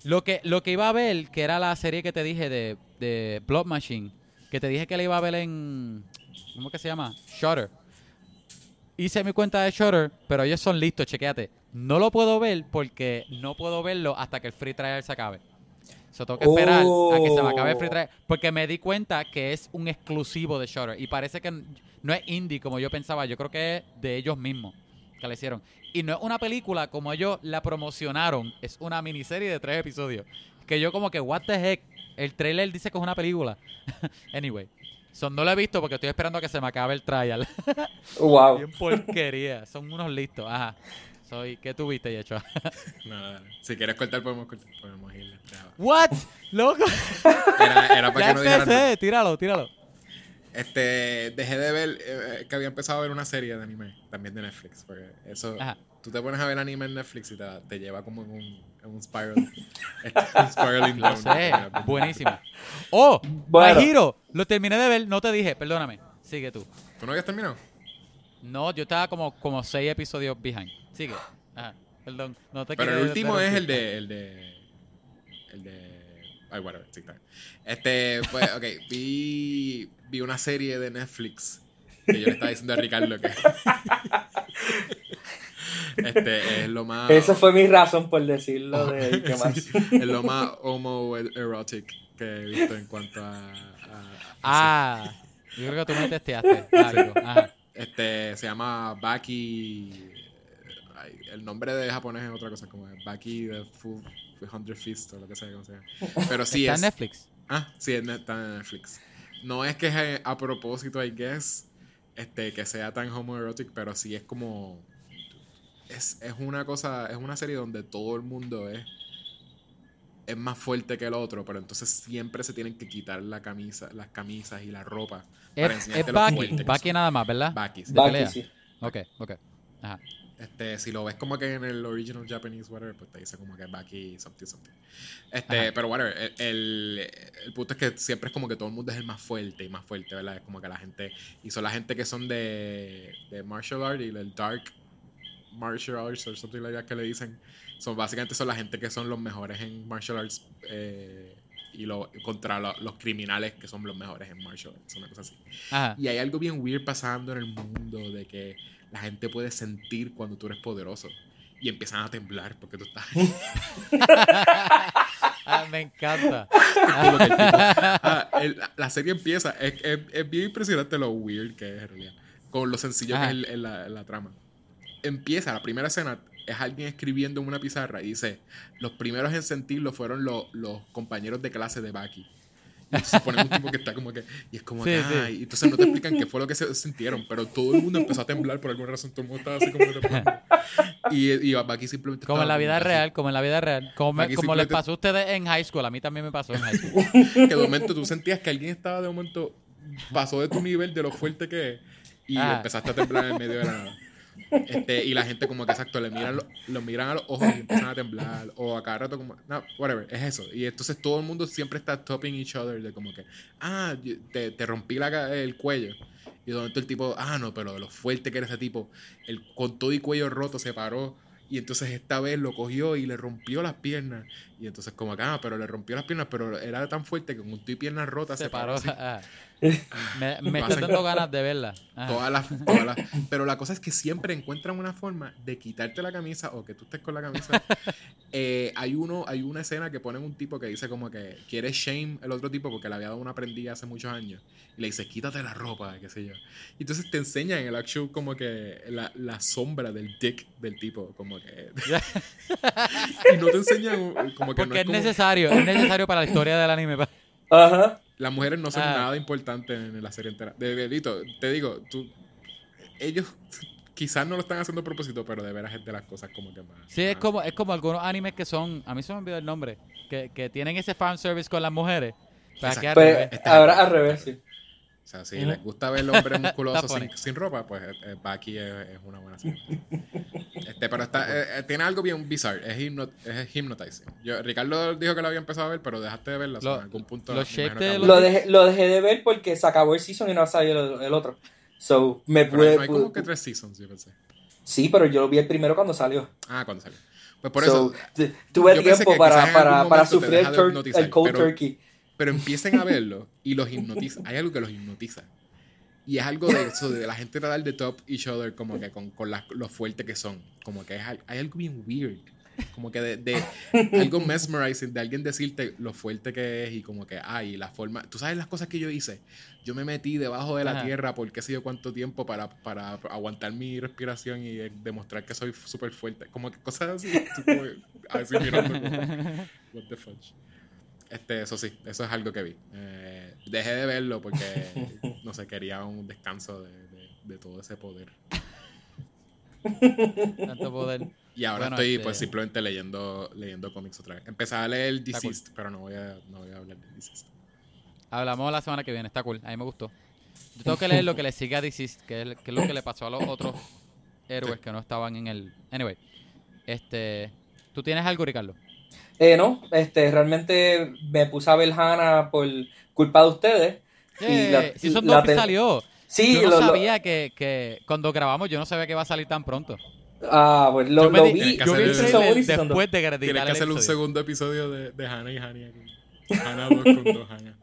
Lo que, lo que iba a ver, que era la serie que te dije de, de Blood Machine, que te dije que la iba a ver en. ¿Cómo que se llama? Shutter. Hice mi cuenta de Shutter, pero ellos son listos, chequéate. No lo puedo ver porque no puedo verlo hasta que el free trial se acabe. So, tengo que esperar a que se me acabe el free Oh. trial. Porque me di cuenta que es un exclusivo de Shutter. Y parece que no es indie como yo pensaba. Yo creo que es de ellos mismos que la hicieron. Y no es una película como ellos la promocionaron. Es una miniserie de tres episodios. Que yo como que, what the heck. El trailer dice que es una película. anyway. So, no lo he visto porque estoy esperando a que se me acabe el trial. Wow. Bien porquería. Son unos listos. Ajá. Soy, ¿Qué tuviste, Yecho? Nada. Si quieres cortar, podemos cortar. Podemos irle. ¿What? Loco. Era, era para ya que no dijeran. empecé. Tíralo, tíralo. Este, dejé de ver, eh, que había empezado a ver una serie de anime, también de Netflix, porque eso, Ajá. tú te pones a ver anime en Netflix y te, te lleva como en un, en un spiral, este, un spiraling Lo down. sé. Buenísimo. ¡Oh! Bueno. My Hero. Lo terminé de ver. No te dije. Perdóname. Sigue tú. ¿Tú no habías terminado? No, yo estaba como, como seis episodios behind. Sigue. Ajá. Perdón. No te Pero el último es el de, el de, el de, ay, whatever, sí, está bien. Este, pues, ok, vi, vi una serie de Netflix que yo le estaba diciendo a Ricardo que, este, es lo más... Esa fue mi razón por decirlo de Ike más. Sí, es lo más homoerotic que he visto en cuanto a. a- Ah. Yo creo que tú me testeaste algo. Ajá. Este se llama Baki. ay, el nombre de japonés es otra cosa, como Baki the Full Hundred Fist o lo que sea, como sea. Pero sí ¿Está es. en Netflix? Ah, sí, es- está en Netflix. No es que es eh, a propósito, I guess, este, que sea tan homoerotic, pero sí es como. Es, es una cosa, es una serie donde todo el mundo es. Es más fuerte que el otro, pero entonces siempre se tienen que quitar la camisa, las camisas y la ropa para Es, enseñarte es Baki. nada más, ¿verdad? Baki, sí. Baki, sí. Ok, ok. Ajá. Este, si lo ves como que en el original Japanese, whatever, pues te dice como que Baki something something. Este, Ajá. pero whatever, el, el, el punto es que siempre es como que todo el mundo es el más fuerte y más fuerte, ¿verdad? Es como que la gente, y son la gente que son de, de martial art y el dark martial arts o something like that que le dicen, son básicamente son la gente que son los mejores en martial arts eh, y lo, contra lo- los criminales que son los mejores en martial arts, una cosa así. Ajá. Y hay algo bien weird pasando en el mundo de que la gente puede sentir cuando tú eres poderoso. Y empiezan a temblar porque tú estás ahí. Ah, me encanta. Tipo- ah, el- la serie empieza, es, es- es bien impresionante lo weird que es en realidad, con lo sencillo que es la trama. Empieza, la primera escena es alguien escribiendo en una pizarra y dice, los primeros en sentirlo fueron los, los compañeros de clase de Bucky. Y entonces ponen un tipo que está como que, y es como Sí, que, sí. "Ay", y entonces no te explican qué fue lo que se sintieron, pero todo el mundo empezó a temblar por alguna razón, todo el mundo estaba así como. Y, y Bucky simplemente Como en la vida así. real, como en la vida real. Como, me- como les pasó a ustedes en high school. A mí también me pasó en high school. que de momento tú sentías que alguien estaba de momento pasó de tu nivel de lo fuerte que es y Ah. empezaste a temblar en el medio de la nada. Este, y la gente como que exacto le miran lo, miran a los ojos y empiezan a temblar o a cada rato como no, whatever es eso. Y entonces todo el mundo siempre está topping each other de como que ah te, te rompí el cuello. Y de momento el tipo ah no pero de lo fuerte que era ese tipo el con todo y cuello roto se paró. Y entonces esta vez lo cogió y le rompió las piernas y entonces como que ah pero le rompió las piernas pero era tan fuerte que con todo y piernas rotas Se paró. así. ah. Me, me Lo está hacen- dando ganas de verla. Ajá. Todas las, todas las- pero la cosa es que siempre encuentran una forma de quitarte la camisa o que tú estés con la camisa. Eh, hay uno, hay una escena que ponen un tipo que dice como que quiere shame el otro tipo porque le había dado una prendida hace muchos años. Y le dice, quítate la ropa, qué sé yo. Y entonces te enseñan en el actual como que la, la sombra del dick del tipo, como que... y no te enseñan como que Porque no es es como... necesario, es necesario para la historia del anime. pa. Ajá. Las mujeres no son Ah. nada importantes en la serie entera. De delito, te digo, tú, ellos quizás no lo están haciendo a propósito, pero de veras es de las cosas como que más. Sí, es más- como, es como algunos animes que son, a mí se me olvidó el nombre, que, que tienen ese fan service con las mujeres. Al Exacto. Pues revés. Está- ahora al revés, sí. O sea, si Ujú. les gusta ver el hombre musculoso Está sin, sin ropa, pues eh, eh, Bucky es, es una buena serie. Este, pero está, eh, eh, tiene algo bien bizarro, es, hipno- es hypnotizing. Yo, Ricardo dijo que lo había empezado a ver, pero dejaste de verla. o sea, Lo- en algún punto. que de. Lo dejé, lo dejé de ver porque se acabó el season y no salió el, el otro. So, me Pero pude. no hay como pude- que tres seasons, yo pensé. Sí, pero yo lo vi el primero cuando salió. Ah, cuando salió. Pues por So, eso, tuve tiempo para, para, para sufrir el, el cold pero- turkey. Pero empiecen a verlo y los hipnotiza. Hay algo que los hipnotiza. Y es algo de eso, de la gente tratar de top each other, como que con, con las- lo fuerte que son. Como que es hay algo bien weird. Como que de, de algo mesmerizing, de alguien decirte lo fuerte que es y como que, ay, la forma. Tú sabes las cosas que yo hice. Yo me metí debajo de la Ajá. tierra por qué sé yo cuánto tiempo para, para aguantar mi respiración y demostrar que soy súper fuerte. Como que cosas así. tú como así mirando como, what the fudge. Este, eso sí, eso es algo que vi. Eh, dejé de verlo porque, no sé, quería un descanso de, de- de todo ese poder. Tanto poder. Y ahora Bueno, estoy este- pues simplemente leyendo, leyendo cómics otra vez. Empecé a leer Está cool. Deceased, pero no voy, a, no voy a hablar de Deceased. Hablamos la semana que viene, está cool. A mí me gustó. Yo tengo que leer lo que le sigue a DC, que es, que es lo que le pasó a los otros héroes Sí. que no estaban en el. Anyway, este. ¿Tú tienes algo, Ricardo? Eh, no, este, realmente me puse a ver Hannah por culpa de ustedes. Y Eh, la- Season la 2 te- salió. Sí, yo no lo- lo- sabía que, que cuando grabamos, yo no sabía que iba a salir tan pronto. ah, pues lo, yo me lo di- vi, yo vi el season y después de que Tienes que hacer un episodio. segundo episodio de, de Hannah y Hannah aquí. Hannah 2 con 2 Hannah.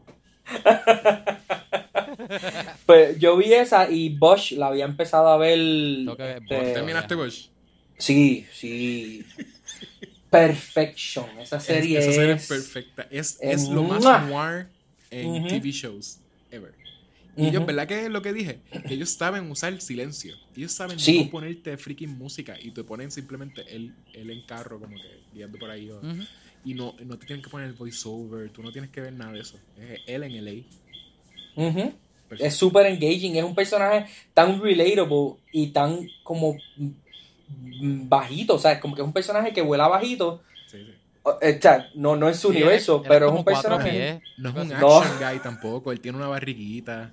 Pues yo vi esa y Bosch la había empezado a ver. Este, Bosch. ¿Terminaste, Bush? Sí, sí. Perfection. Esa Es, serie esa serie es es- perfecta. Es, es es lo más noir en. TV shows ever. Y ellos. ¿verdad que es lo que dije? Que ellos saben usar el silencio. Ellos saben Sí. no ponerte freaking música y te ponen simplemente él, él en carro, como que guiando por ahí. o-. Y no, no te tienen que poner el voiceover, tú no tienes que ver nada de eso. Es él en LA. Perfecto. Es súper engaging. Es un personaje tan relatable y tan como bajito. O sea, como que es un personaje que vuela bajito. Sí, sí. O o sea, no, no es su Sí, universo, pero es un personaje. pies. No es un No. action guy tampoco, él tiene una barriguita.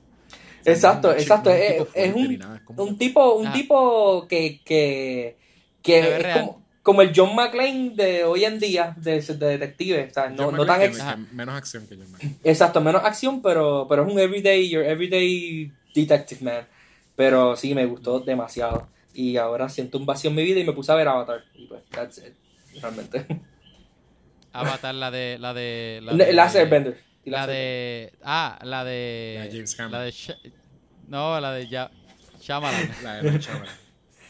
Exacto, no es un exacto, es- tipo es un- nada, es tipo, un Ah. tipo que, que, que es real. como, como el John McClane de hoy en día, de, de detective. O sea, no, tan ex- menos acción que John McClane. exacto, menos acción, pero, pero es un everyday, your everyday detective man. Pero sí, me gustó demasiado. Y ahora siento un vacío en mi vida y me puse a ver Avatar. Y pues, that's it. Realmente. Avatar, la de. La de. La La de, Last Airbender. La de. Ah, la de. La de James Cameron. La de. Sha- no, la de ya, Shyamalan. La de Shyamalan.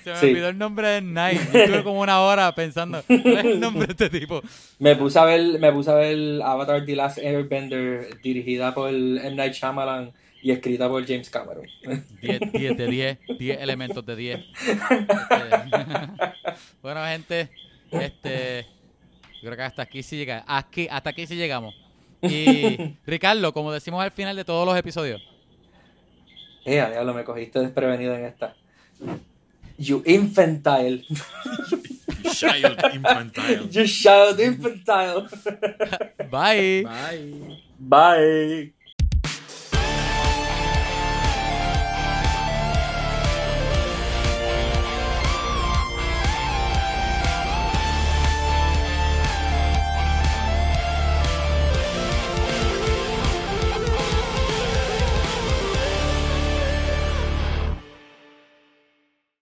Se me Sí. olvidó el nombre de Night. Estuve como una hora pensando, ¿cuál es el nombre de este tipo? Me puse a ver, me puse a ver Avatar The Last Airbender dirigida por M. Night Shyamalan y escrita por James Cameron. 10, 10 de 10, 10 elementos de 10. Este, bueno, gente, este, yo creo que hasta aquí sí llega, aquí, hasta aquí sí llegamos. Y Ricardo, como decimos al final de todos los episodios, Eh, diablo, me cogiste desprevenido en esta. You infantile. Child infantile. you child infantile. bye. Bye. Bye.